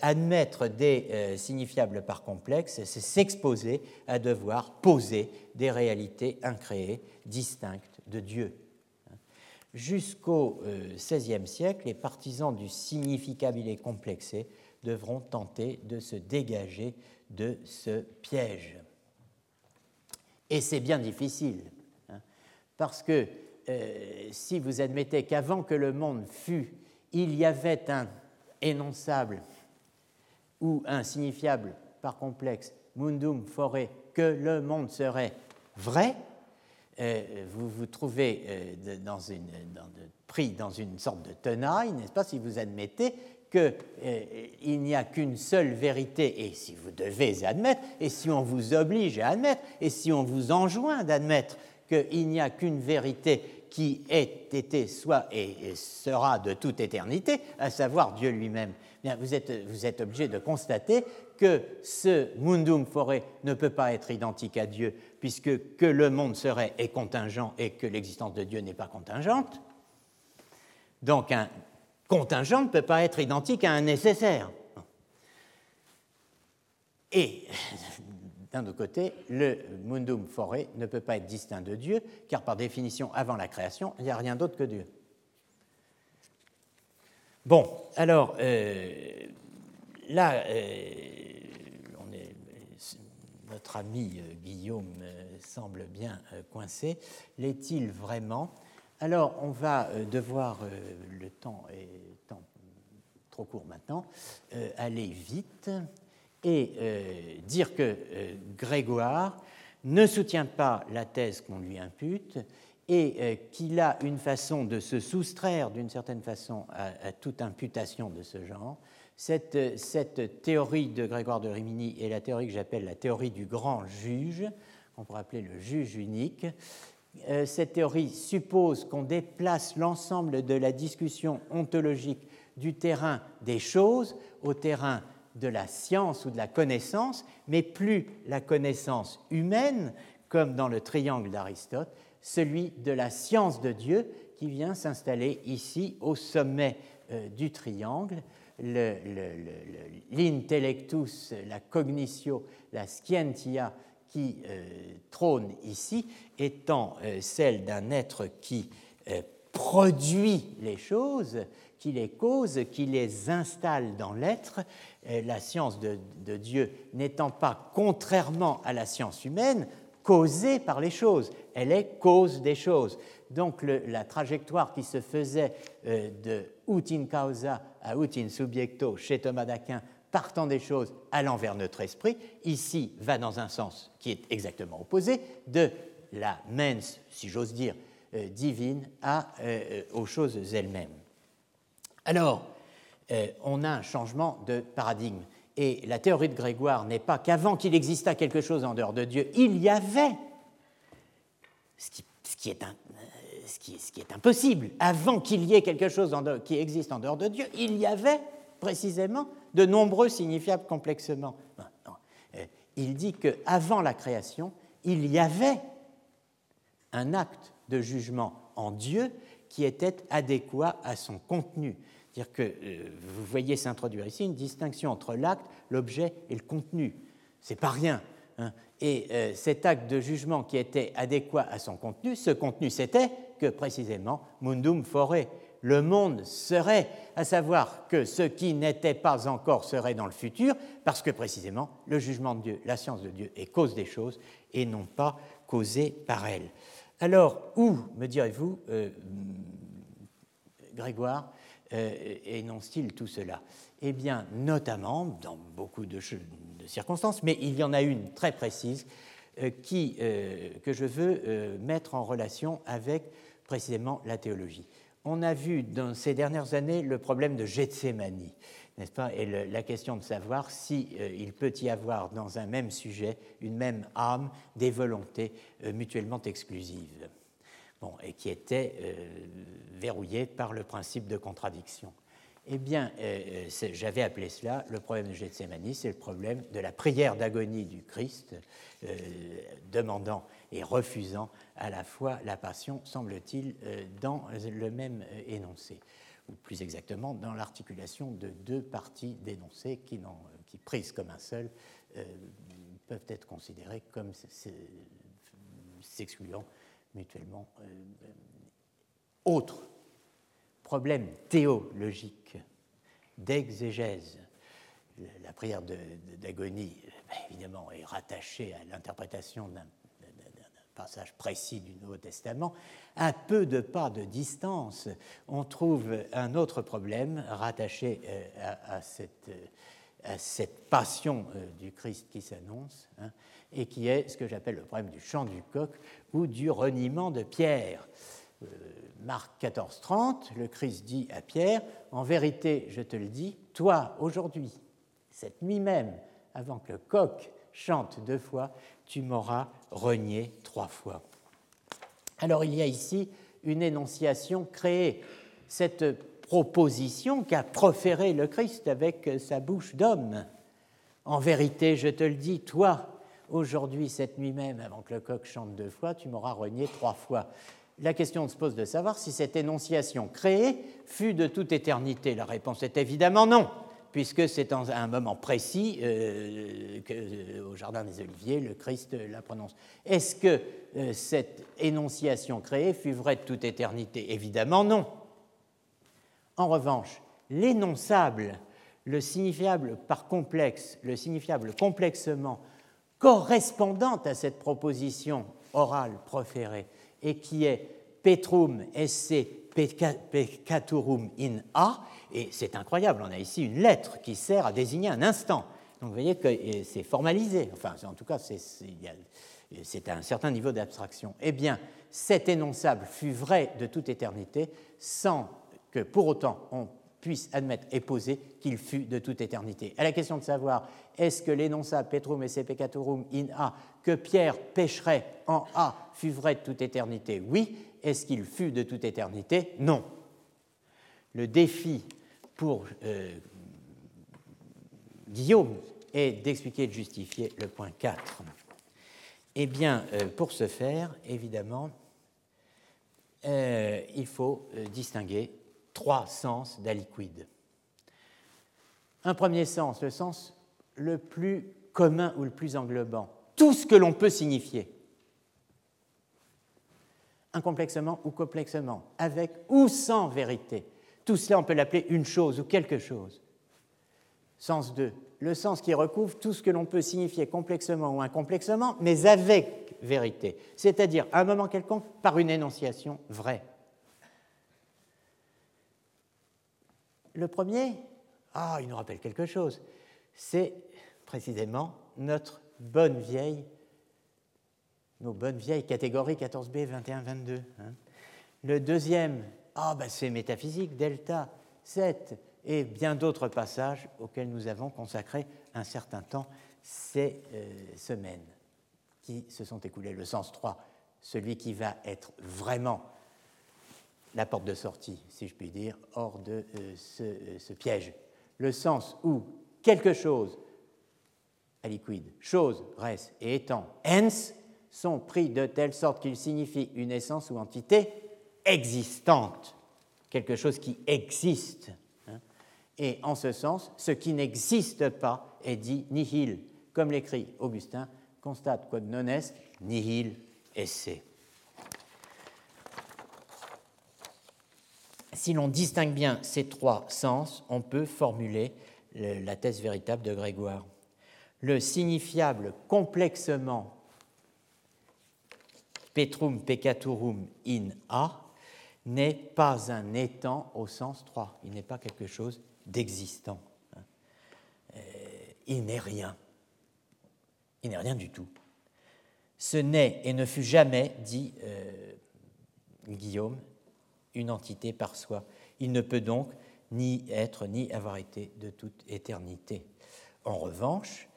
admettre des euh, signifiables par complexe, c'est s'exposer à devoir poser des réalités incréées, distinctes de Dieu. Jusqu'au XVIe euh, siècle, les partisans du significabilé complexé devront tenter de se dégager de ce piège. Et c'est bien difficile, hein, parce que si vous admettez qu'avant que le monde fût, il y avait un énonçable ou un signifiable par complexe, mundum fore, que le monde serait vrai, euh, vous vous trouvez euh, dans une, pris dans une sorte de tenaille, n'est-ce pas, si vous admettez qu'il euh, n'y a qu'une seule vérité, et si vous devez admettre, et si on vous oblige à admettre, et si on vous enjoint d'admettre qu'il n'y a qu'une vérité qui ait été, soit et sera de toute éternité, à savoir Dieu lui-même vous, êtes, obligé de constater que ce mundum foré ne peut pas être identique à Dieu, puisque que le monde serait est contingent et que l'existence de Dieu n'est pas contingente. Donc un contingent ne peut pas être identique à un nécessaire. Et d'un autre côté, le mundum foré ne peut pas être distinct de Dieu, car par définition, avant la création, il n'y a rien d'autre que Dieu. Bon, alors euh, là, euh, notre ami euh, Guillaume semble bien coincé. L'est-il vraiment? Alors, on va devoir, le temps est trop court maintenant, aller vite et dire que Grégoire ne soutient pas la thèse qu'on lui impute et euh, qu'il a une façon de se soustraire d'une certaine façon à, toute imputation de ce genre. Cette, cette, théorie de Grégoire de Rimini est la théorie que j'appelle la théorie du grand juge, qu'on pourrait appeler le juge unique. Euh, cette théorie suppose qu'on déplace l'ensemble de la discussion ontologique du terrain des choses au terrain de la science ou de la connaissance, mais plus la connaissance humaine, comme dans le triangle d'Aristote, celui de la science de Dieu qui vient s'installer ici au sommet euh, du triangle. L'intellectus, la cognitio, la scientia qui euh, trône ici, étant euh, celle d'un être qui produit les choses, qui les cause, qui les installe dans l'être, la science de, de Dieu n'étant pas, contrairement à la science humaine, causée par les choses, elle est cause des choses. Donc la trajectoire qui se faisait euh, de ut in causa à ut in subjecto chez Thomas d'Aquin, partant des choses, allant vers notre esprit, ici va dans un sens qui est exactement opposé, de la mens, si j'ose dire, euh, divine à, euh, aux choses elles-mêmes. Alors, on a un changement de paradigme. Et la théorie de Grégoire n'est pas qu'avant qu'il existât quelque chose en dehors de Dieu, il y avait, ce qui, est, impossible, avant qu'il y ait quelque chose qui existe en dehors de Dieu, il y avait précisément de nombreux signifiables complexement. Euh, il dit qu'avant la création, il y avait un acte de jugement en Dieu qui était adéquat à son contenu. C'est-à-dire que euh, vous voyez s'introduire ici une distinction entre l'acte, l'objet et le contenu. C'est pas rien. Hein. Et euh, cet acte de jugement qui était adéquat à son contenu, ce contenu c'était que précisément mundum fore, le monde serait, à savoir que ce qui n'était pas encore serait dans le futur, parce que précisément le jugement de Dieu, la science de Dieu est cause des choses et non pas causée par elle. Alors, où, me direz-vous, euh, Grégoire, énonce-t-il tout cela. Eh bien, notamment, dans beaucoup de, circonstances, mais il y en a une très précise euh, qui, euh, que je veux mettre en relation avec précisément la théologie. On a vu dans ces dernières années le problème de Gethsemane, n'est-ce pas? Et la question de savoir si peut y avoir dans un même sujet, une même âme, des volontés mutuellement exclusives et qui était euh, verrouillé par le principe de contradiction. Eh bien, euh, euh, j'avais appelé cela le problème de Gethsemane, c'est le problème de la prière d'agonie du Christ, demandant et refusant à la fois la passion, semble-t-il, dans le même énoncé, ou plus exactement dans l'articulation de deux parties d'énoncés qui, qui, prises comme un seul, peuvent être considérées comme s'excluant mutuellement. Euh, autre problème théologique d'exégèse. La prière d'agonie, ben, évidemment, est rattachée à l'interprétation d'un passage précis du Nouveau Testament. À peu de pas de distance, on trouve un autre problème rattaché euh, à, cette, à cette, passion euh, du Christ qui s'annonce. Hein, et qui est ce que j'appelle le problème du chant du coq ou du reniement de Pierre. Euh, Marc 14, 30, le Christ dit à Pierre En vérité, je te le dis, toi, aujourd'hui, cette nuit même, avant que le coq chante deux fois, tu m'auras renié trois fois. Alors il y a ici une énonciation créée, cette proposition qu'a proférée le Christ avec sa bouche d'homme. En vérité, je te le dis, toi, aujourd'hui, cette nuit même, avant que le coq chante deux fois, tu m'auras renié trois fois. La question se pose de savoir si cette énonciation créée fut de toute éternité. La réponse est évidemment non, puisque c'est à un moment précis euh, euh, au Jardin des Oliviers, le Christ la prononce. Est-ce que euh, cette énonciation créée fut vraie de toute éternité? Évidemment non. En revanche, l'énonçable, le signifiable par complexe, le signifiable complexement correspondante à cette proposition orale proférée et qui est Petrum esse peccaturum in a, et c'est incroyable, on a ici une lettre qui sert à désigner un instant. Donc vous voyez que c'est formalisé, enfin en tout cas c'est un certain niveau d'abstraction. Eh bien, cet énonçable fut vrai de toute éternité sans que pour autant on puisse admettre et poser qu'il fut de toute éternité. À la question de savoir est-ce que l'énonça Petrum esse peccatorum in A, que Pierre pécherait en A, fut vrai de toute éternité? Oui. Est-ce qu'il fut de toute éternité? Non. Le défi pour euh, Guillaume est d'expliquer et de justifier le point 4. Eh bien, euh, pour ce faire, évidemment, euh, il faut distinguer trois sens d'aliquide. Un premier sens, le sens le plus commun ou le plus englobant, tout ce que l'on peut signifier, incomplexement ou complexement, avec ou sans vérité. Tout cela, on peut l'appeler une chose ou quelque chose. Sens 2, le sens qui recouvre tout ce que l'on peut signifier complexement ou incomplexement, mais avec vérité, c'est-à-dire à un moment quelconque par une énonciation vraie. Le premier, ah, il nous rappelle quelque chose, c'est précisément notre bonne vieille, nos bonnes vieilles catégories 14b, 21, 22. Le deuxième, ah, ben c'est métaphysique, delta, 7, et bien d'autres passages auxquels nous avons consacré un certain temps ces euh, semaines qui se sont écoulées. Le sens 3, celui qui va être vraiment la porte de sortie, si je puis dire, hors de euh, euh, ce, piège. Le sens où quelque chose, à chose, res et étant, ens, sont pris de telle sorte qu'ils signifient une essence ou entité existante, quelque chose qui existe. Hein. Et en ce sens, ce qui n'existe pas est dit nihil, comme l'écrit Augustin, constate quod non est nihil esse. Si l'on distingue bien ces trois sens, on peut formuler la thèse véritable de Grégoire. Le signifiable complexement petrum peccaturum in a n'est pas un étant au sens 3. Il n'est pas quelque chose d'existant. Euh, il n'est rien. Il n'est rien du tout. Ce n'est et ne fut jamais, dit euh, Guillaume, une entité par soi. Il ne peut donc ni être ni avoir été de toute éternité. En revanche,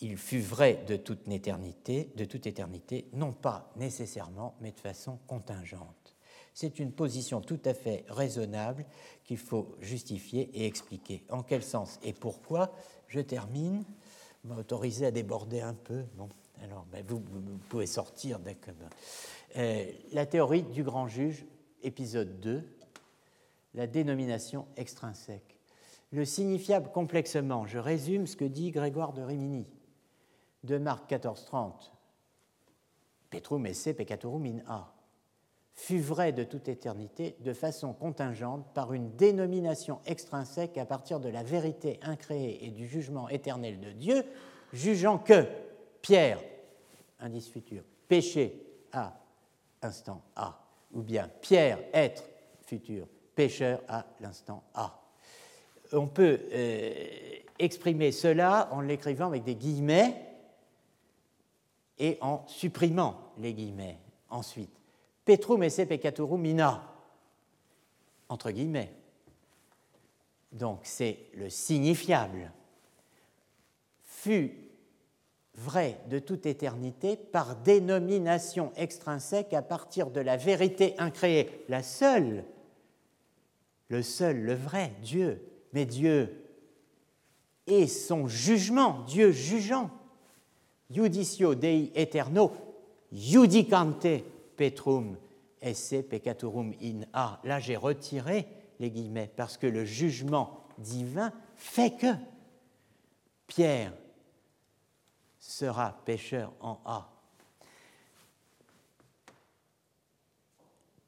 il fut vrai de toute éternité, de toute éternité, non pas nécessairement, mais de façon contingente. C'est une position tout à fait raisonnable qu'il faut justifier et expliquer. En quel sens et pourquoi? Je termine. M'autoriser à déborder un peu. Bon, alors ben, vous, pouvez sortir. D'accord. Euh, la théorie du grand juge épisode 2, la dénomination extrinsèque. Le signifiable complexement, je résume ce que dit Grégoire de Rimini, de Marc 1430, Petrum esse peccatorum in a, fut vrai de toute éternité de façon contingente par une dénomination extrinsèque à partir de la vérité incréée et du jugement éternel de Dieu, jugeant que Pierre, indice futur, péché à instant A, ou bien Pierre, être futur pécheur à l'instant A. On peut euh, exprimer cela en l'écrivant avec des guillemets et en supprimant les guillemets ensuite. Petrum esse peccatorum mina, entre guillemets. Donc c'est le signifiable. Fut vrai de toute éternité par dénomination extrinsèque à partir de la vérité incréée, la seule, le seul, le vrai, Dieu, mais Dieu et son jugement, Dieu jugeant. Judicio Dei eterno, judicante petrum esse peccatorum in a. Là, j'ai retiré les guillemets parce que le jugement divin fait que Pierre sera pécheur en A.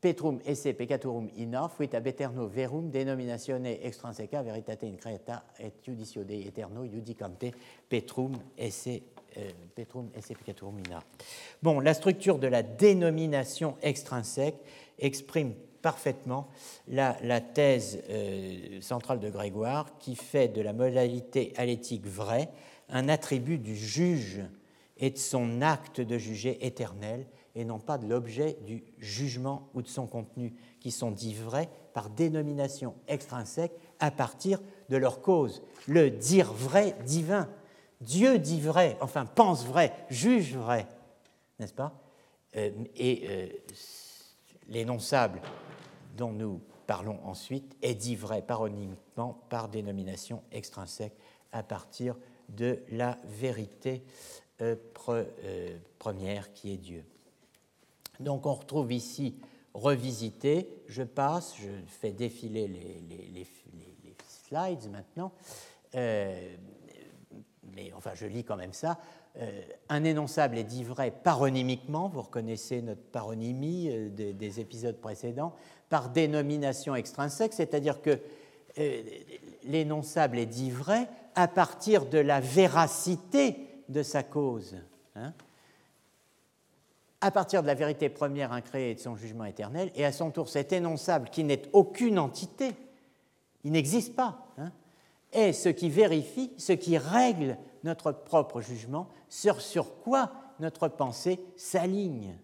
Petrum esse peccatorum in A, fuit ab eterno verum denominatione extranseca veritate increta et judicio Dei eterno judicante petrum esse euh, petrum esse peccatorum in A. Bon, la structure de la dénomination extrinsèque exprime parfaitement la, la thèse euh, centrale de Grégoire qui fait de la modalité alétique vraie un attribut du juge et de son acte de juger éternel et non pas de l'objet du jugement ou de son contenu, qui sont dits vrais par dénomination extrinsèque à partir de leur cause. Le dire vrai divin. Dieu dit vrai, enfin pense vrai, juge vrai, n'est-ce pas? Euh, Et euh, l'énonçable dont nous parlons ensuite est dit vrai paronymiquement par dénomination extrinsèque à partir de la vérité euh, première qui est Dieu. Donc on retrouve ici revisité, je passe, je fais défiler les, slides maintenant, euh, mais enfin je lis quand même ça. Euh, un énonçable est dit vrai paronymiquement, vous reconnaissez notre paronymie euh, des, épisodes précédents, par dénomination extrinsèque, c'est-à-dire que l'énonçable est dit vrai à partir de la véracité de sa cause. Hein à partir de la vérité première incréée et de son jugement éternel, et à son tour cet énonçable qui n'est aucune entité, il n'existe pas, hein, est ce qui vérifie, ce qui règle notre propre jugement, sur, sur quoi notre pensée s'aligne.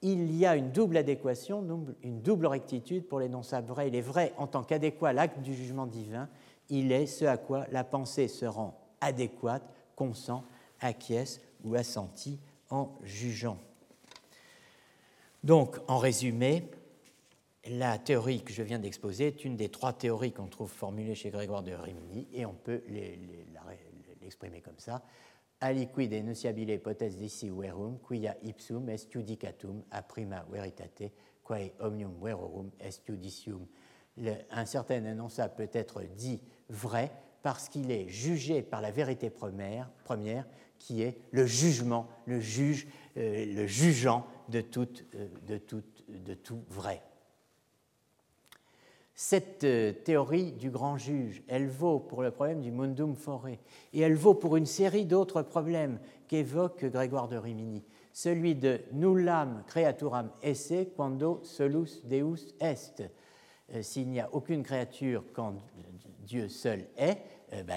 Il y a une double adéquation, une double rectitude pour l'énonçable vrai. Il est vrai en tant qu'adéquat à l'acte du jugement divin, il est ce à quoi la pensée se rend adéquate, consent, acquiesce ou assentit en jugeant. Donc, en résumé, la théorie que je viens d'exposer est une des trois théories qu'on trouve formulées chez Grégoire de Rimini, et on peut l'exprimer comme ça. Aliquid enunciabile hypothèse d'ici verum, quia ipsum est judicatum a prima veritate, quae omnium verorum est judicium. un certain énoncé peut être dit vrai parce qu'il est jugé par la vérité première, première qui est le jugement, le juge, euh, le jugeant de tout, euh, vrai. Cette euh, théorie du grand juge, elle vaut pour le problème du mundum foré, et elle vaut pour une série d'autres problèmes qu'évoque Grégoire de Rimini. Celui de nullam creaturam esse quando solus Deus est. S'il n'y a aucune créature quand Dieu seul est, ben,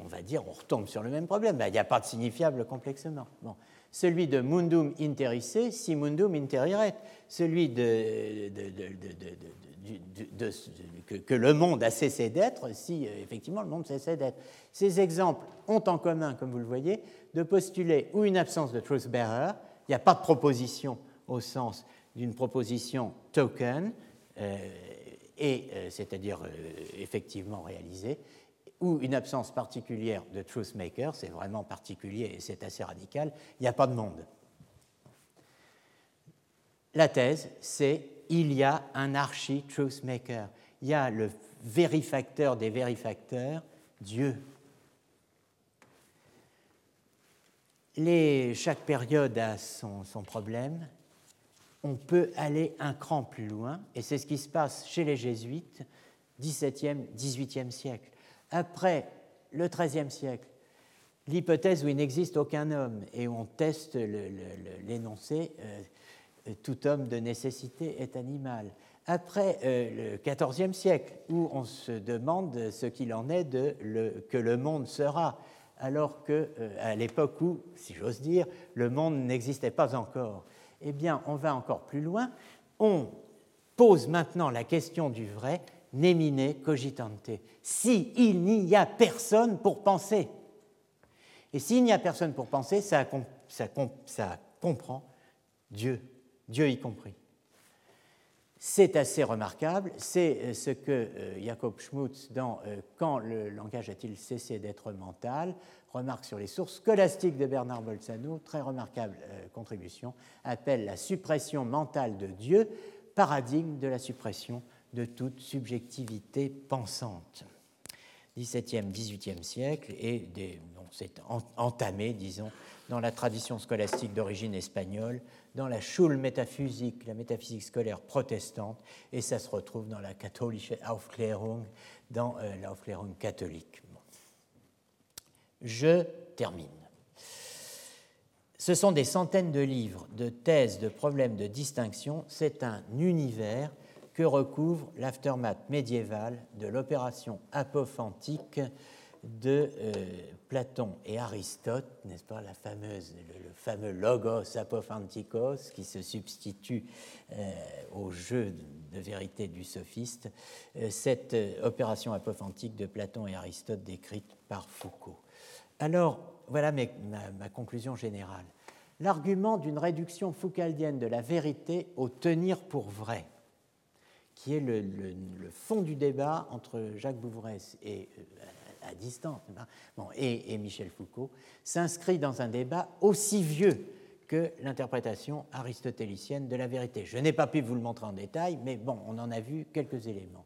on va dire, on retombe sur le même problème. Ben, il n'y a pas de signifiable complexement. Bon celui de mundum interisse, si mundum interiret, celui de, que, le monde a cessé d'être, si euh, effectivement le monde cessait d'être. Ces exemples ont en commun, comme vous le voyez, de postuler ou une absence de truth bearer, il n'y a pas de proposition au sens d'une proposition token, euh, et euh, c'est-à-dire effectivement réalisée, ou une absence particulière de truth maker, c'est vraiment particulier et c'est assez radical, il n'y a pas de monde. La thèse, c'est il y a un archi-truth maker. Il y a le vérifacteur des vérifacteurs, Dieu. Les, chaque période a son, son problème. On peut aller un cran plus loin, et c'est ce qui se passe chez les jésuites, 17e, 18e siècle après le XIIIe siècle, l'hypothèse où il n'existe aucun homme et on teste l'énoncé euh, tout homme de nécessité est animal. Après euh, le XIVe siècle, où on se demande ce qu'il en est de le, que le monde sera, alors que euh, l'époque où, si j'ose dire, le monde n'existait pas encore. Eh bien, on va encore plus loin. On pose maintenant la question du vrai nemine cogitante, si il n'y a personne pour penser. Et s'il n'y a personne pour penser, ça, comprend Dieu, Dieu y compris. C'est assez remarquable, c'est euh, ce que euh, Jacob Schmutz, dans euh, Quand le langage a-t-il cessé d'être mental, remarque sur les sources scolastiques de Bernard Bolzano, très remarquable contribution, appelle la suppression mentale de Dieu paradigme de la suppression de toute subjectivité pensante. 17e, 18e siècle, et c'est entamé, disons, dans la tradition scolastique d'origine espagnole, dans la Schule métaphysique, la métaphysique scolaire protestante, et ça se retrouve dans la katholische Aufklärung, dans euh, l'Aufklärung catholique. Je termine. Ce sont des centaines de livres, de thèses, de problèmes de distinction. C'est un univers que recouvre l'aftermath médiéval de l'opération apophantique de euh, Platon et Aristote, n'est-ce pas, la fameuse, le, fameux logos apophantikos qui se substitue euh, au jeu de vérité du sophiste, euh, cette opération apophantique de Platon et Aristote décrite par Foucault. Alors, voilà ma, conclusion générale. L'argument d'une réduction foucaldienne de la vérité au tenir pour vrai qui est le, fond du débat entre Jacques Bouvresse et à distance bon, et, Michel Foucault, s'inscrit dans un débat aussi vieux que l'interprétation aristotélicienne de la vérité. Je n'ai pas pu vous le montrer en détail, mais bon, on en a vu quelques éléments.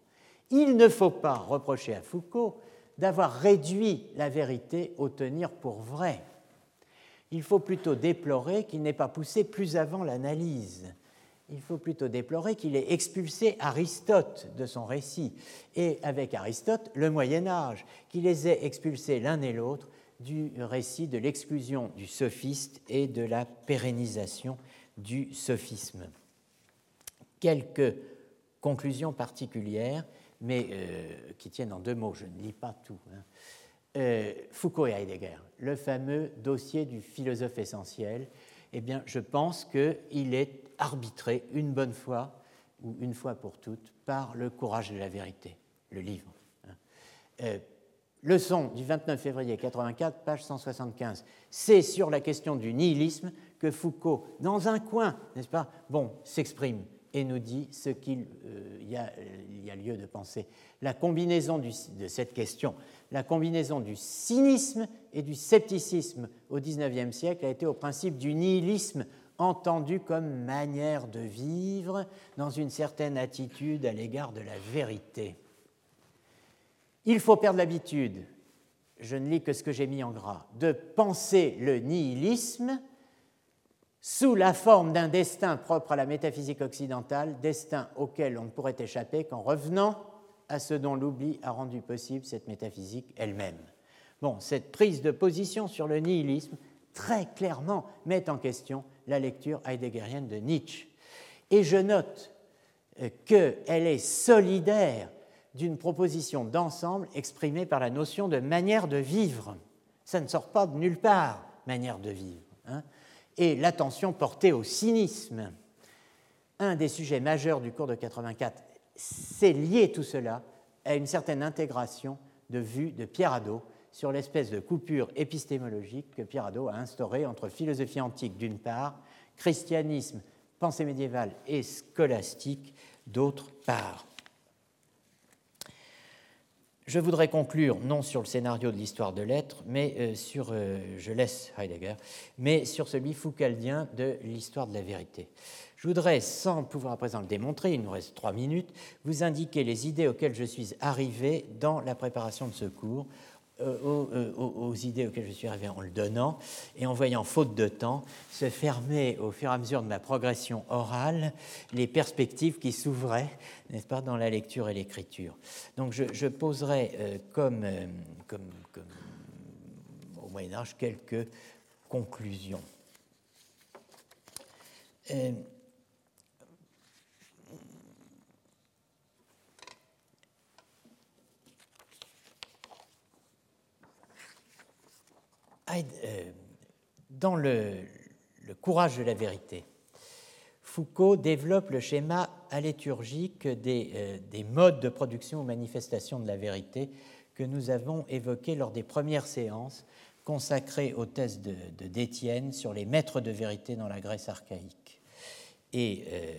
Il ne faut pas reprocher à Foucault d'avoir réduit la vérité au tenir pour vrai. Il faut plutôt déplorer qu'il n'ait pas poussé plus avant l'analyse il faut plutôt déplorer qu'il ait expulsé Aristote de son récit, et avec Aristote, le Moyen Âge, qu'il les ait expulsés l'un et l'autre du récit de l'exclusion du sophiste et de la pérennisation du sophisme. Quelques conclusions particulières, mais euh, qui tiennent en deux mots, je ne lis pas tout. Hein. Euh, Foucault et Heidegger, le fameux dossier du philosophe essentiel, eh bien, je pense qu'il est arbitré une bonne fois ou une fois pour toutes par le courage de la vérité, le livre. Hein. Euh, leçon du 29 février 84, page 175. C'est sur la question du nihilisme que Foucault, dans un coin, n'est-ce pas, bon, s'exprime et nous dit ce qu'il euh, y, a lieu de penser. La combinaison de cette question, la combinaison du cynisme et du scepticisme au XIXe siècle a été au principe du nihilisme entendu comme manière de vivre dans une certaine attitude à l'égard de la vérité. Il faut perdre l'habitude, je ne lis que ce que j'ai mis en gras, de penser le nihilisme sous la forme d'un destin propre à la métaphysique occidentale, destin auquel on ne pourrait échapper qu'en revenant à ce dont l'oubli a rendu possible cette métaphysique elle-même. Bon, cette prise de position sur le nihilisme très clairement met en question la lecture heideggerienne de Nietzsche. Et je note euh, qu'elle est solidaire d'une proposition d'ensemble exprimée par la notion de manière de vivre. Ça ne sort pas de nulle part, manière de vivre. Hein et l'attention portée au cynisme. Un des sujets majeurs du cours de 84, c'est lié tout cela à une certaine intégration de vue de Pierre Hadot sur l'espèce de coupure épistémologique que Pierre Hadot a instaurée entre philosophie antique d'une part, christianisme, pensée médiévale et scolastique d'autre part. Je voudrais conclure non sur le scénario de l'histoire de l'être, mais euh, sur, euh, je laisse Heidegger, mais sur celui foucaldien de l'histoire de la vérité. Je voudrais, sans pouvoir à présent le démontrer, il nous reste trois minutes, vous indiquer les idées auxquelles je suis arrivé dans la préparation de ce cours, euh, euh, aux, idées auxquelles je suis arrivé en le donnant et en voyant, faute de temps, se fermer au fur et à mesure de ma progression orale les perspectives qui s'ouvraient, n'est-ce pas, dans la lecture et l'écriture. Donc je, poserai euh, comme, au Moyen Âge quelques conclusions. Dans le, courage de la vérité, Foucault développe le schéma aléturgique des, euh, des, modes de production ou manifestation de la vérité que nous avons évoqué lors des premières séances consacrées aux thèses de, d'Étienne sur les maîtres de vérité dans la Grèce archaïque. Et euh,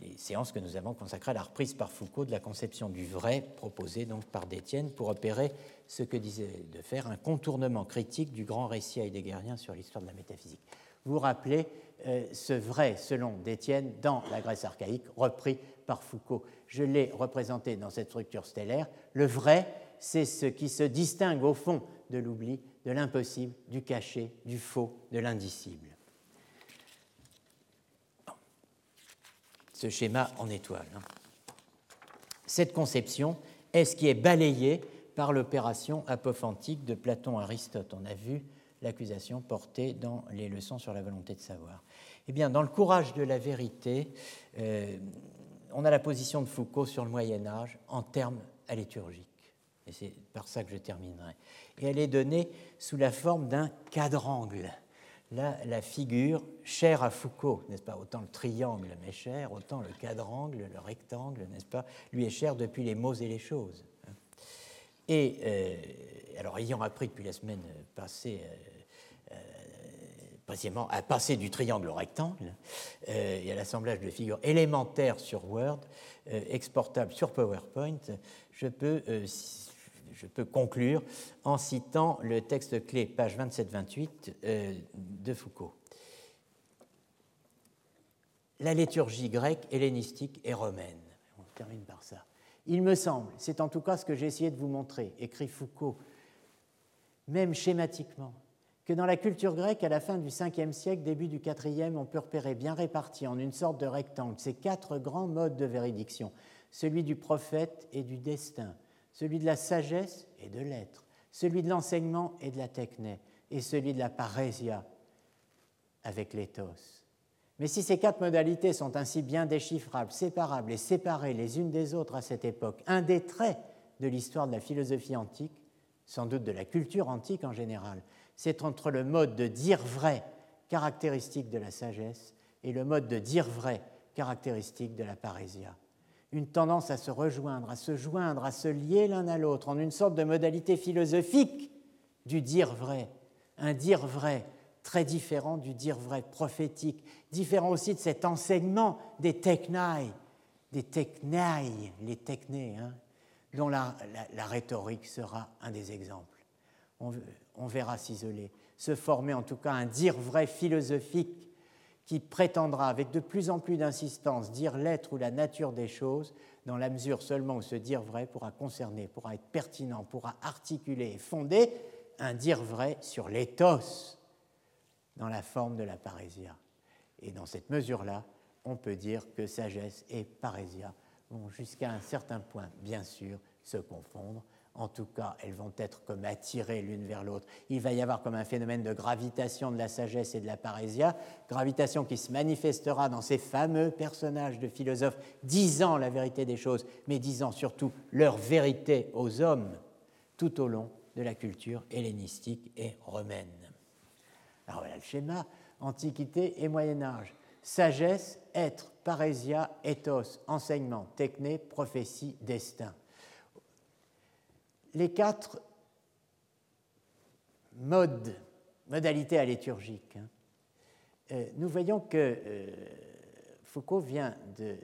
les séances que nous avons consacrées à la reprise par Foucault de la conception du vrai proposée donc par Détienne pour opérer ce que disait de faire un contournement critique du grand récit heideggerien sur l'histoire de la métaphysique. Vous rappelez euh, ce vrai, selon Détienne, dans la Grèce archaïque, repris par Foucault. Je l'ai représenté dans cette structure stellaire. Le vrai, c'est ce qui se distingue au fond de l'oubli, de l'impossible, du caché, du faux, de l'indicible. ce schéma en étoile. Hein. Cette conception est ce qui est balayé par l'opération apophantique de Platon-Aristote. On a vu l'accusation portée dans les leçons sur la volonté de savoir. Eh bien, dans le courage de la vérité, euh, on a la position de Foucault sur le Moyen Âge en termes aléturgiques. et c'est par ça que je terminerai. Et elle est donnée sous la forme d'un quadrangle. Là, la figure chère à Foucault, n'est-ce pas? Autant le triangle m'est cher, autant le quadrangle, le rectangle, n'est-ce pas? Lui est cher depuis les mots et les choses. Et euh, alors, ayant appris depuis la semaine passée, euh, précisément à passer du triangle au rectangle euh, et à l'assemblage de figures élémentaires sur Word, exportables sur PowerPoint, je peux je peux conclure en citant le texte clé, page 27-28 euh, de Foucault. La liturgie grecque, hellénistique et romaine. On termine par ça. Il me semble, c'est en tout cas ce que j'ai essayé de vous montrer, écrit Foucault, même schématiquement, que dans la culture grecque, à la fin du 5e siècle, début du 4e, on peut repérer bien répartis en une sorte de rectangle ces quatre grands modes de véridiction, celui du prophète et du destin, celui de la sagesse et de l'être, celui de l'enseignement et de la techné, et celui de la parésia avec l'éthos. Mais si ces quatre modalités sont ainsi bien déchiffrables, séparables et séparées les unes des autres à cette époque, un des traits de l'histoire de la philosophie antique, sans doute de la culture antique en général, c'est entre le mode de dire vrai caractéristique de la sagesse et le mode de dire vrai caractéristique de la parésia une tendance à se rejoindre, à se joindre, à se lier l'un à l'autre en une sorte de modalité philosophique du dire vrai. Un dire vrai très différent du dire vrai prophétique, différent aussi de cet enseignement des technaï, des technaï, les technés, hein, dont la, rhétorique sera un des exemples. On, on verra s'isoler, se former en tout cas un dire vrai philosophique qui prétendra avec de plus en plus d'insistance dire l'être ou la nature des choses, dans la mesure seulement où ce dire vrai pourra concerner, pourra être pertinent, pourra articuler et fonder un dire vrai sur l'éthos dans la forme de la parésia. Et dans cette mesure-là, on peut dire que sagesse et parésia vont jusqu'à un certain point, bien sûr, se confondre, en tout cas, elles vont être comme attirées l'une vers l'autre. Il va y avoir comme un phénomène de gravitation de la sagesse et de la parésia, gravitation qui se manifestera dans ces fameux personnages de philosophes disant la vérité des choses, mais disant surtout leur vérité aux hommes tout au long de la culture hellénistique et romaine. Alors voilà le schéma, Antiquité et Moyen Âge. Sagesse, être, parésia, ethos, enseignement, techné, prophétie, destin les quatre modes, modalités alléturgiques, hein, euh, nous voyons que euh, Foucault vient de euh,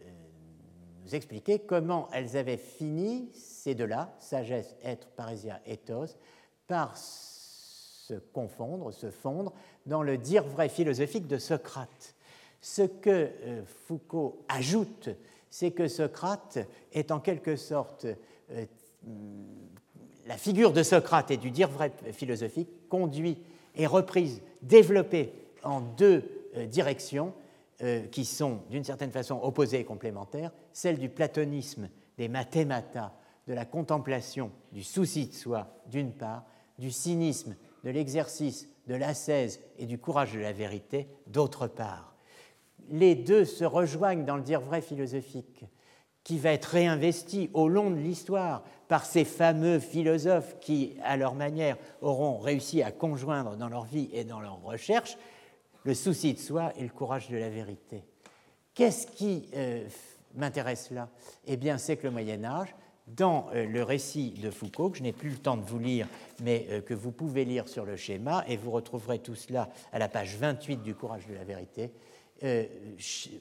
nous expliquer comment elles avaient fini, ces deux-là, sagesse, être, parésia, ethos, par se confondre, se fondre dans le dire vrai philosophique de Socrate. Ce que Foucault ajoute, c'est que Socrate est en quelque sorte la figure de Socrate et du dire vrai philosophique conduit et reprise, développée en deux euh, directions euh, qui sont d'une certaine façon opposées et complémentaires, celle du platonisme des mathémata, de la contemplation, du souci de soi d'une part, du cynisme, de l'exercice, de l'ascèse et du courage de la vérité d'autre part. Les deux se rejoignent dans le dire vrai philosophique qui va être réinvesti au long de l'histoire par ces fameux philosophes qui, à leur manière, auront réussi à conjoindre dans leur vie et dans leur recherche le souci de soi et le courage de la vérité. Qu'est-ce qui euh, m'intéresse là? Eh bien, c'est que le Moyen Âge, dans euh, le récit de Foucault, que je n'ai plus le temps de vous lire, mais euh, que vous pouvez lire sur le schéma, et vous retrouverez tout cela à la page 28 du Courage de la vérité, euh,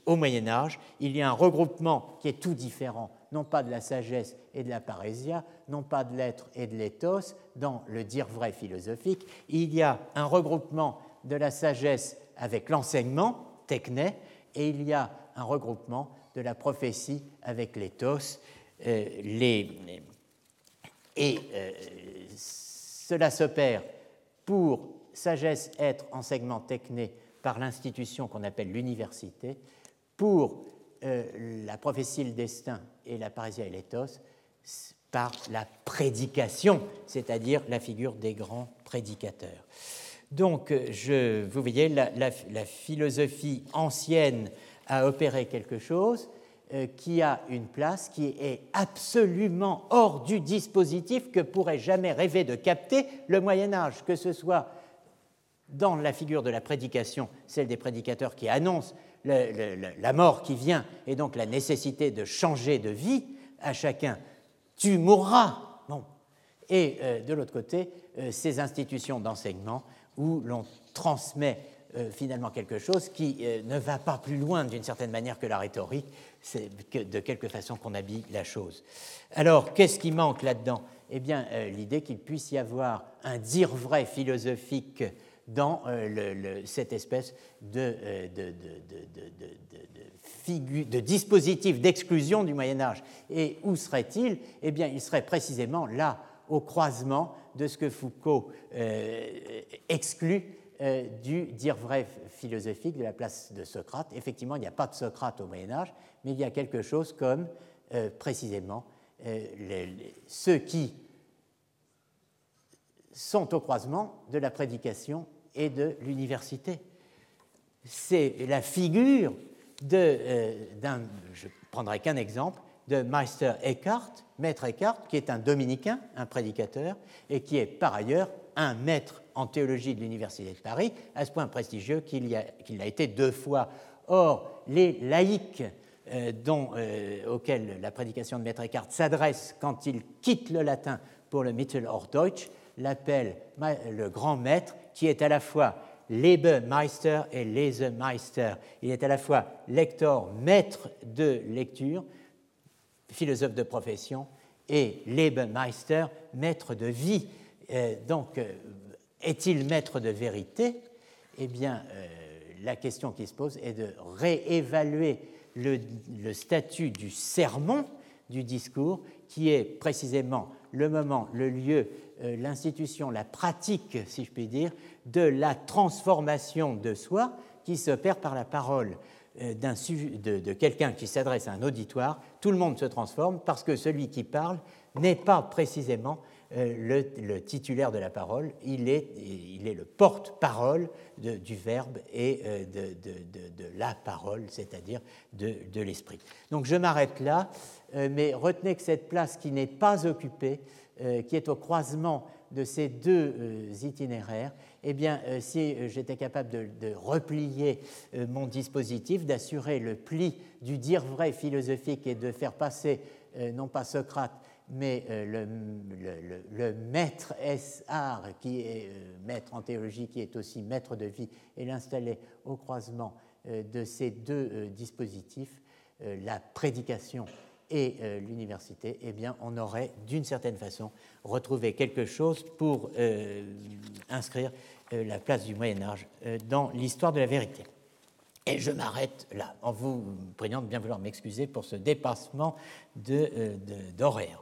au Moyen Âge, il y a un regroupement qui est tout différent, non pas de la sagesse et de la parésia, non pas de l'être et de l'éthos, dans le dire vrai philosophique, il y a un regroupement de la sagesse avec l'enseignement, techné, et il y a un regroupement de la prophétie avec l'éthos. Euh, et euh, cela s'opère pour sagesse, être, enseignement, techné, par l'institution qu'on appelle l'université pour euh, la prophétie, le destin et la parésia et l'éthos par la prédication, c'est-à-dire la figure des grands prédicateurs. Donc, je, vous voyez, la, philosophie ancienne a opéré quelque chose, qui a une place qui est absolument hors du dispositif que pourrait jamais rêver de capter le Moyen Âge, que ce soit dans la figure de la prédication, celle des prédicateurs qui annoncent la mort qui vient et donc la nécessité de changer de vie à chacun. Tu mourras. Bon. Et de l'autre côté, ces institutions d'enseignement où l'on transmet euh, finalement quelque chose qui euh, ne va pas plus loin d'une certaine manière que la rhétorique, c'est de quelque façon qu'on habille la chose. Alors, qu'est-ce qui manque là-dedans? Eh bien, euh, l'idée qu'il puisse y avoir un dire vrai philosophique dans cette espèce de, dispositif d'exclusion du Moyen Âge. Et où serait-il? Eh bien, il serait précisément là, au croisement de ce que Foucault exclut euh, du dire vrai philosophique de la place de Socrate. Effectivement, il n'y a pas de Socrate au Moyen Âge, mais il y a quelque chose comme euh, précisément euh, ceux qui sont au croisement de la prédication et de l'université. C'est la figure d'un, je prendrai qu'un exemple, de Meister Eckhart, maître Eckhart, qui est un dominicain, un prédicateur, et qui est par ailleurs un maître en théologie de l'Université de Paris, à ce point prestigieux qu'il a, été deux fois. Or, les laïcs euh, euh, auxquels la prédication de Maître Eckhart s'adresse quand il quitte le latin pour le Mittelhochdeutsch l'appellent le grand maître, qui est à la fois Lebemeister et Lesemeister. Il est à la fois lector, maître de lecture, philosophe de profession, et Lebemeister, maître de vie. Euh, donc, est-il maître de vérité? Eh bien, euh, la question qui se pose est de réévaluer le, statut du sermon, du discours, qui est précisément le moment, le lieu, euh, l'institution, la pratique, si je puis dire, de la transformation de soi qui s'opère par la parole euh, de, de quelqu'un qui s'adresse à un auditoire. Tout le monde se transforme parce que celui qui parle n'est pas précisément euh, le, titulaire de la parole, il est, il est le porte-parole du verbe et euh, de, la parole, c'est-à-dire de, l'esprit. Donc je m'arrête là, euh, mais retenez que cette place qui n'est pas occupée, qui est au croisement de ces deux itinéraires, eh bien, si j'étais capable de, replier mon dispositif, d'assurer le pli du dire vrai philosophique et de faire passer non pas Socrate, mais euh, le, maître S.R., qui est euh, maître en théologie, qui est aussi maître de vie, et l'installer au croisement euh, de ces deux dispositifs, la prédication et l'université, eh bien, on aurait d'une certaine façon retrouvé quelque chose pour inscrire la place du Moyen Âge dans l'histoire de la vérité. Et je m'arrête là, en vous priant de bien vouloir m'excuser pour ce dépassement d'horaire.